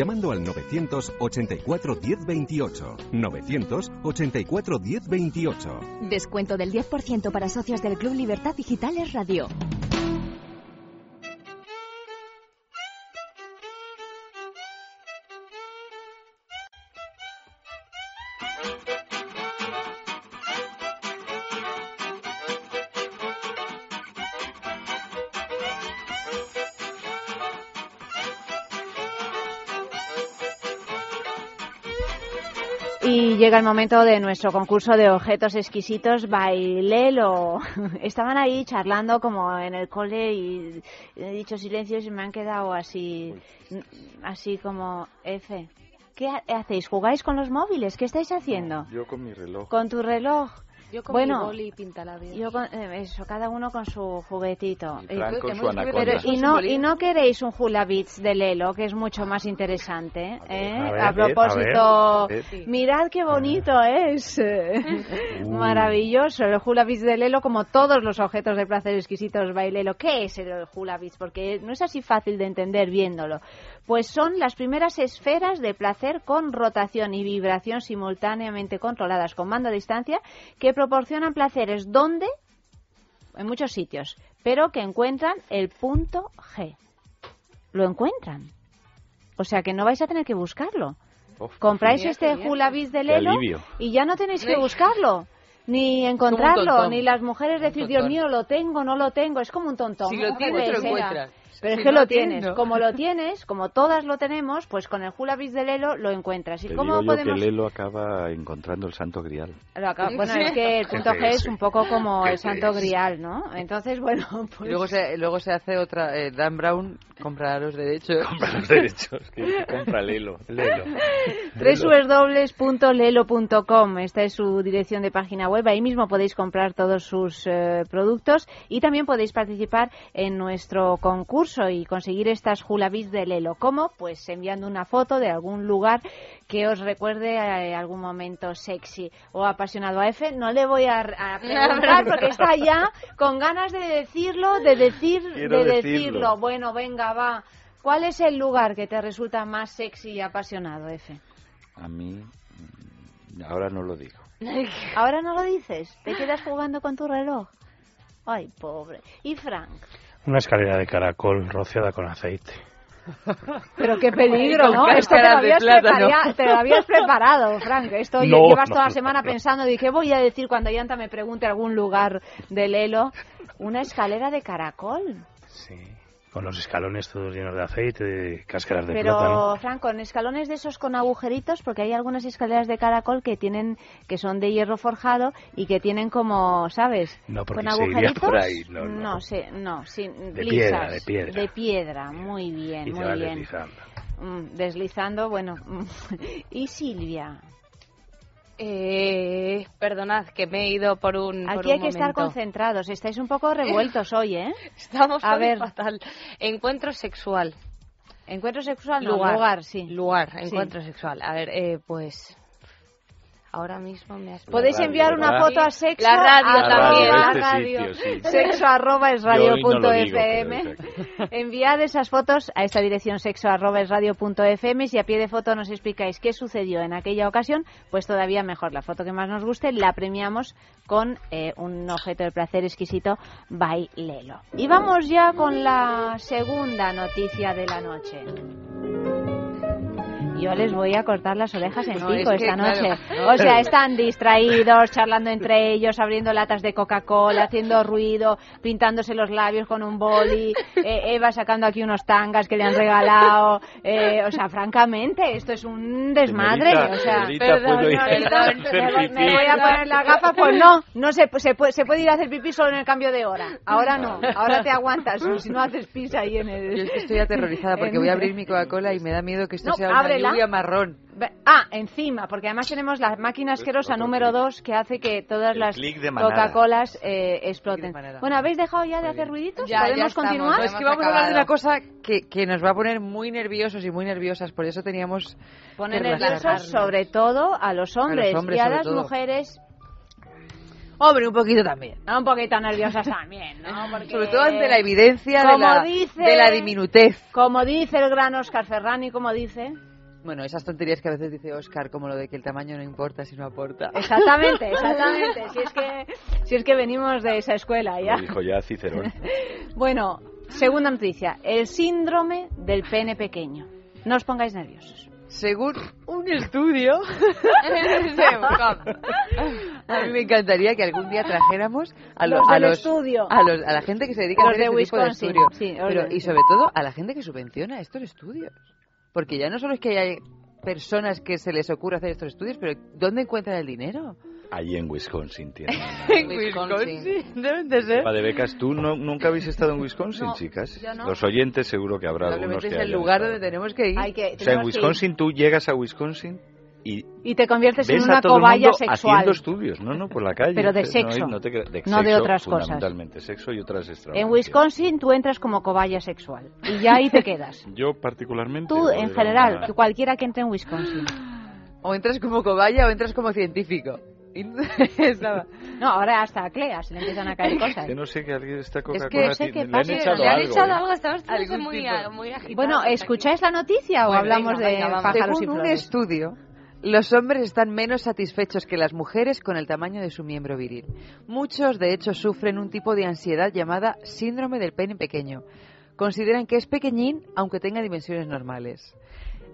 W: llamando al 984 1028. 984 1028.
X: Descuento del 10% para socios del Club Libertad Digitales Radio.
A: Llega el momento de nuestro concurso de objetos exquisitos, bailelo. Estaban ahí charlando como en el cole y he dicho silencios y me han quedado así, así como F. ¿Qué ha- hacéis? ¿Jugáis con los móviles? ¿Qué estáis haciendo?
S: Yo con mi reloj.
A: ¿Con tu reloj?
V: Yo con
A: bueno,
V: mi boli y pintalabios.
A: yo con, eh, eso, cada uno con su juguetito.
S: Y Fran con su
A: Pero, y no y no queréis un hula beats de Lelo, que es mucho más interesante, ¿eh?
S: a ver,
A: A,
S: a ver,
A: propósito,
S: a ver.
A: mirad qué bonito es. Maravilloso el hula beats de Lelo como todos los objetos de placer exquisitos bailelo. ¿Qué es el hula beats? Porque no es así fácil de entender viéndolo. Pues son las primeras esferas de placer con rotación y vibración simultáneamente controladas con mando a distancia que proporcionan placeres donde en muchos sitios, pero que encuentran el punto G. Lo encuentran. O sea que no vais a tener que buscarlo. Compráis
S: Qué
A: este
S: bien, qué bien.
A: Hula Biz de Lelo y ya no tenéis que buscarlo. Ni encontrarlo, ni las mujeres decir, Dios mío, lo tengo, no lo tengo. Es como un tontón.
B: Si lo tienes, lo encuentras.
A: Pero
B: Si
A: es que
B: no
A: lo
B: tienes.
A: Como lo tienes, como todas lo tenemos, pues con el Hula Biz de Lelo lo encuentras. ¿Y
S: Te
A: cómo
S: digo yo
A: podemos...?
S: que Lelo acaba encontrando el santo grial.
A: Lo acaba- Bueno,
B: Sí.
A: es que el punto G es un poco como el santo grial, ¿no? Entonces, bueno, pues...
B: luego se, luego se hace otra. eh, Dan Brown compra los derechos.
S: Compra los derechos, que compra Lelo.
T: Lelo.
A: www.lelo.com Esta es su dirección de página web. Ahí mismo podéis comprar todos sus eh, productos y también podéis participar en nuestro concurso y conseguir estas Julabis de Lelo. ¿Cómo? Pues enviando una foto de algún lugar que os recuerde a algún momento sexy o apasionado a F. No le voy a, a preguntar porque está ya con ganas de decirlo, de decir,
S: Quiero
A: de
S: decirlo.
A: decirlo. Bueno, venga, va. ¿Cuál es el lugar que te resulta más sexy y apasionado, F?
S: A mí, mm, ahora no lo digo.
A: Ahora no lo dices, te quedas jugando con tu reloj. Ay, pobre. ¿Y Frank?
T: Una escalera de caracol rociada con aceite.
A: Pero qué peligro, ¿no? Esto te lo, habías
B: plátano.
A: preparia- te lo habías preparado, Frank. Esto oye,
T: No,
A: llevas
T: no,
A: toda la semana
T: no.
A: pensando qué voy a decir cuando Yanta me pregunte algún lugar de Lelo. Una escalera de caracol.
T: Sí. Con los escalones todos llenos de aceite, de cáscaras de
A: Pero,
T: plátano.
A: Frank, con escalones de esos con agujeritos, porque hay algunas escaleras de caracol que tienen, que son de hierro forjado y que tienen como, ¿sabes?
T: No, porque
A: con
T: se iría
A: agujeritos.
T: por ahí, no, no.
A: no, sin,
T: De
A: lisas,
T: piedra, de piedra.
A: De piedra, muy bien,
T: Y
A: muy bien.
T: deslizando.
A: Mm, deslizando, bueno. y Silvia,
V: Eh, perdonad, que me he ido por un. por
A: aquí
V: un
A: hay que estar concentrados. Estáis un poco revueltos hoy, ¿eh?
V: Estamos
A: A ver.
V: fatal. Encuentro sexual.
A: Encuentro sexual, no,
V: lugar,
A: lugar, sí.
V: Lugar,
A: Sí.
V: encuentro sexual. A ver, eh, pues. Ahora mismo me has.
A: Podéis
S: radio,
A: enviar una
S: ¿verdad?
A: foto a sexo.
V: La radio también.
A: la
S: Este
A: radio.
S: sitio, sí.
A: Sexo arroba es
S: Yo hoy
A: radio
S: no
A: punto
S: lo digo,
A: FM.
S: pero exacto.
A: Enviad esas fotos a esta dirección sexo arroba es radio punto FM. Si a pie de foto nos explicáis qué sucedió en aquella ocasión, pues todavía mejor. La foto que más nos guste la premiamos con eh, un objeto de placer exquisito by Lelo. Y vamos ya con la segunda noticia de la noche. Yo les voy a cortar las orejas en
B: No,
A: pico
B: es que,
A: esta noche.
B: claro,
A: O sea, están distraídos, charlando entre ellos, abriendo latas de Coca-Cola, haciendo ruido, pintándose los labios con un boli, eh, Eva sacando aquí unos tangas que le han regalado. eh, o sea, francamente, esto es un desmadre.
S: Señorita,
A: o sea, perdón,
S: ¿puedo ir a
A: perdón,
S: hacer
A: me, voy, me
S: pipí?
A: voy a poner la gafa, pues no, no se, se, puede, se puede ir a hacer pipí solo en el cambio de hora. Ahora no, ahora te aguantas, si no haces pis ahí en el...
B: Yo es que estoy aterrorizada porque voy a abrir mi Coca-Cola y me da miedo que esto
A: No,
B: sea una
A: ábrela.
B: Lluvia marrón.
A: Ah, encima, porque además tenemos la máquina asquerosa número 2 que hace que todas
S: El
A: las
S: clic de manada.
A: Coca-Colas eh, exploten.
B: manada.
A: Bueno, ¿habéis dejado ya de hacer ruiditos?
V: Ya, ya
A: ¿Podemos
V: estamos,
A: continuar?
V: ya
B: No, es que vamos a hablar de una cosa que, que nos va a poner muy nerviosos y muy nerviosas, por eso teníamos
A: Poner
B: que
A: nerviosos
B: relajarnos.
A: sobre todo a los hombres,
B: hombres
A: y a
B: sobre
A: las
B: todo.
A: mujeres
B: Hombre, un poquito también.
A: no, un poquito nerviosas también, ¿no? Porque,
B: Sobre todo ante la evidencia de
A: como
B: la,
A: dice-
B: de la diminutez.
A: Como dice el gran Oscar Ferrani, como dice...
B: Bueno, esas tonterías que a veces dice Oscar, como lo de que el tamaño no importa si no aporta.
A: Exactamente, exactamente. Si es que, si es que venimos de esa escuela ya.
S: Lo dijo ya Cicerón.
A: Bueno, segunda noticia. El síndrome del pene pequeño. No os pongáis nerviosos.
B: Según un estudio, a mí me encantaría que algún día trajéramos a, lo-
A: Los
B: a los
A: estudio.
B: a los a la gente que se dedica
A: Los
B: a hacer
A: de
B: este tipo de estudios,
A: sí,
B: pero y sobre todo a la gente que subvenciona estos estudios, porque ya no solo es que hay personas que se les ocurre hacer estos estudios, pero ¿dónde encuentran el dinero?
S: Allí en Wisconsin tienen.
B: En
V: Wisconsin.
B: deben de ser.
S: De becas. ¿Tú no, nunca habéis estado en Wisconsin,
A: No,
S: chicas?
A: yo no.
S: Los oyentes seguro que habrá algunos que
B: es el lugar
S: estado.
B: donde tenemos que ir.
A: Hay que,
S: O sea, en. Wisconsin tú llegas a Wisconsin y
A: Y te conviertes en una
S: a todo el
A: cobaya
S: mundo
A: sexual.
S: haciendo estudios. No, no, por la calle.
A: Pero de
S: No,
A: sexo,
S: no te cre- de
A: no de
S: sexo,
A: otras cosas.
S: Fundamentalmente, sexo y otras
A: En. Wisconsin tú entras como cobaya sexual y ya ahí te quedas.
S: Yo particularmente...
A: Tú,
S: o
A: en general,
S: alguna-
A: que cualquiera que entre en Wisconsin.
B: O entras como cobaya o entras como científico. Y
A: No, ahora hasta a Clea se le empiezan a caer cosas.
S: Que no sé que alguien está
B: Es
S: Coca-Cola...
B: que
A: no sé qué
S: le han echado
V: Le han
S: algo.
V: echado
S: ¿eh?
V: algo, estamos muy, muy agitados.
A: Bueno, ¿escucháis la noticia o
V: Bueno,
A: hablamos
V: venga,
A: de
V: venga,
A: pájaros y
B: Según un
A: flores?
B: estudio, Los hombres están menos satisfechos que las mujeres con el tamaño de su miembro viril. Muchos, de hecho, sufren un tipo de ansiedad llamada síndrome del pene pequeño. Consideran que es pequeñín aunque tenga dimensiones normales.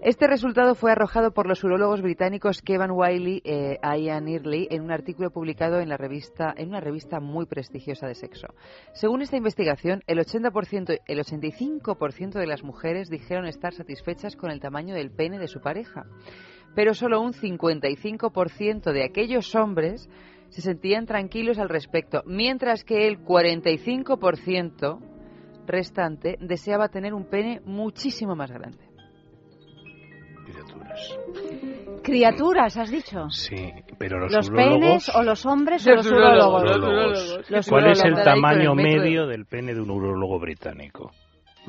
B: Este resultado fue arrojado por los urólogos británicos Kevin Wiley e Ian Earley en un artículo publicado en una revista muy prestigiosa de sexo. Según esta investigación, el 80%, el 85% de las mujeres dijeron estar satisfechas con el tamaño del pene de su pareja, pero solo un 55% de aquellos hombres se sentían tranquilos al respecto, mientras que el 45% restante deseaba tener un pene muchísimo más grande.
T: Criaturas.
A: Criaturas, has dicho.
T: Sí, pero los,
A: ¿Los penes o los hombres o los urólogos?
T: urólogos.
A: Los
T: ¿Cuál es el tamaño medio del pene de un urólogo británico?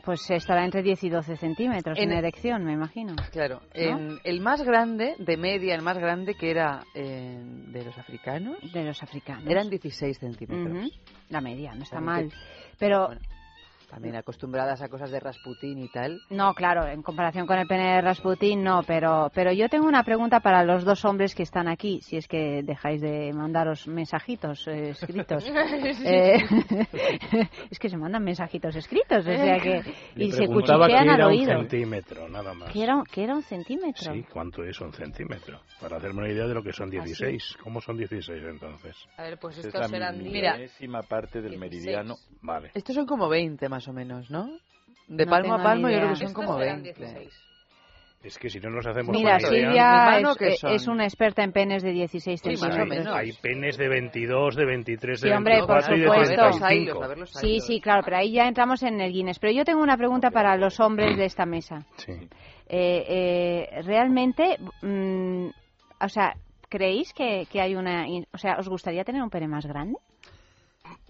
A: Pues estará entre 10 y 12 centímetros en,
B: En-
A: erección, me imagino.
B: Claro,
A: ¿No?
B: en el más grande, de media, el más grande que era eh, de los africanos,
A: De los africanos.
B: eran 16 centímetros.
A: Ujú. La media, no está
B: También
A: mal. Pero
B: También acostumbradas a cosas de Rasputín y tal.
A: No, claro, en comparación con el pene de Rasputin, no, pero, pero yo tengo una pregunta para los dos hombres que están aquí, si es que dejáis de mandaros mensajitos eh, escritos. Eh, es que se mandan mensajitos escritos, o sea que...
T: Le
A: Y se
T: preguntaba
A: cuchichean
T: que
A: al
T: era un
A: oído.
T: centímetro, nada más.
A: ¿Que era, que era un centímetro?
T: Sí, ¿cuánto es un centímetro? Para hacerme una idea de lo que
A: ¿Ah,
T: son 16. ¿Cómo son 16 entonces?
V: A ver, pues
S: Es
V: estos
S: la
V: serán...
S: milésima parte del meridiano.
T: Vale.
B: Estos son como 20 más o menos, ¿no? De
A: No
B: palmo a palmo yo creo que son
V: Estos
B: como
V: serán
B: 20.
V: 16.
T: Es que si no nos hacemos
A: Mira, Silvia
B: ¿Mi mano
A: es, una experta en penes de 16
B: Sí, más o
A: centímetros.
B: menos.
T: Hay penes de 22, de 23, de
A: Sí, hombre, por
T: 24 y de
A: supuesto.
B: Los
T: 35.
B: hilos, a ver los
A: Sí, sí, claro, pero ahí ya entramos en el Guinness. Pero yo tengo una pregunta para los hombres de esta mesa.
T: Sí.
A: Eh, eh, realmente, mm, o sea, ¿creéis que, que hay una... O sea, ¿os gustaría tener un pene más grande?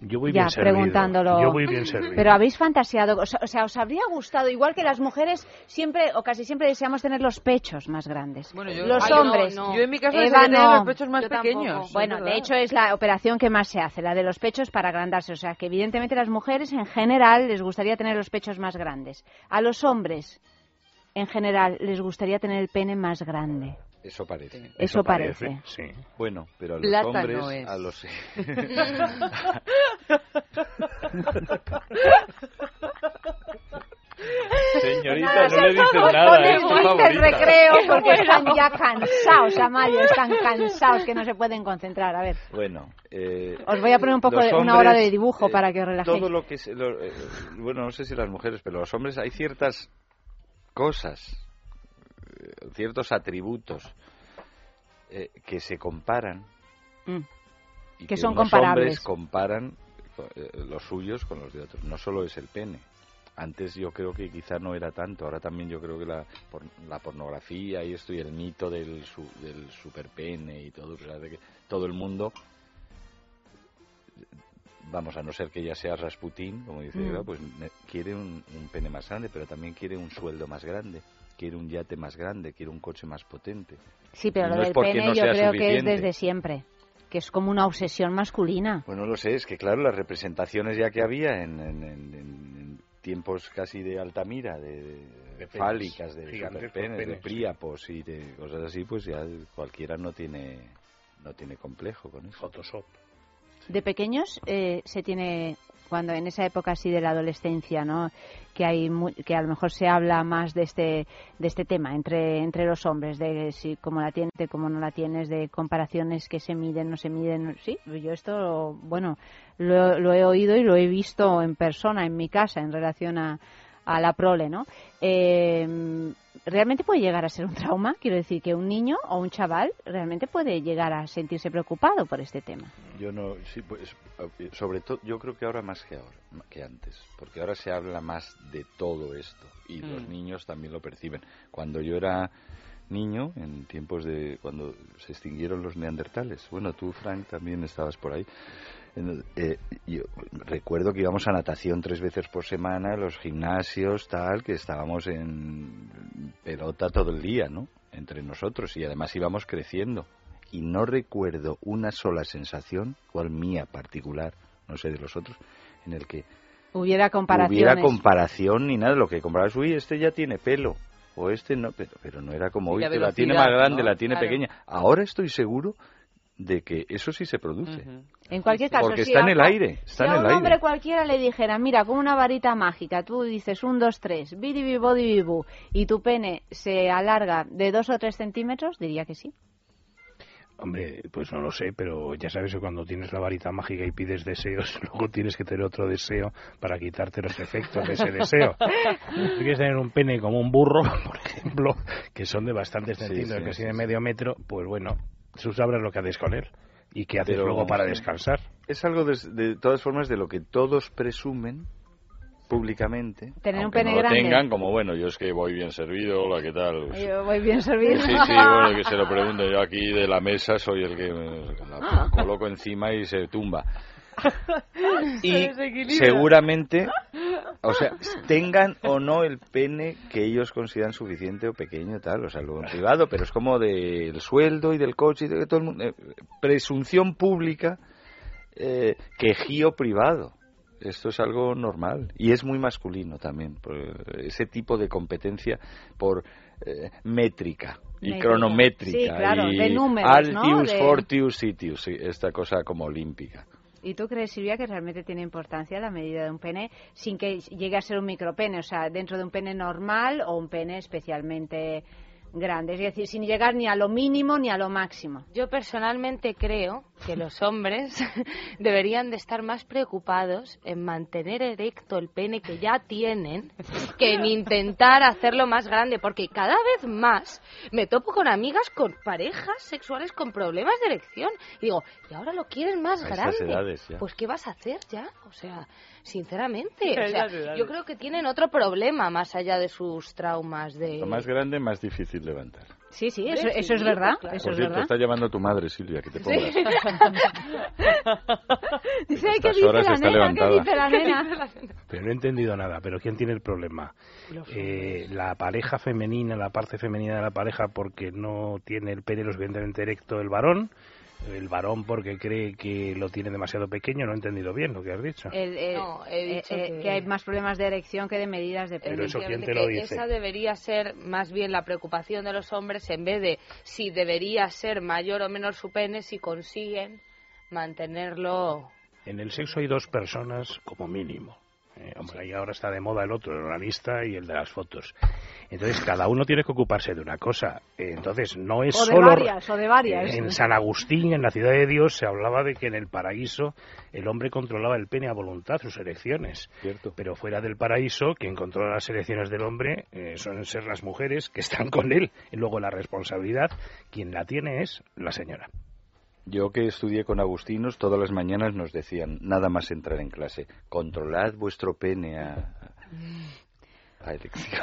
T: Yo voy
A: ya,
T: bien servido.
A: preguntándolo.
T: Yo voy bien servido.
A: Pero habéis fantaseado, o sea, os habría gustado, igual que las mujeres siempre o casi siempre deseamos tener los pechos más grandes.
B: Bueno, yo-
A: los
B: Ay,
A: hombres.
V: no.
B: Yo en mi caso
A: Eva,
B: tener los pechos más
V: Yo tampoco.
B: pequeños.
A: Bueno, de hecho es la operación que más se hace, la de los pechos para agrandarse. O sea, que evidentemente las mujeres en general les gustaría tener los pechos más grandes. A los hombres, en general, les gustaría tener el pene más grande.
S: Eso parece.
A: Eso, parece.
T: Sí.
S: Bueno, pero a los
B: Plata
S: hombres,
B: no es.
S: a los Señorita, no le dices nada, es
A: del
S: favorita.
A: recreo porque están ya cansados, Amalia, están cansados que no se pueden concentrar. A ver,
S: Bueno, eh,
A: os voy a poner un poco de una
S: hombres,
A: hora de dibujo
S: eh,
A: para que os relajéis.
S: Todo lo que lo- eh, bueno, no sé si las mujeres, pero los hombres hay ciertas cosas, eh, ciertos atributos eh, que se comparan
A: Mm.
S: y
A: Que son
S: unos
A: comparables.
S: hombres comparan eh, los suyos con los de otros. No solo es el pene. Antes yo creo que quizá no era tanto. Ahora también yo creo que la, por- la pornografía y esto y el mito del, su, del superpene y todo, o sea, de que todo el mundo, vamos, a no ser que ya sea Rasputín, como dice
A: Mm.
S: Pues quiere un, un pene más grande, pero también quiere un sueldo más grande, quiere un yate más grande, quiere un coche más potente.
A: Sí, pero
S: Y
A: lo
S: no es
A: del pene
S: no
A: yo creo que es
S: suficiente.
A: desde siempre, que es como una obsesión masculina.
S: Pues no lo sé, es que claro, las representaciones ya que había en, en- en- en- en tiempos casi de Altamira, de, de
T: De penes,
S: fálicas, de superpenes, de
T: penes,
S: príapos y de cosas así, pues ya cualquiera no tiene no tiene complejo con eso.
T: Photoshop.
A: De pequeños eh, se tiene, cuando en esa época así de la adolescencia, ¿no? Que hay mu- que a lo mejor se habla más de este de este tema entre entre los hombres, de si cómo la tienes, de cómo no la tienes, de comparaciones que se miden, no se miden. Sí, yo esto, bueno, lo, lo he oído y lo he visto en persona en mi casa en relación a a la prole, ¿no? Eh, ¿Realmente puede llegar a ser un trauma? Quiero decir que un niño o un chaval realmente puede llegar a sentirse preocupado por este tema.
S: Yo no, sí, pues eh, sobre todo, yo creo que ahora más que ahora, que antes, porque ahora se habla más de todo esto y los
A: Mm.
S: niños también lo perciben. Cuando yo era niño, en tiempos de cuando se extinguieron los neandertales, bueno, tú Frank también estabas por ahí. Eh, yo recuerdo que íbamos a natación tres veces por semana, los gimnasios, tal, que estábamos en pelota todo el día, ¿no? Entre nosotros y además íbamos creciendo. Y no recuerdo una sola sensación, cual mía particular, no sé de los otros, en el que
A: Hubiera
S: hubiera comparación ni nada. Lo que comparabas, uy, este ya tiene pelo. o este no, pero, pero no era como
B: Y
S: hoy,
B: la
S: que la tiene más grande,
B: ¿no?
S: la tiene
B: Claro.
S: pequeña. Ahora estoy seguro de que eso sí se produce.
A: En cualquier caso,
S: Porque
A: si
S: está en el aire, está
A: si
S: en
A: a un
S: aire.
A: hombre cualquiera le dijera, mira, con una varita mágica, tú dices un, dos, tres, bidibibodibibu, y tu pene se alarga de dos o tres centímetros, diría que sí.
T: Hombre, pues no lo sé, pero ya sabes que cuando tienes la varita mágica y pides deseos, luego tienes que tener otro deseo para quitarte los efectos de ese deseo. Si quieres tener un pene como un burro, por ejemplo, que son de bastantes
S: Sí,
T: centímetros,
S: sí,
T: casi
S: sí,
T: de medio metro, pues bueno, tú sabrás lo que haces con él y qué haces
S: Pero-
T: luego para descansar.
S: Es algo de, de todas formas de lo que todos presumen públicamente.
A: Tener un pene
S: no lo
A: grande.
S: tengan, como bueno, yo es que voy bien servido, hola, ¿qué tal? Pues,
A: Yo voy bien servido.
S: Sí, sí, bueno, que se lo pregunto. Yo aquí de la mesa soy el que la coloco encima y se tumba. Y seguramente, o sea, tengan o no el pene que ellos consideran suficiente o pequeño, tal, o sea, lo privado, pero es como del sueldo y del coche y de todo el mundo. eh, presunción pública, eh, quejío privado. Esto es algo normal y es muy masculino también, por ese tipo de competencia por eh, métrica y
A: Métrica.
S: cronométrica
A: Sí, claro,
S: y
A: de números, ¿no?
S: altius,
A: De-
S: fortius, sitius, esta cosa como olímpica.
A: ¿Y tú crees, Silvia, que realmente tiene importancia la medida de un pene sin que llegue a ser un micropene? O sea, dentro de un pene normal o un pene especialmente grande. Es decir, sin llegar ni a lo mínimo ni a lo máximo.
V: Yo personalmente creo que los hombres deberían de estar más preocupados en mantener erecto el pene que ya tienen que en intentar hacerlo más grande, porque cada vez más me topo con amigas con parejas sexuales con problemas de erección y digo, ¿y ahora lo quieren más
S: A
V: grande?
S: edades ya.
V: Pues ¿qué vas a hacer ya? O sea, sinceramente, o sea, yo creo que tienen otro problema más allá de sus traumas de
S: Lo más grande, más difícil levantar.
A: Sí, sí, eso,
V: sí,
A: eso es verdad.
V: claro.
A: Eso
S: Por
A: es
S: cierto,
A: verdad.
S: está llamando a tu madre, Silvia, que te pongas.
A: Dice, "Ay, ¿qué
S: Estas
A: dice
S: horas
A: la
S: está
A: nena? ¿Qué
S: levantada.
A: dice la nena?
T: Pero no he entendido nada. ¿Pero quién tiene el problema? Eh, ¿La pareja femenina, la parte femenina de la pareja porque no tiene el pene lo suficientemente erecto el varón? ¿El varón porque cree que lo tiene demasiado pequeño? No he entendido bien lo que has dicho.
A: El- el-
V: No, he
A: eh,
V: dicho
A: eh,
V: que-
A: que hay más problemas de erección que de medidas de pene.
T: Pero eso, ¿quién te lo dice?
V: Esa debería ser más bien la preocupación de los hombres en vez de si debería ser mayor o menor su pene, si consiguen mantenerlo.
T: En el sexo hay dos personas como mínimo. Eh, hombre, ahí ahora está de moda el otro, el organista y el de las fotos. Entonces, cada uno tiene que ocuparse de una cosa. Eh, Entonces, no es
A: O de
T: solo...
A: varias, o de varias.
T: En San Agustín, en la ciudad de Dios, se hablaba de que en el paraíso el hombre controlaba el pene a voluntad, sus erecciones. Pero fuera del paraíso, quien controla las erecciones del hombre eh, suelen ser las mujeres que están con él. Y luego la responsabilidad, quien la tiene es la señora.
S: Yo que estudié con agustinos, todas las mañanas nos decían, nada más entrar en clase, controlad vuestro pene a, a elección.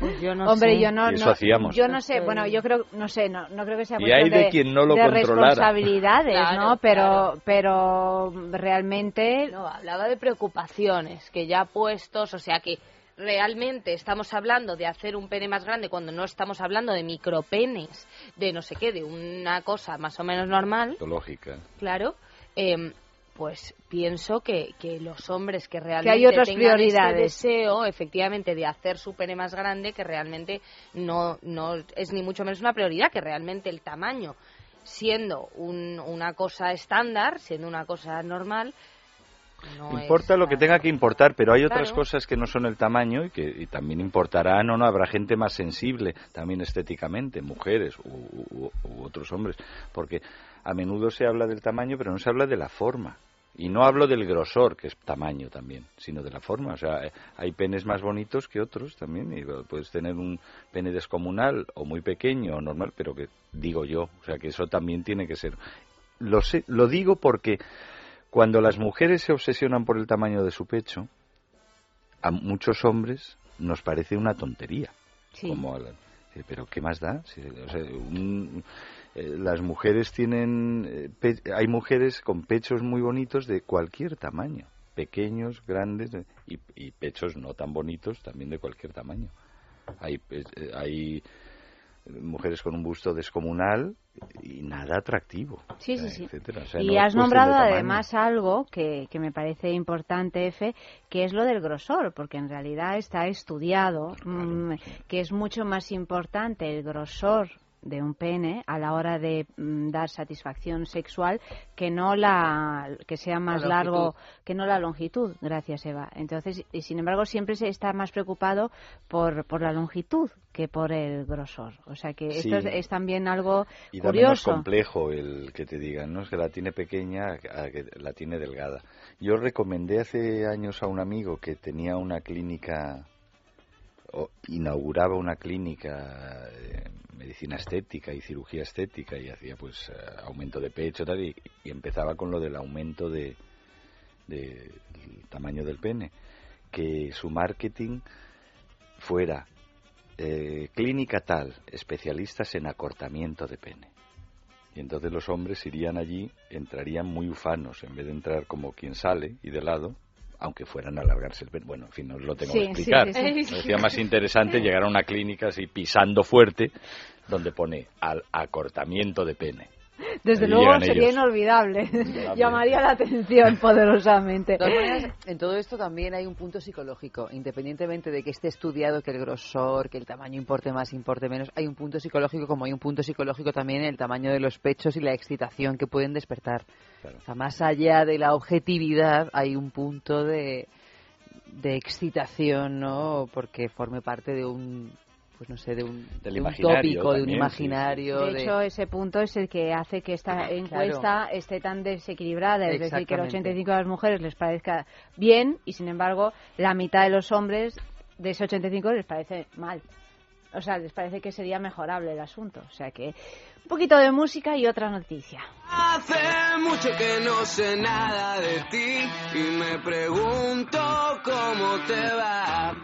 V: pues yo no
A: Hombre,
V: sé.
A: yo no,
S: Y eso
A: no-
S: hacíamos.
A: yo no sé, bueno, yo creo, no sé, no, no creo que sea
S: Y
A: cuestión
S: hay de quien no lo
A: de responsabilidades,
V: Claro,
A: ¿no? Pero,
V: claro.
A: pero realmente
V: No, hablaba de preocupaciones que ya puestos, o sea que realmente estamos hablando de hacer un pene más grande cuando no estamos hablando de micropenes, de no sé qué, de una cosa más o menos normal.
S: Lógica.
V: claro, em, pues pienso que, que los hombres que realmente
A: hay otras
V: tengan
A: prioridades.
V: ese deseo, efectivamente, de hacer su pene más grande, que realmente no, no es ni mucho menos una prioridad, que realmente el tamaño, siendo un- una cosa estándar, siendo una cosa normal, no
S: Importa lo que tenga que importar, pero hay otras cosas que no son el tamaño y que y también importarán o no. Habrá gente más sensible también estéticamente, mujeres u, u- u otros hombres, porque a menudo se habla del tamaño, pero no se habla de la forma. Y no hablo del grosor, que es tamaño también, sino de la forma. O sea, eh, hay penes más bonitos que otros también. Y puedes tener un pene descomunal o muy pequeño o normal, pero que digo yo. O sea, que eso también tiene que ser. Lo, sé, lo digo porque cuando las mujeres se obsesionan por el tamaño de su pecho, a muchos hombres nos parece una tontería.
A: Sí.
S: Como al- eh, pero ¿qué más da? Si, o sea, un- eh, las mujeres tienen, eh, pe- hay mujeres con pechos muy bonitos de cualquier tamaño, pequeños, grandes y, y pechos no tan bonitos también de cualquier tamaño. Hay, hay mujeres con un busto descomunal y nada atractivo.
A: Sí, sí, sí.
S: etcétera. O sea,
A: y
S: no
A: has nombrado además algo que, que me parece importante, Efe, que es lo del grosor, porque en realidad está estudiado mm, que es mucho más importante el grosor de un pene a la hora de mm, dar satisfacción sexual que no la que sea más
B: La
A: largo que no la longitud. Gracias Eva. Entonces y sin embargo siempre se está más preocupado por por la longitud que por el grosor. O sea que esto es, es también algo
S: Y
A: curioso.
S: complejo el que te digan, no es que la tiene pequeña a que la tiene delgada. Yo recomendé hace años a un amigo que tenía una clínica, inauguraba una clínica de medicina estética y cirugía estética y hacía pues eh, aumento de pecho tal, y, empezaba con lo del aumento de, de- del tamaño del pene. Que su marketing fuera eh, clínica tal, especialistas en acortamiento de pene. Y entonces los hombres irían allí, entrarían muy ufanos, en vez de entrar como quien sale y de lado, aunque fueran a alargarse el pene. Bueno, en fin, no os lo tengo
A: Sí,
S: que explicar.
A: sí, sí.
S: Me parecía más interesante llegar a una clínica así pisando fuerte, donde pone al acortamiento de pene.
A: Desde
S: Ahí
A: luego sería
S: ellos.
A: inolvidable. Llamaría la atención poderosamente.
B: En todo esto también hay un punto psicológico. Independientemente de que esté estudiado que el grosor, que el tamaño importe más, importe menos, hay un punto psicológico como hay un punto psicológico también en el tamaño de los pechos y la excitación que pueden despertar. O sea, más allá de la objetividad, hay un punto de, de excitación, ¿no? Porque forme parte de un, pues no sé, de un,
S: Del
B: de un
S: imaginario
B: tópico, de un
S: sí,
B: imaginario.
A: De hecho, ese punto es el que hace que esta encuesta esté tan desequilibrada. Es decir, que el
B: Exactamente.
A: 85 de las mujeres les parezca bien y, sin embargo, la mitad de los hombres de ese 85 les parece mal. O sea, les parece que sería mejorable el asunto. O sea que un poquito de música y otra noticia.
Y: Hace mucho que no sé nada de ti y me pregunto cómo te va.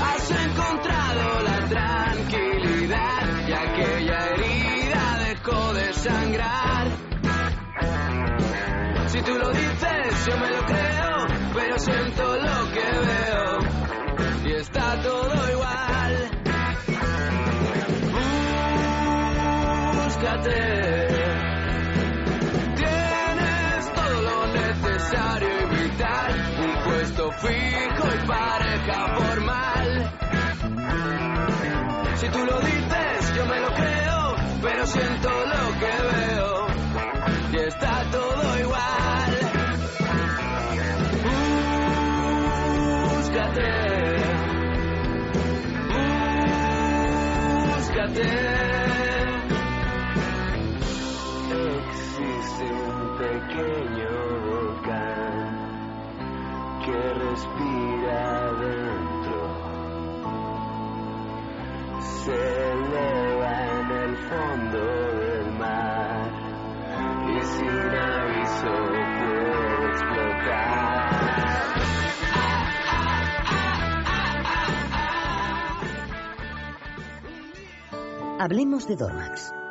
Y: Has encontrado la tranquilidad y aquella herida dejó de sangrar. Si tú lo dices, yo me lo creo, pero siento lo que veo y está todo Si tú lo dices, yo me lo creo, pero siento lo que veo y está todo igual. Búscate. Búscate. Se eleva en el fondo del mar y sin aviso puede explotar.
Z: Hablemos de Dormax.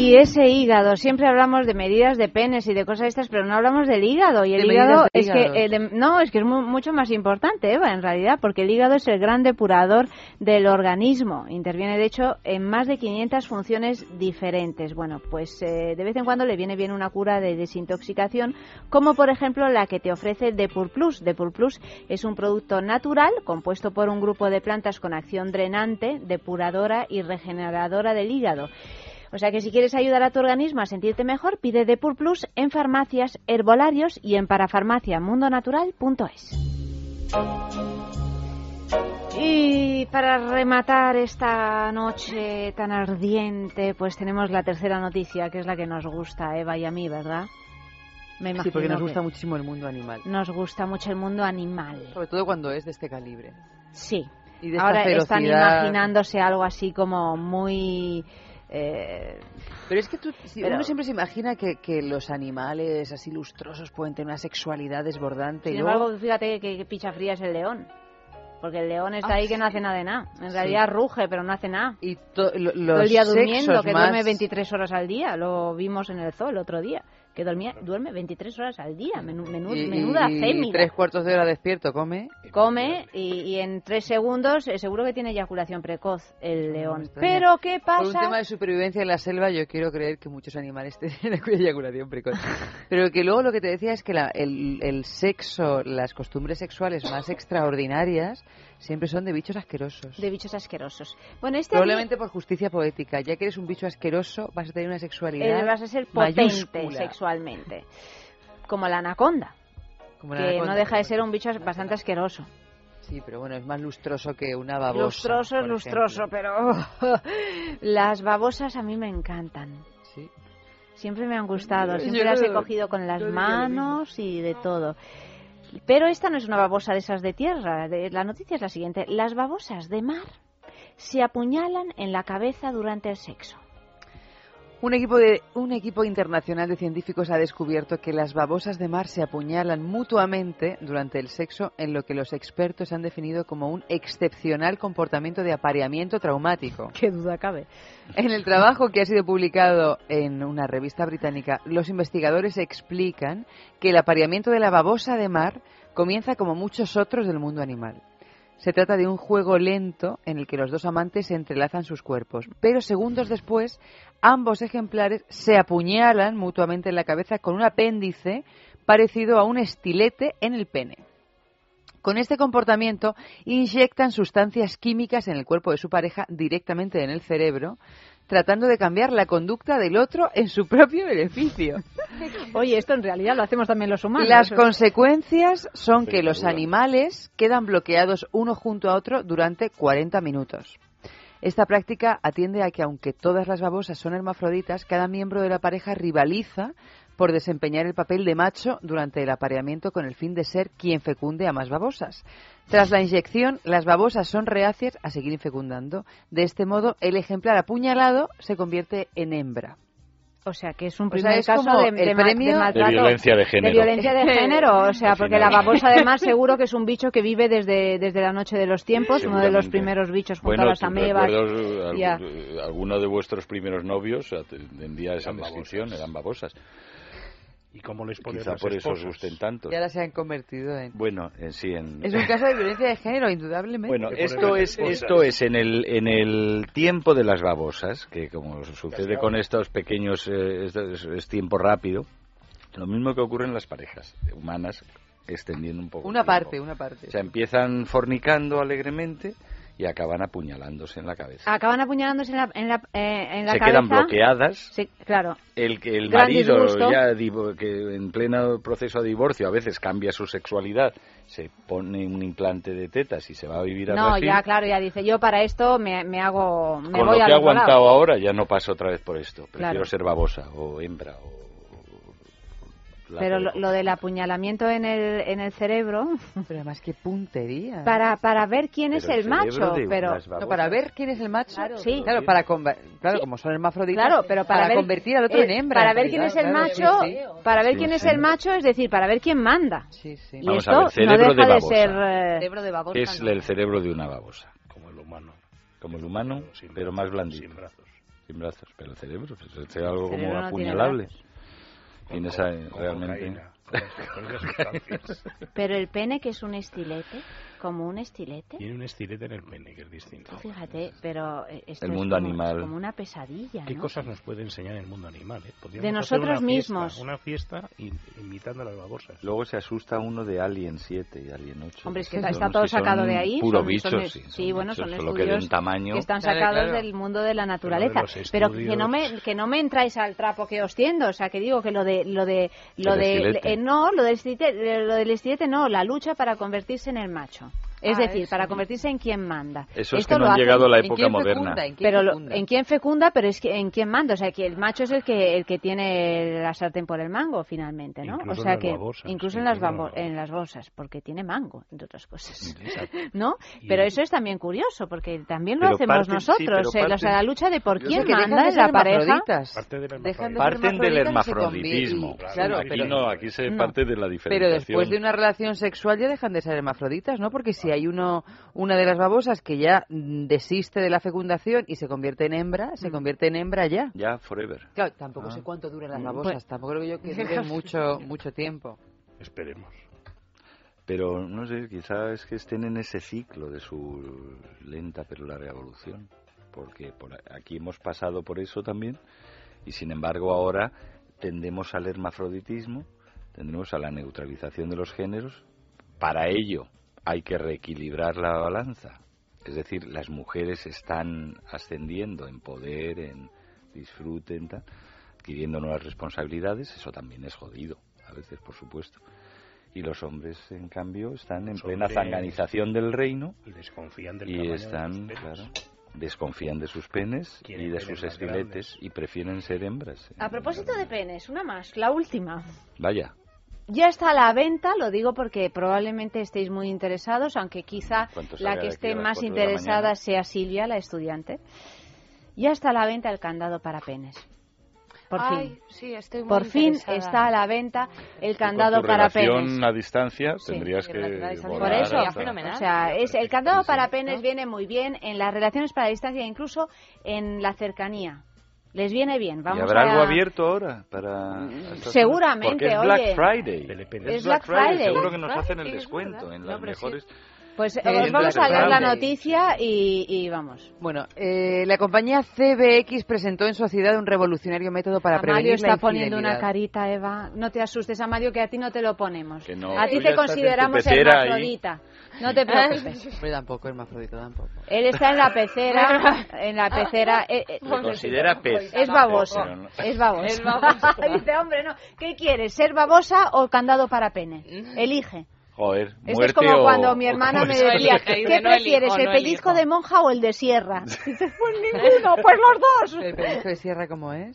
A: Y ese hígado, siempre hablamos de medidas de penes y de cosas estas, pero no hablamos del hígado. Y el
B: De
A: hígado es
B: hígado.
A: que, eh, de- no, es que es mu- mucho más importante, Eva, en realidad, porque el hígado es el gran depurador del organismo. Interviene, de hecho, en más de 500 funciones diferentes. Bueno, pues eh, de vez en cuando le viene bien una cura de desintoxicación, como por ejemplo la que te ofrece Depur Plus. Depur Plus es un producto natural compuesto por un grupo de plantas con acción drenante, depuradora y regeneradora del hígado. O sea que si quieres ayudar a tu organismo a sentirte mejor, pide Depur Plus en farmacias, herbolarios y en parafarmaciamundonatural.es. Y para rematar esta noche tan ardiente, pues tenemos la tercera noticia, que es la que nos gusta a Eva y a mí, ¿verdad? Me
B: Sí,
A: imagino
B: porque nos gusta muchísimo el mundo animal.
A: Nos gusta mucho el mundo animal.
B: Sobre todo cuando es de este calibre.
A: Sí.
B: Y de esta
A: Ahora están imaginándose algo así como muy... eh,
B: Pero es que tú, si
A: Pero-
B: uno siempre se imagina que, que los animales así lustrosos pueden tener una sexualidad desbordante.
A: Sin
B: y luego-
A: embargo, fíjate que, que picha fría es el león. Porque el león está ahí que no hace nada de nada. En realidad ruge, pero no hace nada.
B: Y to- lo-
A: Todo el día durmiendo, que
B: más-
A: duerme 23 horas al día. Lo vimos en el zoo el otro día. Que dormía, duerme 23 horas al día. Menú- menú-
B: y-
A: menuda
B: y
A: fémina.
B: tres cuartos de hora despierto, come.
A: Come y, y en tres segundos eh, seguro que tiene eyaculación precoz el león. Pero ¿qué
B: Por un
A: pasa?
B: tema de supervivencia en la selva, yo quiero creer que muchos animales tienen eyaculación precoz. Pero que luego lo que te decía es que la- el, el sexo, las costumbres sexuales más extraordinarias siempre son de bichos asquerosos.
A: De bichos asquerosos. Bueno, este
B: Probablemente por justicia poética. Ya que eres un bicho asqueroso, vas a tener una sexualidad
A: Eh, vas a ser potente
B: mayúscula.
A: sexualmente. Como la anaconda.
B: Como la
A: que
B: anaconda,
A: no deja de ser un bicho bastante asqueroso.
B: Sí, pero bueno, es más lustroso que una babosa.
A: lustroso es lustroso, pero las babosas a mí me encantan.
B: Sí.
A: Siempre me han gustado, siempre las he cogido con las manos y de todo. Pero esta no es una babosa de esas de tierra. la noticia es la siguiente. Las babosas de mar se apuñalan en la cabeza durante el sexo.
B: Un equipo, de, un equipo internacional de científicos ha descubierto que las babosas de mar se apuñalan mutuamente durante el sexo en lo que los expertos han definido como un excepcional comportamiento de apareamiento traumático.
A: Qué duda cabe.
B: En el trabajo que ha sido publicado en una revista británica, los investigadores explican que el apareamiento de la babosa de mar comienza como muchos otros del mundo animal. Se trata de un juego lento en el que los dos amantes se entrelazan sus cuerpos, pero segundos después ambos ejemplares se apuñalan mutuamente en la cabeza con un apéndice parecido a un estilete en el pene. Con este comportamiento inyectan sustancias químicas en el cuerpo de su pareja directamente en el cerebro, tratando de cambiar la conducta del otro en su propio beneficio.
A: Oye, esto en realidad lo hacemos también los humanos.
B: Las consecuencias son que los animales quedan bloqueados uno junto a otro durante 40 minutos. Esta práctica atiende a que aunque todas las babosas son hermafroditas, cada miembro de la pareja rivaliza por desempeñar el papel de macho durante el apareamiento con el fin de ser quien fecunde a más babosas. Tras la inyección, las babosas son reacias a seguir fecundando. De este modo, el ejemplar apuñalado se convierte en hembra.
A: O sea, que es un
B: O
A: primer
B: sea, es
A: caso de,
B: el
A: de ma-
B: premio-
A: de
B: De
A: maltrato.
S: violencia de género.
A: De violencia de género, o sea, porque la babosa además seguro que es un bicho que vive desde, desde la noche de los tiempos, uno de los primeros bichos junto
S: Bueno,
A: a las
S: ¿tú
A: amebas.
S: algún- alguno de vuestros primeros novios atendía esa descripción, eran babosas.
T: ¿Y cómo les ponen
S: Quizá
T: las
S: por eso os
T: esposas?
S: gusten tanto.
B: Y ahora se han convertido en...
S: Bueno, en sí, en...
B: Es un caso de violencia de género, indudablemente.
S: Bueno, esto es, esto es en el, en el tiempo de las babosas, que como sucede con estos pequeños, eh, es, es tiempo rápido, lo mismo que ocurre en las parejas humanas, extendiendo un poco.
B: Una parte, una parte.
S: O sea, empiezan fornicando alegremente y acaban apuñalándose en la cabeza.
A: Acaban apuñalándose en la, en la, eh, en la
S: Se
A: cabeza.
S: quedan bloqueadas.
A: Sí, claro.
S: El el
A: Gran
S: marido
A: disgusto.
S: ya que en pleno proceso de divorcio a veces cambia su sexualidad, se pone un implante de tetas y se va a vivir a
A: No,
S: Brasil.
A: ya, claro, ya dice, yo para esto me, me hago, me
S: Con
A: voy
S: lo que he
A: lado.
S: aguantado ahora ya no paso otra vez por esto. Prefiero
A: Claro.
S: ser babosa o hembra o
A: Pero lo, lo del apuñalamiento en el, en el cerebro,
B: Pero además, qué puntería.
A: para, para ver quién es
B: Pero
A: el, macho, pero...
B: No, para ver quién es el macho.
A: Claro, sí.
B: Claro, para conva- claro como son hermafroditas,
A: Claro, pero para, ver-
B: convertir al otro
A: eh,
B: en hembra.
A: Para ver quién es el
B: claro,
A: macho,
B: sí, sí.
A: para ver
B: Sí,
A: quién es el macho, es decir, para ver quién manda.
B: Sí, sí.
A: Y
S: Vamos a
A: esto
S: ver, cerebro
A: no
S: de
A: deja de,
S: babosa.
A: ser... eh,
V: Cerebro de babosa,
S: ¿Qué es
V: no.
S: el cerebro de una babosa?
T: Como el humano.
S: Como el humano, pero más blandito.
T: Sin brazos.
S: Sin brazos, pero el cerebro, pues, es algo como apuñalable. Tienes a-
T: Con
S: realmente...
A: Pero el pene, que es un estilete, como un estilete,
T: Tiene un estilete en el pene, que es distinto.
A: fíjate, pero eh, esto
S: El
A: es
S: mundo
A: como-
S: animal.
A: es como una pesadilla,
T: ¿Qué
A: ¿no?
T: cosas nos puede enseñar el mundo animal? eh? Podríamos
A: De
T: hacer
A: nosotros
T: una fiesta,
A: mismos.
T: Una fiesta in- imitando a las babosas.
S: Luego se asusta uno de Alien 7 y Alien 8.
A: Hombre, es que está, todo sacado de ahí.
S: Puro
A: son-
S: bichos,
A: son-
S: sí.
A: sí,
S: son
A: bueno,
S: bichos,
A: son
S: solo que de
A: estudios
S: un tamaño...
A: que están
B: Claro,
A: sacados
B: claro.
A: del mundo de la naturaleza. Pero que no me
T: estudios-
A: que no me entráis al trapo que os tiendo, o sea, que digo que lo de lo de lo
S: El
A: de eh, no, lo del estilete, lo del estilete no, la lucha para convertirse en el macho. Es
B: Ah,
A: decir,
B: eso.
A: para convertirse en quien manda.
S: Eso es
A: Esto
S: que no han
A: hacen-
S: llegado a la
B: ¿En
S: época moderna.
B: fecunda? ¿En quién
A: pero lo- en quién fecunda, pero es que en quién manda, o sea, que el macho es el que el que tiene la sartén por el mango finalmente, ¿no?
T: Incluso
A: o sea
T: en las
A: que
T: babosas,
A: incluso en las
T: en las
A: bolsas, porque tiene mango, entre otras cosas.
T: Exacto.
A: ¿No?
T: Y-
A: Pero eso es también curioso, porque también lo
S: Pero
A: hacemos
S: parten-
A: nosotros,
S: pero
A: eh, o sea, la lucha de por quién manda en la pareja.
T: del
S: Parten del hermafroditismo.
B: Claro,
S: aquí
B: pero,
S: no, aquí se parte de la
B: pero
S: diferenciación.
B: después de una relación sexual ya dejan de ser hermafroditas, ¿no? Porque si hay uno, una de las babosas que ya mm, desiste de la fecundación y se convierte en hembra, se convierte en hembra ya.
S: Ya, forever.
B: Claro, tampoco
S: Ah.
B: sé cuánto duran las
A: Mm,
B: babosas,
A: pues-
B: tampoco creo yo que dure mucho, mucho tiempo.
T: Esperemos.
S: Pero no sé, quizás es que estén en ese ciclo de su lenta pero larga evolución. Porque por aquí hemos pasado por eso también. Y sin embargo ahora tendemos al hermafroditismo, tendemos a la neutralización de los géneros. Para ello hay que reequilibrar la balanza. Es decir, las mujeres están ascendiendo en poder, en disfrute, en tal, adquiriendo nuevas responsabilidades. Eso también es jodido, a veces, por supuesto. Y los hombres, en cambio, están en
T: Los
S: plena zanganización del reino
T: Y desconfían del
S: y están,
T: de sus penes.
S: claro, desconfían de sus penes
T: Quieren
S: y de sus esqueletes
T: grandes.
S: y prefieren ser hembras.
A: A propósito de penes, una más, la última.
S: Vaya,
A: Ya está a la venta, lo digo porque probablemente estéis muy interesados, aunque quizá
S: ¿Cuánto
A: la que esté más interesada sea Silvia, la estudiante. Ya está a la venta el candado para penes. Por
V: Ay,
A: fin.
V: sí, estoy muy
A: Por fin está a la venta el candado
S: con tu
A: para
S: relación
A: penes.
S: a distancia
A: Sí,
S: tendrías que
V: distancia
A: Por eso,
S: hasta-
A: o sea, es, el candado
S: Sí,
A: para penes viene muy bien en las relaciones para la distancia, incluso en la cercanía. Les viene bien. Vamos
S: ¿Y habrá
A: a...
S: algo abierto ahora para
A: seguramente,
S: es
A: oye.
S: Black Friday.
A: Es Black Friday.
S: Seguro que nos hacen el descuento en
V: No,
S: las
V: sí.
S: mejores.
A: Pues
B: Sí,
A: os
B: es
A: vamos a leer la noticia y, y vamos.
B: Bueno, eh, la compañía CBX presentó en sociedad un revolucionario método para
A: Amalio
B: prevenir
A: está
B: la
A: poniendo una carita, Eva. No te asustes, Amalio, que a ti no te lo ponemos.
S: No,
A: a ti te consideramos
S: ahí.
A: hermafrodita. No te preocupes.
B: Hombre, tampoco, hermafrodita tampoco.
A: Él está en la pecera, en la pecera. eh, eh,
S: Se considera pez.
A: es baboso,
S: Pero no-
A: es baboso.
V: Es baboso.
A: Dice, hombre, no. ¿Qué quieres, ser babosa o candado para pene? Elige.
S: Joder,
A: Esto es como
S: o-
A: cuando mi hermana me decía, ¿qué
V: no
A: prefieres, el
V: no
A: pellizco
V: elijo.
A: de monja o el de sierra? Dices, pues ninguno, pues los dos.
B: ¿El pellizco de sierra cómo es?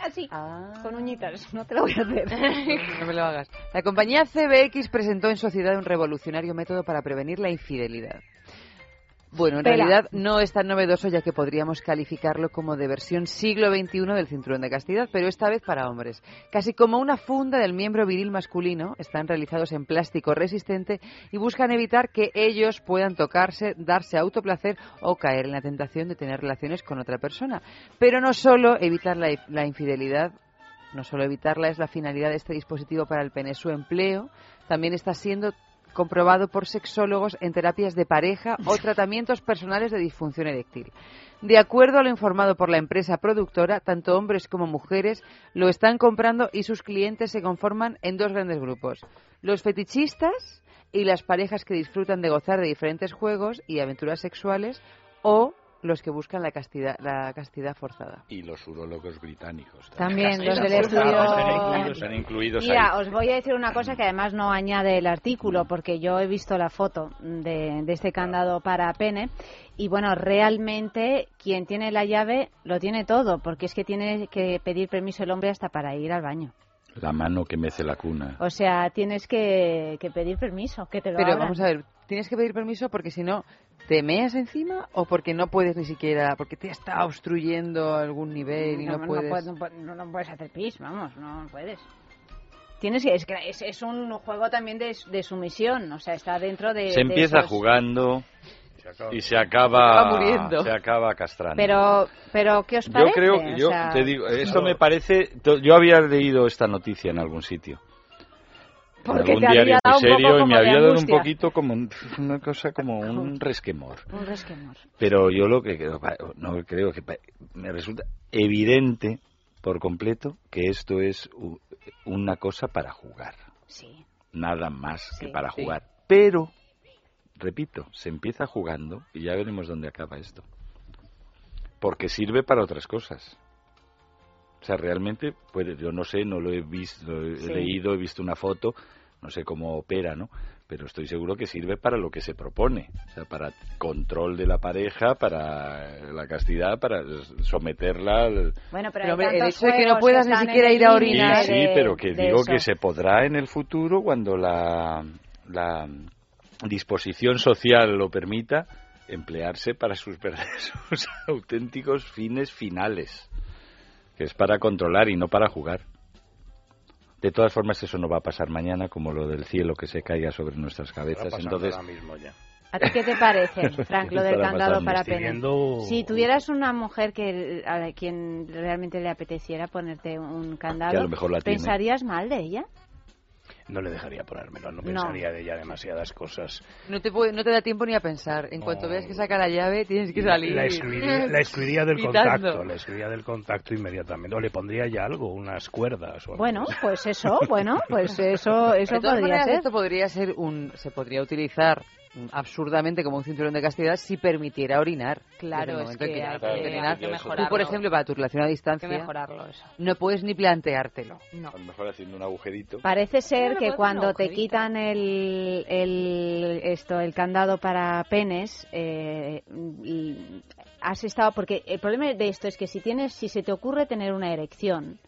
A: Así,
B: Ah.
A: con uñitas, no te lo voy a hacer.
B: No me lo hagas. La compañía CBX presentó en sociedad un revolucionario método para prevenir la infidelidad. Bueno, en
A: Pela.
B: realidad no es tan novedoso ya que podríamos calificarlo como de versión siglo XXI del cinturón de castidad, pero esta vez para hombres. Casi como una funda del miembro viril masculino, están realizados en plástico resistente y buscan evitar que ellos puedan tocarse, darse autoplacer o caer en la tentación de tener relaciones con otra persona. Pero no solo evitar la, la infidelidad no solo evitarla es la finalidad de este dispositivo para el pene. Su empleo también está siendo comprobado por sexólogos en terapias de pareja o tratamientos personales de disfunción eréctil. De acuerdo a lo informado por la empresa productora, tanto hombres como mujeres lo están comprando y sus clientes se conforman en dos grandes grupos. Los fetichistas y las parejas que disfrutan de gozar de diferentes juegos y aventuras sexuales o los que buscan la castidad, la castidad forzada.
S: Y los urólogos británicos.
A: También, los del estudio.
S: están incluidos
A: Mira,
S: ahí.
A: os voy a decir una cosa que además no añade el artículo, porque yo he visto la foto de, de este candado para pene. Y bueno, realmente quien tiene la llave lo tiene todo, porque es que tiene que pedir permiso el hombre hasta para ir al baño.
S: La mano que mece la cuna.
A: O sea, tienes que, que pedir permiso, que te lo
B: Pero
A: abran.
B: vamos a ver, tienes que pedir permiso porque si no, ¿te meas encima o porque no puedes ni siquiera, porque te está obstruyendo algún nivel y no,
A: no,
B: puedes?
A: no puedes- no- no puedes hacer pis, vamos, no puedes. Tienes que, es, que es, es un juego también de, de sumisión, o sea, está dentro de...
S: Se
A: de
S: empieza
A: esos-
S: jugando y se
B: Se
S: acaba,
B: acaba muriendo.
S: se acaba castrando.
A: Pero, pero ¿qué os
S: yo
A: parece?
S: creo
A: O
S: que yo
A: sea,
S: te digo, esto me parece, yo había leído esta noticia en algún sitio.
A: Porque
S: algún
A: te había
S: diario
A: dado
S: muy
A: un poco
S: serio y me había dado un poquito como un- una cosa como un resquemor.
A: Un resquemor.
S: Pero yo lo que creo, no creo que me resulta evidente por completo que esto es una cosa para jugar,
A: Sí.
S: nada más que
A: Sí.
S: para
B: Sí.
S: jugar. Pero, repito, se empieza jugando y ya veremos dónde acaba esto. Porque sirve para otras cosas. O sea, realmente puede, yo no sé, no lo he visto, he
A: Sí.
S: leído, he visto una foto, no sé cómo opera, ¿no? pero estoy seguro que sirve para lo que se propone, o sea, para control de la pareja, para la castidad, para someterla al...
A: Bueno, pero, hay
B: el hecho de que no puedas ni siquiera ir a orinar.
S: Sí,
A: de-
S: pero que digo
A: eso.
S: que se podrá en el futuro cuando la, la disposición social lo permita emplearse para sus, verdaderos- sus auténticos fines finales, que es para controlar y no para jugar. De todas formas, eso no va a pasar mañana como lo del cielo que se caiga sobre nuestras cabezas. Entonces,
T: ahora mismo ya.
A: ¿A ti qué te parece, Frank, lo del candado para pene?
T: viendo-
A: Si tuvieras una mujer que a quien realmente le apeteciera ponerte un candado,
T: Que a lo mejor la tiene.
A: ¿pensarías mal de ella?
T: No le dejaría ponérmelo, no
A: No.
T: pensaría de ella demasiadas cosas.
B: No te, puede- no te da tiempo ni a pensar. En cuanto veas que saca la llave, tienes que salir.
T: La excluiría, la excluiría del
B: Quitando.
T: contacto, la excluiría del contacto inmediatamente. O le pondría ya algo, unas cuerdas o algo.
A: Bueno, pues eso, bueno, pues eso, eso
B: de todas
A: podría
B: maneras,
A: ser.
B: esto podría ser un, se podría utilizar absurdamente como un cinturón de castidad si permitiera orinar.
V: Claro, es
B: momento en
V: que
B: no
V: hay que-
B: orinar.
V: hay que
B: Tú,
V: mejorarlo.
B: por ejemplo, para tu relación a distancia,
V: Hay que mejorarlo eso.
B: no puedes ni planteártelo.
S: A lo mejor haciendo un agujerito.
A: Parece ser que cuando te quitan el, el esto el candado para penes eh, y has estado porque el problema de esto es que si tienes si se te ocurre tener una erección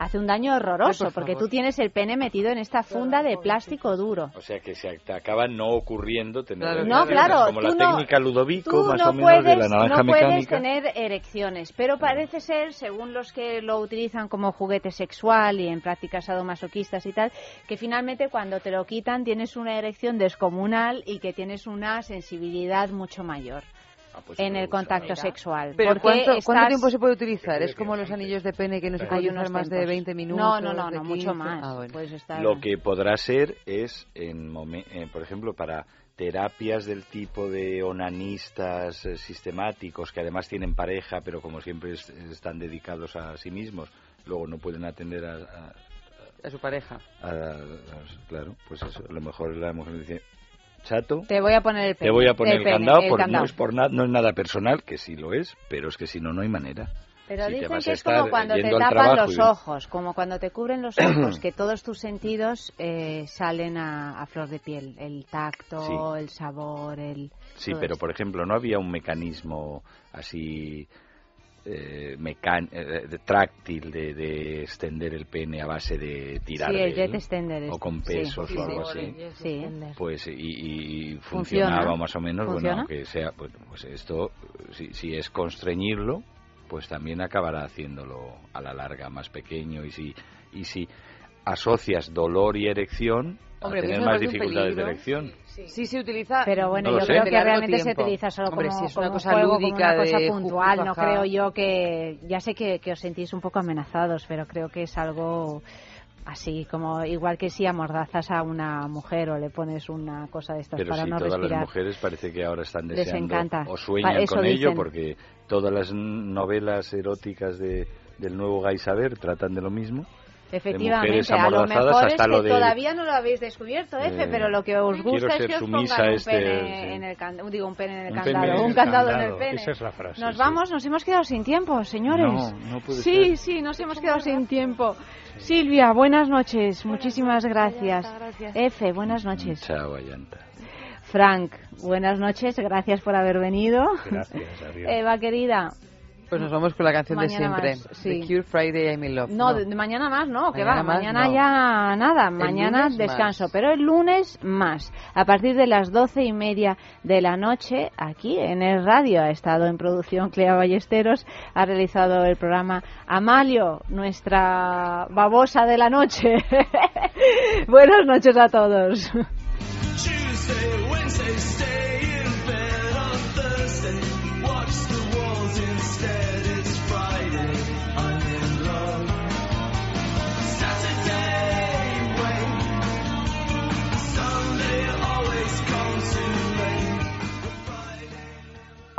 A: hace un daño horroroso
S: Ay, por
A: porque
S: favor.
A: tú tienes el pene metido en esta funda de plástico duro.
S: O sea que se te acaba no ocurriendo tener
A: Claro,
S: erecciones,
A: no, claro,
S: como la
A: tú no-
S: técnica Ludovico
A: Tú
S: más
A: no
S: o menos
A: puedes,
S: de la naranja
A: no puedes
S: mecánica.
A: tener erecciones, pero parece ser, según los que lo utilizan como juguete sexual y en prácticas sadomasoquistas y tal, que finalmente cuando te lo quitan tienes una erección descomunal y que tienes una sensibilidad mucho mayor
S: pues
A: en el contacto sexual.
B: Pero
A: Porque
B: ¿cuánto,
A: estás-
B: cuánto tiempo se puede utilizar? ¿Es como los anillos de pene que no se puede
A: unos
B: usar más de
A: tiempos.
B: 20 minutos?
A: No, no, no, mucho
B: 15?
A: más.
B: Ah, bueno.
A: Puedes estar-
S: Lo que podrá ser es, en momen- eh, por ejemplo, para terapias del tipo de onanistas eh, sistemáticos que además tienen pareja, pero como siempre es- están dedicados a sí mismos, luego no pueden atender a, a-
B: A su pareja.
S: a- a- claro, pues eso, a lo mejor la mujer dice, chato,
A: Te voy a poner el pene.
S: te voy a poner el,
A: pene,
S: candado,
A: el
S: por-
A: candado.
S: no es por nada, no es nada personal, que sí lo es, pero es que si no, no hay manera.
A: Pero
S: Si
A: dicen que es como cuando te tapan los
S: y-
A: ojos, como cuando te cubren los ojos, que todos tus sentidos eh, salen a, a flor de piel. El tacto,
S: Sí.
A: el sabor, el...
S: Sí, pero
A: esto.
S: por ejemplo, no había un mecanismo así eh, mecan- eh, de- tráctil de, de extender el pene a base de tirar
A: Sí,
S: de
A: el jet
S: él,
A: extender.
S: o con pesos
A: sí,
S: o algo
A: sí,
S: así.
A: Sí.
S: Pues y, y
A: Funciona.
S: funcionaba más o menos,
A: ¿Funciona?
S: bueno, aunque sea, pues, pues esto, si, si es constreñirlo, pues también acabará haciéndolo a la larga más pequeño y si y si asocias dolor y erección
B: Hombre,
S: a
B: pero
S: tener más dificultades de erección.
B: Sí, se utiliza.
A: Pero bueno,
S: No
A: yo
S: sé.
A: creo que realmente se utiliza solo
B: Hombre,
A: como,
B: si es
A: como
B: una
A: un
B: cosa
A: juego,
B: lúdica
A: como una cosa
B: de
A: puntual. No creo yo que... Ya sé que, que os sentís un poco amenazados, pero creo que es algo así, como igual que si amordazas a una mujer o le pones una cosa de estas
S: Pero
A: para
S: si
A: no
S: todas
A: respirar.
S: las mujeres parece que ahora están
A: Les
S: deseando
A: encanta.
S: o sueñan con ello porque todas las novelas eróticas de, del nuevo Guy Saber tratan de lo mismo.
A: Efectivamente,
S: mujeres
A: a lo
S: amordazadas
A: mejor es
S: hasta
A: que
S: lo de-
A: todavía no lo habéis descubierto, Efe,
S: Eh,
A: pero lo que os gusta es que os pongan un
S: este,
A: pene
S: sí.
A: en el candado, digo un pene en el
S: Un
A: candado,
S: en
A: un
S: el
A: candado en
T: candado,
A: el pene.
T: esa es la frase,
A: Nos
T: sí.
A: vamos, nos hemos quedado sin tiempo, señores.
S: No, no puede
A: sí,
S: ser.
A: sí, nos hemos quedado sin tiempo. Silvia, buenas noches, muchísimas gracias. Efe, buenas noches.
S: Chao, Ayanta.
A: Frank, buenas noches, gracias por haber venido.
T: Gracias, adiós.
A: Eva, querida,
B: Pues nos vamos con la canción
A: Mañana
B: de siempre.
A: más, sí.
B: The Cure Friday I'm in Love.
A: No, de, de mañana más no, que
B: Mañana
A: va,
B: más,
A: mañana
B: no.
A: ya nada, mañana descanso,
B: más.
A: pero el lunes más, a partir de las doce y media de la noche, aquí en el radio ha estado en producción Clea Ballesteros, ha realizado el programa Amalio, nuestra babosa de la noche. Buenas noches a todos.
Y: Tuesday, Wednesday,